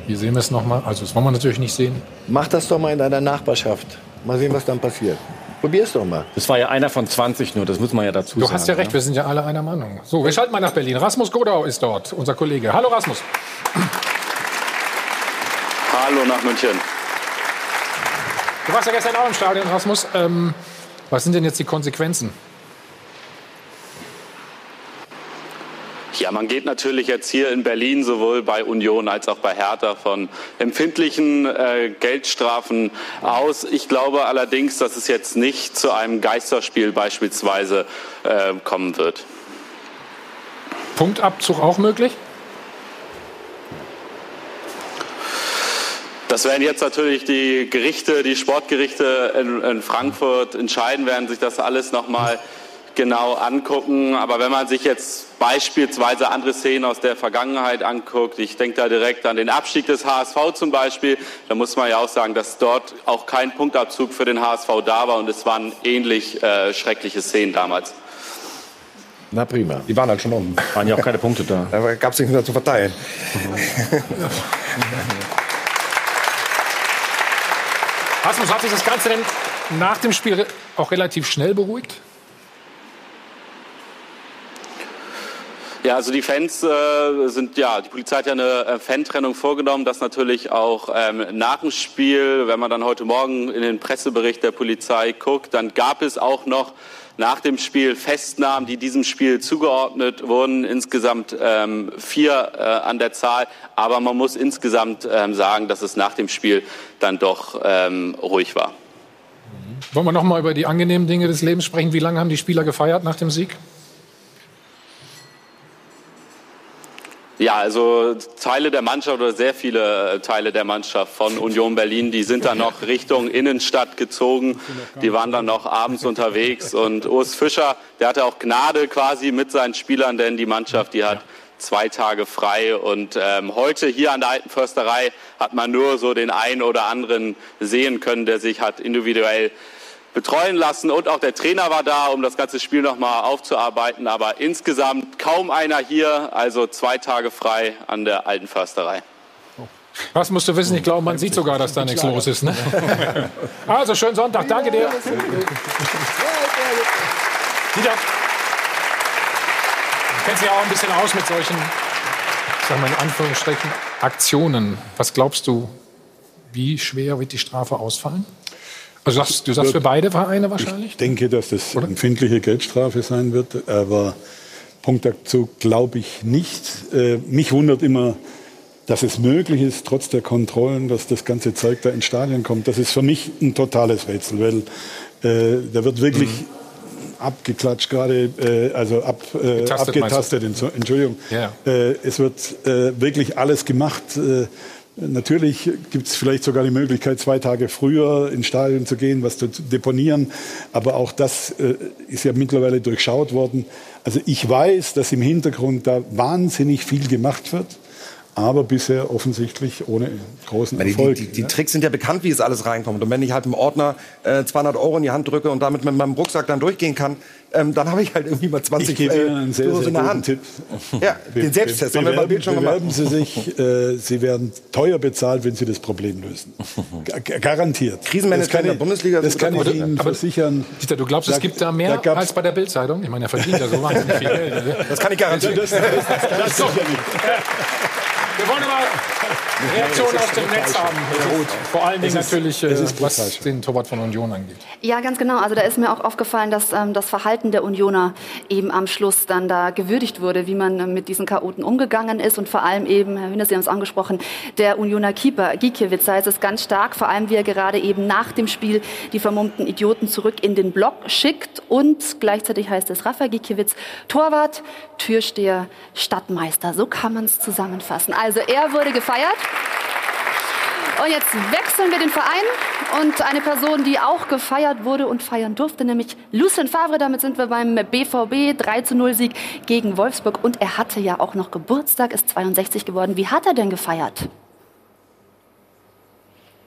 Hier sehen wir es nochmal. Also das wollen wir natürlich nicht sehen. Mach das doch mal in deiner Nachbarschaft. Mal sehen, was dann passiert. Probier's doch mal. Das war ja einer von 20 nur, das muss man ja dazu Du sagen. hast ja recht, wir sind ja alle einer Meinung. So, wir schalten mal nach Berlin. Rasmus Godau ist dort, unser Kollege. Hallo Rasmus. Hallo nach München. Du warst ja gestern auch im Stadion, Rasmus. Ähm, was sind denn jetzt die Konsequenzen? Ja, man geht natürlich jetzt hier in Berlin sowohl bei Union als auch bei Hertha von empfindlichen äh, Geldstrafen aus. Ich glaube allerdings, dass es jetzt nicht zu einem Geisterspiel beispielsweise äh, kommen wird. Punktabzug auch möglich? Das werden jetzt natürlich die Gerichte, die Sportgerichte in, in Frankfurt entscheiden, werden sich das alles nochmal genau angucken. Aber wenn man sich jetzt beispielsweise andere Szenen aus der Vergangenheit anguckt, ich denke da direkt an den Abstieg des HSV zum Beispiel, da muss man ja auch sagen, dass dort auch kein Punktabzug für den HSV da war und es waren ähnlich äh, schreckliche Szenen damals. Na prima. Die waren halt schon um. Waren ja auch keine Punkte da. Da gab es nichts mehr zu verteilen. Rasmus, hat sich das Ganze denn nach dem Spiel auch relativ schnell beruhigt? Ja, also die Fans äh, sind ja, die Polizei hat ja eine äh, Fantrennung vorgenommen, das natürlich auch ähm, nach dem Spiel, wenn man dann heute Morgen in den Pressebericht der Polizei guckt, dann gab es auch noch nach dem Spiel Festnahmen, die diesem Spiel zugeordnet wurden, insgesamt ähm, vier äh, an der Zahl. Aber man muss insgesamt ähm, sagen, dass es nach dem Spiel dann doch ähm, ruhig war. Wollen wir noch mal über die angenehmen Dinge des Lebens sprechen? Wie lange haben die Spieler gefeiert nach dem Sieg? Ja, also Teile der Mannschaft oder sehr viele äh, Teile der Mannschaft von Union Berlin, die sind dann noch Richtung Innenstadt gezogen. Die waren dann noch abends unterwegs und Urs Fischer, der hatte auch Gnade quasi mit seinen Spielern, denn die Mannschaft, die hat zwei Tage frei und ähm, heute hier an der Alten Försterei hat man nur so den einen oder anderen sehen können, der sich hat individuell betreuen lassen und auch der Trainer war da, um das ganze Spiel nochmal aufzuarbeiten. Aber insgesamt kaum einer hier, also zwei Tage frei an der alten Försterei. Was musst du wissen? Ich glaube, man sieht sogar, dass da nichts los ist. Ne? Also, schönen Sonntag. Danke dir. Dieter, du kennst dich ja auch ein bisschen aus mit solchen, ich sag mal in Anführungsstrichen, Aktionen. Was glaubst du, wie schwer wird die Strafe ausfallen? Also du sagst, du sagst für beide Vereine wahrscheinlich? Ich denke, dass das eine empfindliche Geldstrafe sein wird, aber Punktabzug glaube ich nicht. Äh, mich wundert immer, dass es möglich ist, trotz der Kontrollen, dass das ganze Zeug da ins Stadion kommt. Das ist für mich ein totales Rätsel, weil äh, da wird wirklich Mhm. abgeklatscht gerade, äh, also ab, äh, abgetastet, Entschuldigung. Ja. Äh, es wird äh, wirklich alles gemacht. Natürlich gibt es vielleicht sogar die Möglichkeit, zwei Tage früher ins Stadion zu gehen, was zu deponieren. Aber auch das äh, ist ja mittlerweile durchschaut worden. Also ich weiß, dass im Hintergrund da wahnsinnig viel gemacht wird aber bisher offensichtlich ohne großen Erfolg. Die, die, die, die, Tricks sind ja bekannt, wie es alles reinkommt. Und wenn ich halt einem Ordner äh, 200 Euro in die Hand drücke und damit mit meinem Rucksack dann durchgehen kann, ähm, dann habe ich halt irgendwie mal 20 ich äh, einen sehr, sehr in der Hand. Tipp. Ja, den Selbsttest haben wir bei Bild schon gemacht. Bewerben Sie sich, äh, Sie werden teuer bezahlt, wenn Sie das Problem lösen. G garantiert. Krisenmanagement in der Bundesliga. Das kann ich Ihnen aber versichern. Dieter, du glaubst, es gibt da mehr da als bei der Bildzeitung? Ich meine, er verdient ja so wahnsinnig viel Geld. Das kann ich garantieren. Das, das, das, das kann ich sicher nicht. Wir wollen aber Reaktionen aus dem Netz haben. Gut. Vor allen Dingen ist, natürlich, äh, was den Torwart von Union angeht. Ja, ganz genau. Also da ist mir auch aufgefallen, dass ähm, das Verhalten der Unioner eben am Schluss dann da gewürdigt wurde, wie man äh, mit diesen Chaoten umgegangen ist und vor allem eben, Herr Hühner, Sie haben es angesprochen, der Unioner Keeper Gikiewicz heißt es ganz stark, vor allem wie er gerade eben nach dem Spiel die vermummten Idioten zurück in den Block schickt und gleichzeitig heißt es Rafa Gikiewicz, Torwart, Türsteher, Stadtmeister. So kann man es zusammenfassen. Also er wurde gefeiert. Und jetzt wechseln wir den Verein und eine Person, die auch gefeiert wurde und feiern durfte, nämlich Lucien Favre. Damit sind wir beim BVB 3 zu 0 Sieg gegen Wolfsburg. Und er hatte ja auch noch Geburtstag, ist 62 geworden. Wie hat er denn gefeiert?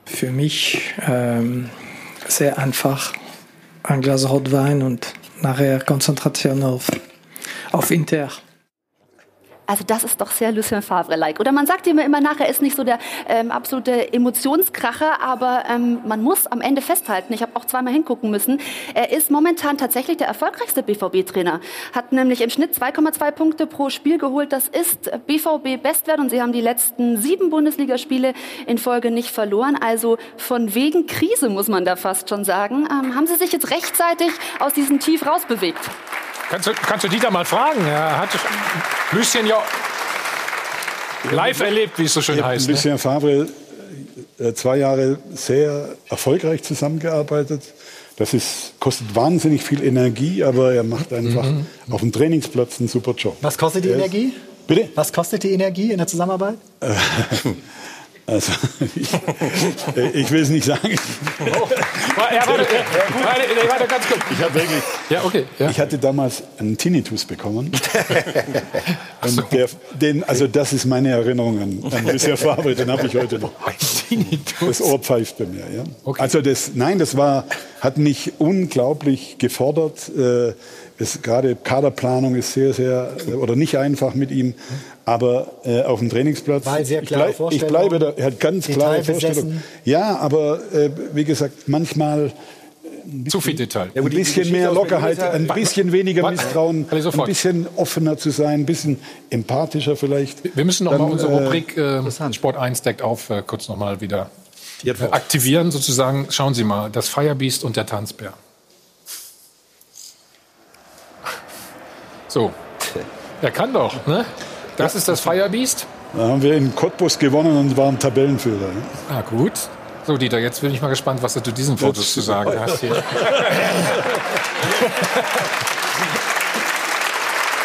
Für mich ähm, sehr einfach. Ein Glas Rotwein und nachher Konzentration auf, auf Inter. Also das ist doch sehr Lucien Favre-like. Oder man sagt ihm immer nach, er ist nicht so der ähm, absolute Emotionskracher, aber ähm, man muss am Ende festhalten, ich habe auch zweimal hingucken müssen, er ist momentan tatsächlich der erfolgreichste BVB-Trainer. Hat nämlich im Schnitt 2,2 Punkte pro Spiel geholt. Das ist BVB-Bestwert und sie haben die letzten sieben Bundesligaspiele in Folge nicht verloren. Also von wegen Krise muss man da fast schon sagen. Ähm, haben sie sich jetzt rechtzeitig aus diesem Tief rausbewegt? Kannst du, kannst du Dieter mal fragen? Er hat Lucien ja live erlebt, wie es so schön ja, heißt. Lucien ne? Favre äh, zwei Jahre sehr erfolgreich zusammengearbeitet. Das ist, kostet wahnsinnig viel Energie, aber er macht einfach mhm. auf dem Trainingsplatz einen super Job. Was kostet die er Energie? Bitte? Was kostet die Energie in der Zusammenarbeit? Also, ich, ich will es nicht sagen. Oh. Ja, warte, warte, warte, ganz kurz. Ich, hab wirklich, ja, okay, ja. ich hatte damals einen Tinnitus bekommen. Und der, den, also das ist meine Erinnerung an, an Lucien Favre, den habe ich heute noch. Das Ohr pfeift bei mir. Ja. Okay. Also das, nein, das war, hat mich unglaublich gefordert. Äh, gerade Kaderplanung ist sehr, sehr, oder nicht einfach mit ihm. Aber äh, auf dem Trainingsplatz, Weil sehr klare ich, bleib, ich bleibe da, er hat ganz klare Vorstellung. Ja, aber äh, wie gesagt, manchmal äh, zu viel Detail. ein bisschen mehr Lockerheit, ein bisschen weniger Misstrauen, ein bisschen offener zu sein, ein bisschen empathischer vielleicht. Wir müssen noch Dann, mal unsere äh, Rubrik äh, Sport 1 deckt auf äh, kurz noch mal wieder aktivieren sozusagen. Schauen Sie mal, das Firebeast und der Tanzbär. So, er kann doch, ne? Das ist das Firebeast. Da haben wir in Cottbus gewonnen und waren Tabellenführer. Ah, gut. So, Dieter, jetzt bin ich mal gespannt, was du zu diesen Fotos zu sagen hast. Hier.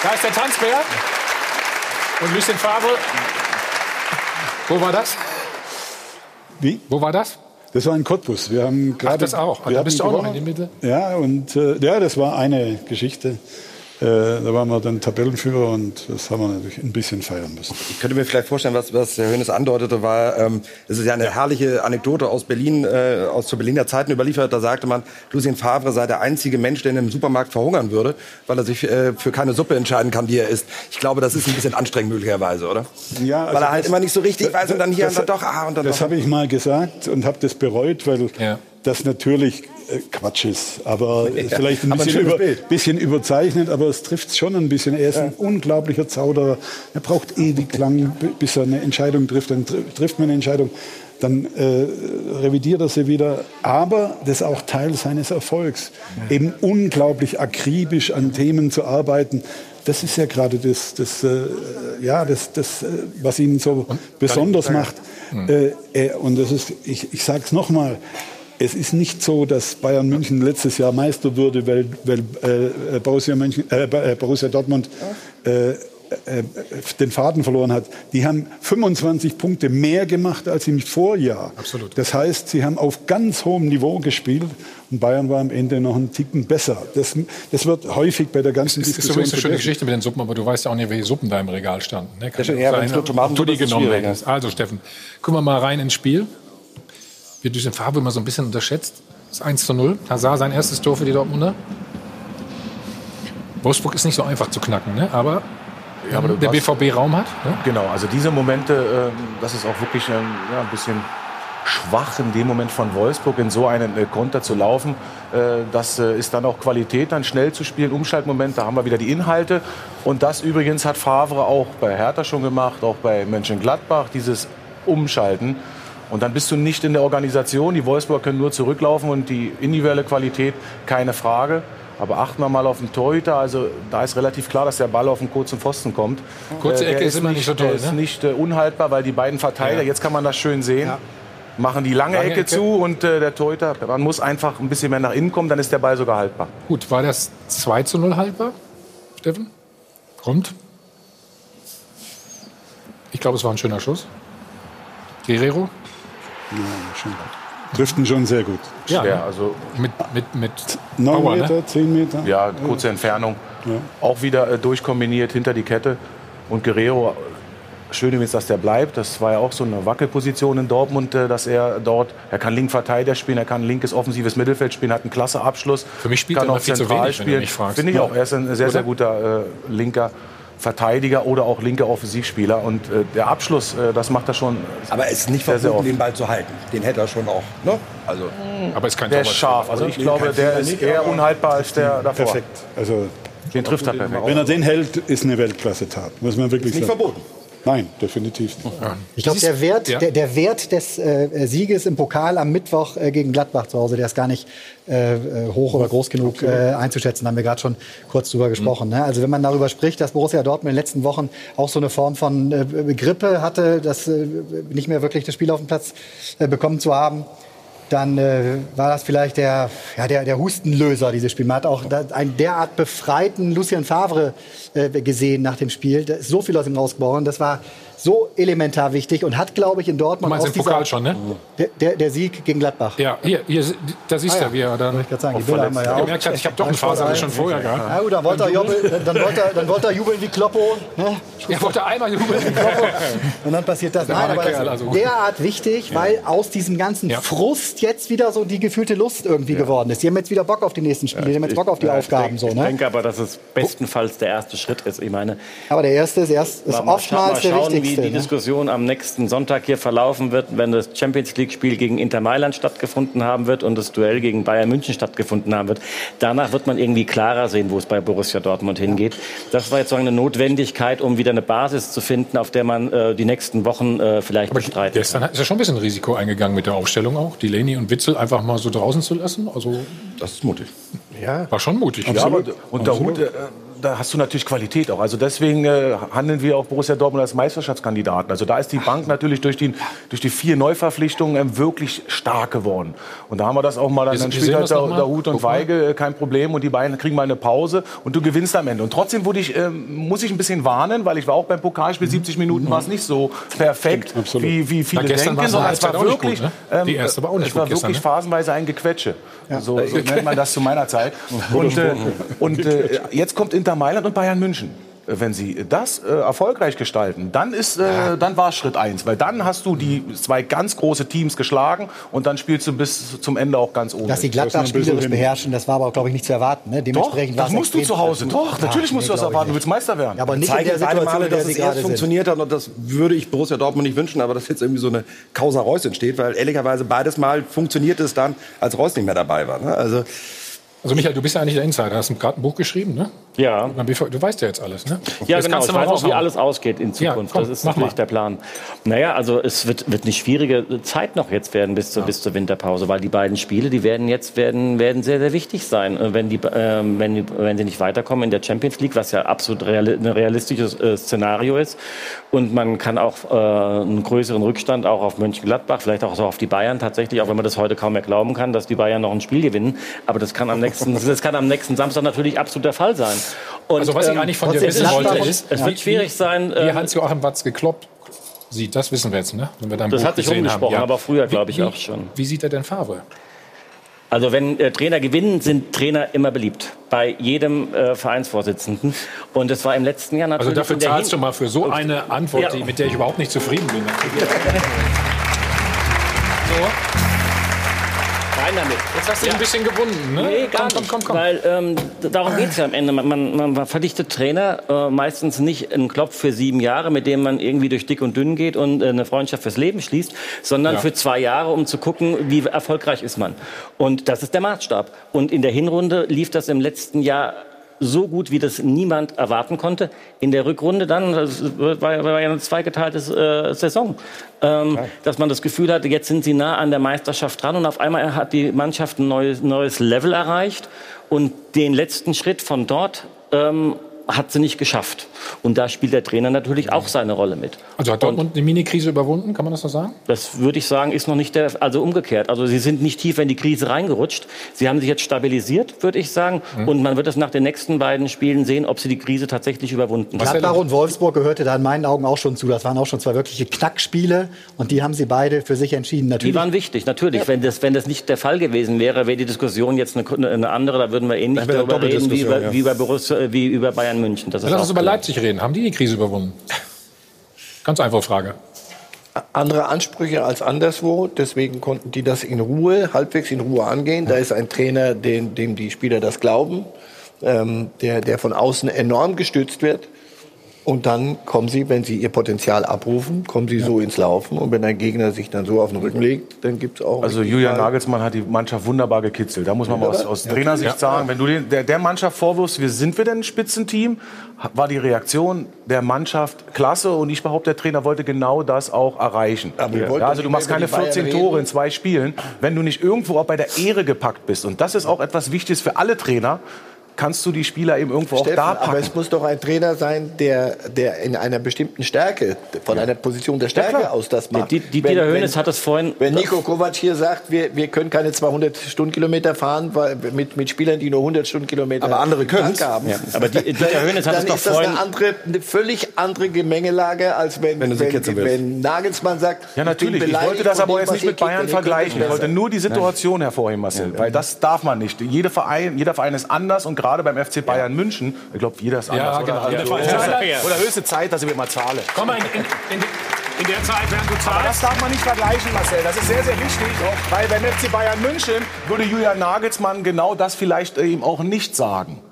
da ist der Tanzbär. Und Lucien Favre. Wo war das? Wie? Wo war das? Das war in Cottbus. Wir haben gerade. Ach, das auch. Wir da bist du auch gewonnen. noch in der Mitte. Ja, und äh, ja, das war eine Geschichte. Äh, da waren wir dann Tabellenführer und das haben wir natürlich ein bisschen feiern müssen. Ich könnte mir vielleicht vorstellen, was, was Herr Hönes andeutete, war, ähm, es ist ja eine ja. herrliche Anekdote aus Berlin, äh, aus zu Berliner Zeiten überliefert. Da sagte man, Lucien Favre sei der einzige Mensch, der in einem Supermarkt verhungern würde, weil er sich äh, für keine Suppe entscheiden kann, die er isst. Ich glaube, das ist ein bisschen anstrengend möglicherweise, oder? Ja, also weil er halt das, immer nicht so richtig weiß und dann hier das, und dann doch, ah und dann Das habe ich mal gesagt und habe das bereut, weil ja. das natürlich Quatsch ist. Aber ja, vielleicht ein bisschen, über, bisschen, überzeichnet, aber es trifft schon ein bisschen. Er ist ja. ein unglaublicher Zauderer. Er braucht ewig lang, bis er eine Entscheidung trifft. Dann trifft man eine Entscheidung, dann äh, revidiert er sie wieder. Aber das ist auch Teil seines Erfolgs. Ja. Eben unglaublich akribisch an Themen zu arbeiten. Das ist ja gerade das, das, äh, ja, das, das, äh, was ihn so und besonders macht. Mhm. Äh, und das ist, ich, ich sage es nochmal, es ist nicht so, dass Bayern München letztes Jahr Meister würde, weil, weil äh, Borussia, München, äh, äh Borussia Dortmund äh, äh, den Faden verloren hat, die haben 25 Punkte mehr gemacht als im Vorjahr. Absolut. Das heißt, sie haben auf ganz hohem Niveau gespielt und Bayern war am Ende noch einen Ticken besser. Das, das wird häufig bei der ganzen Das ist Diskussion übrigens eine schöne. Geschichte mit den Suppen, aber du weißt ja auch nicht, welche Suppen da im Regal standen. Ne? Kann Ja, ja ja, sein, wenn Tomaten ob du es genommen hättest. Also Steffen, gucken wir mal rein ins Spiel. Wird durch den Farbe immer so ein bisschen unterschätzt. Das ist 1 zu 0. Hazard sein erstes Tor für die Dortmunder. Wolfsburg ist nicht so einfach zu knacken, ne? aber, Ja, aber der BVB Raum hat. Ne? Genau, also diese Momente, ähm, das ist auch wirklich ähm, ja, ein bisschen schwach in dem Moment von Wolfsburg in so einen äh, Konter zu laufen. Äh, das äh, ist dann auch Qualität, dann schnell zu spielen, Umschaltmoment, da haben wir wieder die Inhalte. Und das übrigens hat Favre auch bei Hertha schon gemacht, auch bei Mönchengladbach, dieses Umschalten. Und dann bist du nicht in der Organisation. Die Wolfsburger können nur zurücklaufen und die individuelle Qualität, keine Frage. Aber achten wir mal auf den Torhüter. Also da ist relativ klar, dass der Ball auf den kurzen Pfosten kommt. Kurze Äh, Ecke ist immer nicht so toll, Der ist ne? nicht äh, unhaltbar, weil die beiden Verteidiger, Ja. jetzt kann man das schön sehen, machen die lange, Lange Ecke, Ecke. zu und äh, der Torhüter, man muss einfach ein bisschen mehr nach innen kommen, dann ist der Ball sogar haltbar. Gut, war das 2 zu 0 haltbar, Steffen? Kommt. Ich glaube, es war ein schöner Schuss. Guerrero? Ja, schon. Trifft ihn schon sehr gut. Ja, Schwer, ne? also mit, mit, mit 9 Power, Meter, ne? 10 Meter. Ja, kurze Entfernung. Auch wieder äh, durchkombiniert hinter die Kette. Und Guerrero, schön übrigens, dass der bleibt. Das war ja auch so eine Wackelposition in Dortmund, äh, dass er dort, er kann Linkverteidiger spielen, er kann linkes offensives Mittelfeld spielen, hat einen klasse Abschluss. Für mich spielt kann er auch viel zu wenig, wenn du spielen. mich fragst. Finde ich Ja. auch. Er ist ein sehr, Oder? sehr guter äh, linker Verteidiger oder auch linker Offensivspieler. Und äh, der Abschluss, äh, das macht er schon. Aber es ist nicht sehr, verboten, den Ball zu halten. Den hätte er schon auch. Ne? Also, Aber ist kein Der ist scharf. Also ich glaube, der ist eher unhaltbar als der davor. Perfekt. Also, Den trifft er perfekt. wenn er den hält, ist eine Weltklasse-Tat. Muss man wirklich Ist nicht sagen. verboten. Nein, definitiv nicht. Ich glaube, der Wert, Ja. der, der Wert des äh, Sieges im Pokal am Mittwoch äh, gegen Gladbach zu Hause, der ist gar nicht äh, äh, hoch oder groß genug äh, einzuschätzen. Da haben wir gerade schon kurz drüber gesprochen. Ne? Also wenn man darüber spricht, dass Borussia Dortmund in den letzten Wochen auch so eine Form von äh, Grippe hatte, dass äh, nicht mehr wirklich das Spiel auf dem Platz äh, bekommen zu haben, dann äh, war das vielleicht der, ja, der, der Hustenlöser, dieses Spiel. Man hat auch einen derart befreiten Lucien Favre äh, gesehen nach dem Spiel. Da ist so viel aus ihm rausgeboren. Das war so elementar wichtig und hat, glaube ich, in Du Dortmund meinst aus im Pokal schon, ne? der, der, der Sieg gegen Gladbach. Ja, hier, hier da siehst Ah, du, ja. wie er dann Ich gerade sagen, die auch Bilder haben wir ja auch. gemerkt hat, ich habe doch einen Faser schon vorher gehabt. Ja, gut, dann wollte er jubeln, dann wollte er, dann wollte er jubeln wie Kloppo. Ne? Er wollte einmal jubeln. Und dann passiert das. Nein, aber das ist also. derart wichtig, weil aus diesem ganzen Ja. Frust jetzt wieder so die gefühlte Lust irgendwie geworden ist. Die haben jetzt wieder Bock auf die nächsten Spiele, die haben jetzt Bock auf die Ja, ich Aufgaben. denk- so, Ich ne? denke aber, dass es bestenfalls der erste Schritt ist. Ich meine, Aber der erste ist, erst, ist oftmals mal der wichtigste. Wie die ne? Diskussion am nächsten Sonntag hier verlaufen wird, wenn das Champions League-Spiel gegen Inter Mailand stattgefunden haben wird und das Duell gegen Bayern München stattgefunden haben wird. Danach wird man irgendwie klarer sehen, wo es bei Borussia Dortmund hingeht. Das war jetzt so eine Notwendigkeit, um wieder eine Basis zu finden, auf der man äh, die nächsten Wochen äh, vielleicht bestreiten kann. Gestern ist er schon ein bisschen Risiko eingegangen mit der Aufstellung auch, die Leni und Witzel einfach mal so draußen zu lassen. Also das ist mutig. ja. war schon mutig. Ja, aber unter Hut, äh, da hast du natürlich Qualität auch. Also deswegen äh, handeln wir auch Borussia Dortmund als Meisterschaftskandidaten. Also da ist die Bank natürlich durch die, durch die vier Neuverpflichtungen ähm, wirklich stark geworden. Und da haben wir das auch mal, dann, dann spielt halt der, Hut und. Weige, äh, kein Problem. Und die beiden kriegen mal eine Pause und du gewinnst am Ende. Und trotzdem ich, ähm, muss ich ein bisschen warnen, weil ich war auch beim Pokalspiel, 70 Minuten war es nicht so perfekt, wie, wie viele Na, denken, es sondern war wirklich, gut, ne? Die ähm, erste war auch nicht es war gut gestern, wirklich ne? phasenweise ein Gequetsche. So, so nennt man das zu meiner Zeit. Und, äh, und äh, jetzt kommt Inter Mailand und Bayern München. Wenn Sie das äh, erfolgreich gestalten, dann, ist, äh, dann war Schritt eins. Weil dann hast du die zwei ganz große Teams geschlagen und dann spielst du bis zum Ende auch ganz oben. Dass die Gladbach spielerisch beherrschen, das war aber, glaube ich, nicht zu erwarten. Ne? Doch, Dementsprechend war das musst du zu Hause. Doch, Ja, natürlich musst nee, du das erwarten. Du willst Meister werden. Ja, aber nicht in zeigen der Situation, Male, in der dass sie es erst sind. funktioniert hat und das würde ich Borussia Dortmund nicht wünschen, aber dass jetzt irgendwie so eine Causa Reus entsteht, weil ehrlicherweise beides Mal funktioniert es dann, als Reus nicht mehr dabei war. Ne? Also Also Michael, du bist ja eigentlich der Insider. Hast gerade ein Buch geschrieben, ne? Ja. Du weißt ja jetzt alles, ne? Ja, Jetzt genau. kannst Ich weiß auch, wie alles ausgeht in Ja, Zukunft. komm, das ist natürlich mal. der Plan. Naja, also es wird, wird eine schwierige Zeit noch jetzt werden bis zur, bis zur Winterpause, weil die beiden Spiele, die werden jetzt werden, werden sehr, sehr wichtig sein. Äh, Wenn, die, ähm, wenn, die, wenn sie nicht weiterkommen in der Champions League, was ja absolut reali ein realistisches äh, Szenario ist. Und man kann auch äh, einen größeren Rückstand auch auf Mönchengladbach, vielleicht auch so auf die Bayern tatsächlich, auch wenn man das heute kaum mehr glauben kann, dass die Bayern noch ein Spiel gewinnen. Aber das kann am nächsten, das kann am nächsten Samstag natürlich absolut der Fall sein. Und, also was ich ähm, eigentlich von dir wissen wollte, ist, es wird wie- schwierig sein. Wie ähm, Hans-Joachim Watzke Klopp sieht, das wissen wir jetzt, ne? Wenn wir dein Das Buch hat sich rumgesprochen, haben. aber früher, glaube ich, wie- auch schon. Wie sieht er denn Favre? Also wenn äh, Trainer gewinnen, sind Trainer immer beliebt. Bei jedem äh, Vereinsvorsitzenden. Und es war im letzten Jahr Also natürlich... dafür in der zahlst du mal für so eine Antwort, Ja. die, mit der ich überhaupt nicht zufrieden bin. Rein damit. Jetzt hast du dich ein bisschen gewunden, ne? Nee, gar Komm, nicht. komm, komm, komm. Weil ähm, darum geht es ja am Ende. Man, man, man verdichtet Trainer äh, meistens nicht einen Klopf für sieben Jahre, mit dem man irgendwie durch dick und dünn geht und äh, eine Freundschaft fürs Leben schließt, sondern Ja. für zwei Jahre, um zu gucken, wie erfolgreich ist man. Und das ist der Maßstab. Und in der Hinrunde lief das im letzten Jahr so gut, wie das niemand erwarten konnte. In der Rückrunde dann, das war, ja eine zweigeteilte äh, Saison, ähm, dass man das Gefühl hatte, jetzt sind sie nah an der Meisterschaft dran und auf einmal hat die Mannschaft ein neues, neues Level erreicht. Und den letzten Schritt von dort ähm, hat sie nicht geschafft. Und da spielt der Trainer natürlich auch seine Rolle mit. Also hat Dortmund eine Mini-Krise überwunden, kann man das so sagen? Das würde ich sagen, ist noch nicht der, also umgekehrt. Also sie sind nicht tiefer in die Krise reingerutscht. Sie haben sich jetzt stabilisiert, würde ich sagen. Mhm. Und man wird es nach den nächsten beiden Spielen sehen, ob sie die Krise tatsächlich überwunden haben. Gladbach und Wolfsburg gehörte da in meinen Augen auch schon zu. Das waren auch schon zwei wirkliche Knackspiele und die haben sie beide für sich entschieden. Natürlich. Die waren wichtig, natürlich. Wenn, das, wenn das nicht der Fall gewesen wäre, wäre die Diskussion jetzt eine, eine andere. Da würden wir ähnlich wäre darüber reden wie über, ja. wie, über Borussia, wie über Bayern München. Das ist Lass uns über. Leipzig reden. Haben die die Krise überwunden? Ganz einfache Frage. andere Ansprüche als anderswo. Deswegen konnten die das in Ruhe, halbwegs in Ruhe angehen. Da ist ein Trainer, den, dem die Spieler das glauben, ähm, der, der von außen enorm gestützt wird. Und dann kommen sie, wenn sie ihr Potenzial abrufen, kommen sie so ins Laufen. Und wenn ein Gegner sich dann so auf den Rücken legt, dann gibt es auch. Also Julian Nagelsmann hat die Mannschaft wunderbar gekitzelt. Da muss man mal aus, aus Trainersicht sagen, wenn du den, der, der Mannschaft vorwirfst, wir sind wir denn ein Spitzenteam, war die Reaktion der Mannschaft klasse und ich behaupte, der Trainer wollte genau das auch erreichen. Ja, also du machst keine die Bayern 14 Tore in zwei Spielen, wenn du nicht irgendwo auch bei der Ehre gepackt bist. Und das ist auch etwas Wichtiges für alle Trainer. Kannst du die Spieler eben irgendwo Steffen, auch da packen? aber es muss doch ein Trainer sein, der, der in einer bestimmten Stärke, von einer Position der Stärke klar. aus das macht. Die- die- Dieter Hönes hat das vorhin- Wenn Nico Kovac hier sagt, wir, wir können keine 200 Stundenkilometer fahren weil, mit, mit Spielern, die nur 100 Stundenkilometer Aber andere können's. Tank haben, Ja, aber die- Dieter Hönes hat dann es doch ist das vorhin- eine, andere, eine völlig andere Gemengelage, als wenn, Wenn wenn, wenn Nagelsmann sagt, Ja, natürlich. Ich, bin Ich wollte das aber jetzt nicht mit Bayern vergleichen. Ich wollte nur die Situation hervorheben, Marcel. Weil das darf man nicht. Jede Verein, jeder Verein ist anders und gerade beim FC Bayern München, ich glaube, jeder ist anders. Ja, oder? genau. Oder, Jeder Verein ist oder, anders. oder höchste Zeit, dass ich mir mal zahle. Komm mal in, in, in, in der Zeit, während du Aber das zahlst. darf man nicht vergleichen, Marcel. Das ist sehr, sehr wichtig. Weil beim FC Bayern München würde Julian Nagelsmann genau das vielleicht eben auch nicht sagen.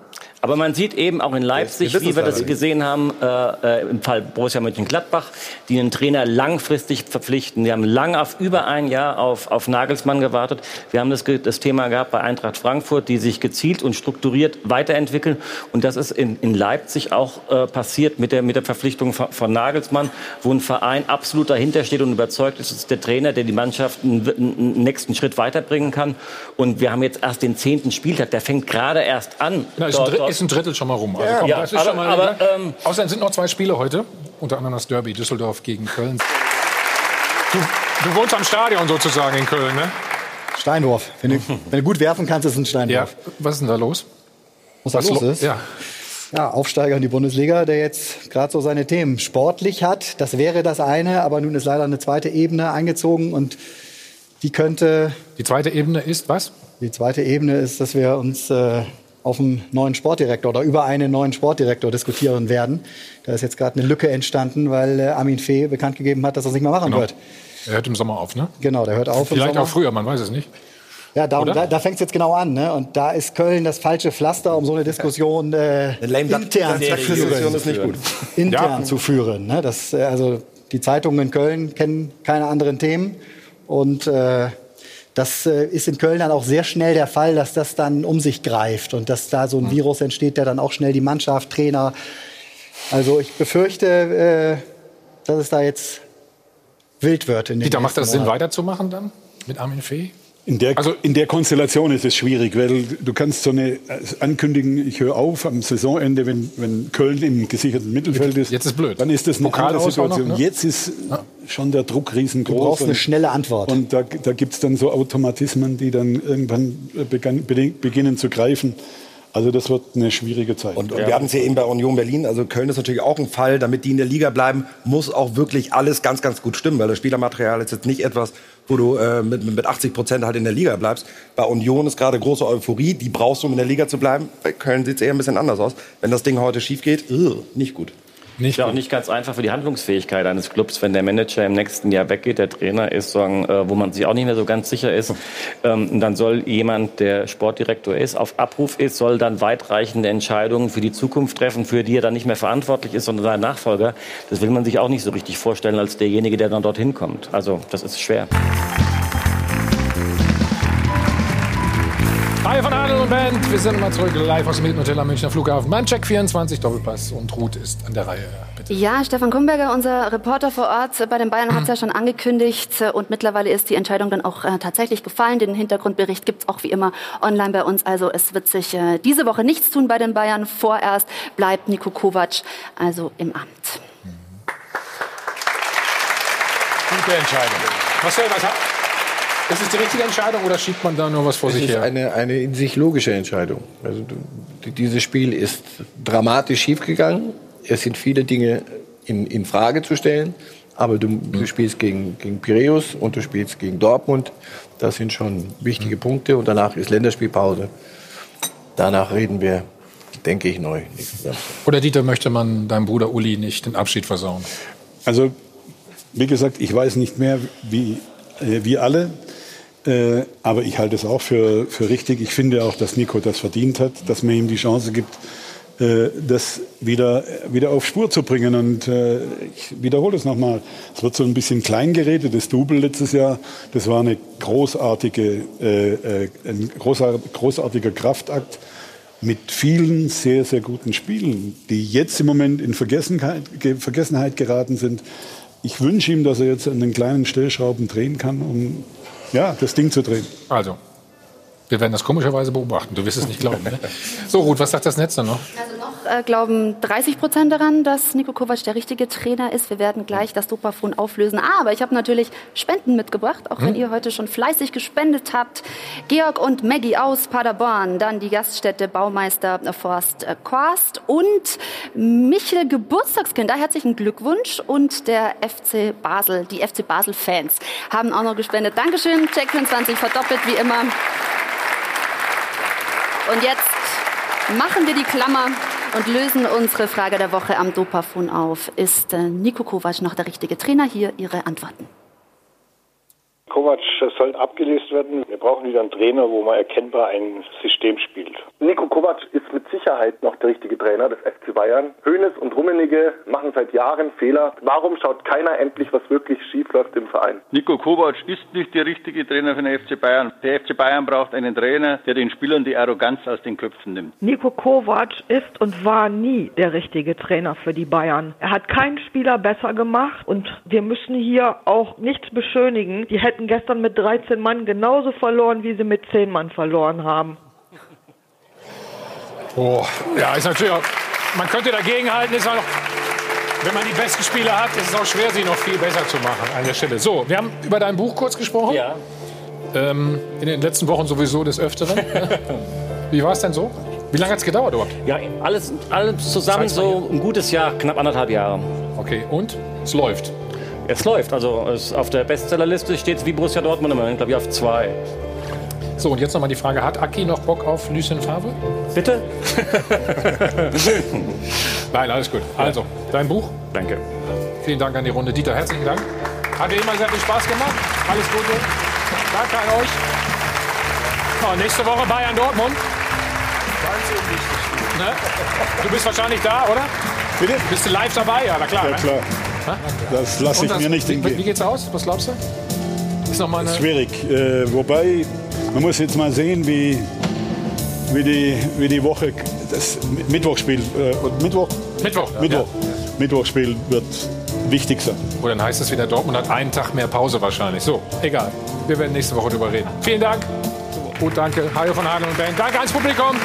Aber man sieht eben auch in Leipzig, wie wir das gesehen haben, äh, äh, im Fall Borussia Mönchengladbach, die einen Trainer langfristig verpflichten. Die haben lange auf über ein Jahr auf, auf Nagelsmann gewartet. Wir haben das, das Thema gehabt bei Eintracht Frankfurt, die sich gezielt und strukturiert weiterentwickeln. Und das ist in, in Leipzig auch äh, passiert mit der, mit der Verpflichtung von, von Nagelsmann, wo ein Verein absolut dahinter steht und überzeugt ist, ist der Trainer, der die Mannschaft einen, einen nächsten Schritt weiterbringen kann. Und wir haben jetzt erst den zehnten Spieltag, der fängt gerade erst an. Drittel, dort- ist ein Drittel schon mal rum. Also Ja, komm, ja, das ist aber- schon mal, aber, ähm, Außerdem sind noch zwei Spiele heute. Unter anderem das Derby Düsseldorf gegen Köln. Du, du wohnst am Stadion sozusagen in Köln, ne? Steinwurf. Wenn du, wenn du gut werfen kannst, ist es ein Ja. Steinwurf. Was ist denn da los? Was da Was los lo- ist? Ja. Ja, Aufsteiger in die Bundesliga, der jetzt gerade so seine Themen sportlich hat. Das wäre das eine, aber nun ist leider eine zweite Ebene eingezogen und die könnte. Die zweite Ebene ist was? Die zweite Ebene ist, dass wir uns äh, auf einen neuen Sportdirektor oder über einen neuen Sportdirektor diskutieren werden. Da ist jetzt gerade eine Lücke entstanden, weil äh, Armin Fee bekannt gegeben hat, dass er es nicht mehr machen Genau. wird. Er hört im Sommer auf, ne? Genau, der hört auf. im Vielleicht auch früher, man weiß es nicht. Ja, darum, da, da fängt es jetzt genau an. Ne? Und da ist Köln das falsche Pflaster, um so eine Diskussion äh, intern zu Diskussion ist nicht führen. gut. Intern Ja. zu führen. Ne? Das, äh, also die Zeitungen in Köln kennen keine anderen Themen. Und äh, das äh, ist in Köln dann auch sehr schnell der Fall, dass das dann um sich greift und dass da so ein Virus entsteht, der dann auch schnell die Mannschaft, Trainer. Also ich befürchte, äh, dass es da jetzt wild wird. In den Dieter, macht das Sinn, Monaten. weiterzumachen dann mit Armin Fee? In der, Also- in der Konstellation ist es schwierig, weil du kannst so eine äh, ankündigen, ich höre auf am Saisonende, wenn, wenn Köln im gesicherten Mittelfeld ist. Jetzt ist blöd. Dann ist das eine Pokal andere auch noch, Situation. ne? Jetzt ist schon der Druck riesengroß. Du brauchst eine schnelle Antwort. Und da, da gibt es dann so Automatismen, die dann irgendwann äh, begann, beginnen zu greifen. Also das wird eine schwierige Zeit. Und, und wir hatten es ja eben bei Union Berlin. Also Köln ist natürlich auch ein Fall. Damit die in der Liga bleiben, muss auch wirklich alles ganz, ganz gut stimmen. Weil das Spielermaterial ist jetzt nicht etwas, wo du äh, mit, mit 80 Prozent halt in der Liga bleibst. Bei Union ist gerade große Euphorie. Die brauchst du, um in der Liga zu bleiben. Bei Köln sieht es eher ein bisschen anders aus. Wenn das Ding heute schief geht, uh, nicht gut. Nicht ja auch nicht ganz einfach für die Handlungsfähigkeit eines Clubs, wenn der Manager im nächsten Jahr weggeht, der Trainer ist, sagen, äh, wo man sich auch nicht mehr so ganz sicher ist. Ähm, dann soll jemand, der Sportdirektor ist, auf Abruf ist, soll dann weitreichende Entscheidungen für die Zukunft treffen, für die er dann nicht mehr verantwortlich ist, sondern sein Nachfolger. Das will man sich auch nicht so richtig vorstellen als derjenige, der dann dorthin kommt. Also das ist schwer. Hi von Adel und Band. Wir sind mal zurück live aus dem Hilton Hotel am Münchner Flughafen. Beim Check 24 Doppelpass und Ruth ist an der Reihe. Bitte. Ja, Stefan Kumberger, unser Reporter vor Ort bei den Bayern, hat es ja schon angekündigt. Und mittlerweile ist die Entscheidung dann auch äh, tatsächlich gefallen. Den Hintergrundbericht gibt es auch wie immer online bei uns. Also es wird sich äh, diese Woche nichts tun bei den Bayern. Vorerst bleibt Niko Kovac also im Amt. Gute Entscheidung. Marcel, was hat, ist es die richtige Entscheidung oder schiebt man da nur was vor Es sich ist her? eine, eine in sich logische Entscheidung. Also dieses Spiel ist dramatisch schiefgegangen. Es sind viele Dinge in, in Frage zu stellen. Aber du, du spielst gegen, gegen Piräus und du spielst gegen Dortmund. Das sind schon wichtige Punkte. Und danach ist Länderspielpause. Danach reden wir, denke ich, neu. Oder Dieter, möchte man deinem Bruder Uli nicht den Abschied versauen? Also, wie gesagt, ich weiß nicht mehr wie, äh, wie alle. Äh, aber ich halte es auch für, für richtig. Ich finde auch, dass Nico das verdient hat, dass man ihm die Chance gibt, äh, das wieder, wieder auf Spur zu bringen. Und äh, ich wiederhole es nochmal. Es wird so ein bisschen klein geredet. Das Double letztes Jahr, das war eine großartige, äh, äh, ein großar- großartiger Kraftakt mit vielen sehr, sehr guten Spielen, die jetzt im Moment in Vergessenheit, Ge- Vergessenheit geraten sind. Ich wünsche ihm, dass er jetzt an den kleinen Stellschrauben drehen kann, um ja, das Ding zu drehen. Also, wir werden das komischerweise beobachten. Du wirst es nicht glauben. Ne? So, Ruth, was sagt das Netz dann noch? Also noch äh, glauben 30 Prozent daran, dass Niko Kovac der richtige Trainer ist. Wir werden gleich das Dopafon auflösen. Aber ich habe natürlich Spenden mitgebracht, auch wenn Hm? ihr heute schon fleißig gespendet habt. Georg und Maggie aus Paderborn, dann die Gaststätte Baumeister Forst äh, Korst und Michel Geburtstagskind. Da herzlichen Glückwunsch. Und der FC Basel, die FC Basel-Fans haben auch noch gespendet. Dankeschön, Check 24 verdoppelt wie immer. Und jetzt machen wir die Klammer und lösen unsere Frage der Woche am Dopafon auf. Ist äh, Niko Kovac noch der richtige Trainer? Hier Ihre Antworten. Kovac soll abgelöst werden. Wir brauchen wieder einen Trainer, wo man erkennbar ein System spielt. Nico Kovac ist mit Sicherheit noch der richtige Trainer des FC Bayern. Hoeneß und Rummenigge machen seit Jahren Fehler. Warum schaut keiner endlich, was wirklich schief läuft im Verein? Nico Kovac ist nicht der richtige Trainer für den FC Bayern. Der FC Bayern braucht einen Trainer, der den Spielern die Arroganz aus den Köpfen nimmt. Nico Kovac ist und war nie der richtige Trainer für die Bayern. Er hat keinen Spieler besser gemacht und wir müssen hier auch nichts beschönigen. Die hätten gestern mit 13 Mann genauso verloren, wie sie mit 10 Mann verloren haben. Oh, ja, ist natürlich auch, man könnte dagegenhalten, ist auch noch, wenn man die besten Spieler hat, ist es auch schwer, sie noch viel besser zu machen an der Stelle. So, wir haben über dein Buch kurz gesprochen. Ja. Ähm, in den letzten Wochen sowieso des Öfteren. Wie war es denn so? Wie lange hat es gedauert überhaupt? Ja, alles, alles zusammen so ein gutes Jahr, knapp anderthalb Jahre. Okay, und? Es läuft. Es läuft. Also es, auf der Bestsellerliste steht es wie Borussia Dortmund im Moment, glaube ich, auf zwei. So, und jetzt nochmal die Frage, hat Aki noch Bock auf Lucien Favre? Bitte? Nein, alles gut. Also, dein Buch? Danke. Vielen Dank an die Runde. Dieter, herzlichen Dank. Hat wie immer sehr viel Spaß gemacht. Alles Gute. Danke an euch. So, nächste Woche Bayern Dortmund. Ne? Du bist wahrscheinlich da, oder? Bitte? Bist du live dabei? Ja, na klar. Ja, ne? klar. Ha? Das lasse ich das- mir nicht wie, entgehen. wie geht's aus? Was glaubst du? Ist noch mal eine Schwierig. Äh, wobei, man muss jetzt mal sehen, wie, wie, die, wie die Woche, das Mittwochspiel, äh, Mittwoch? Mittwoch. Mittwoch. Mittwochspiel wird wichtig sein. Oder dann heißt es wieder, Dortmund hat einen Tag mehr Pause wahrscheinlich. So, egal. Wir werden nächste Woche drüber reden. Vielen Dank. Gut, danke. Hajo von Hadel und Band. Danke ans Publikum.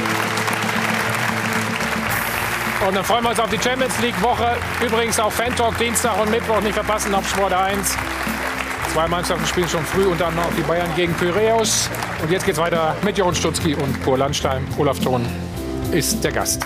Und dann freuen wir uns auf die Champions League Woche. Übrigens auch Fan Talk Dienstag und Mittwoch nicht verpassen auf Sport 1. Zwei Mannschaften spielen schon früh und dann noch die Bayern gegen Pyräus. Und jetzt geht's weiter mit Jochen Stutzki und Pur Landstein. Olaf Thon ist der Gast.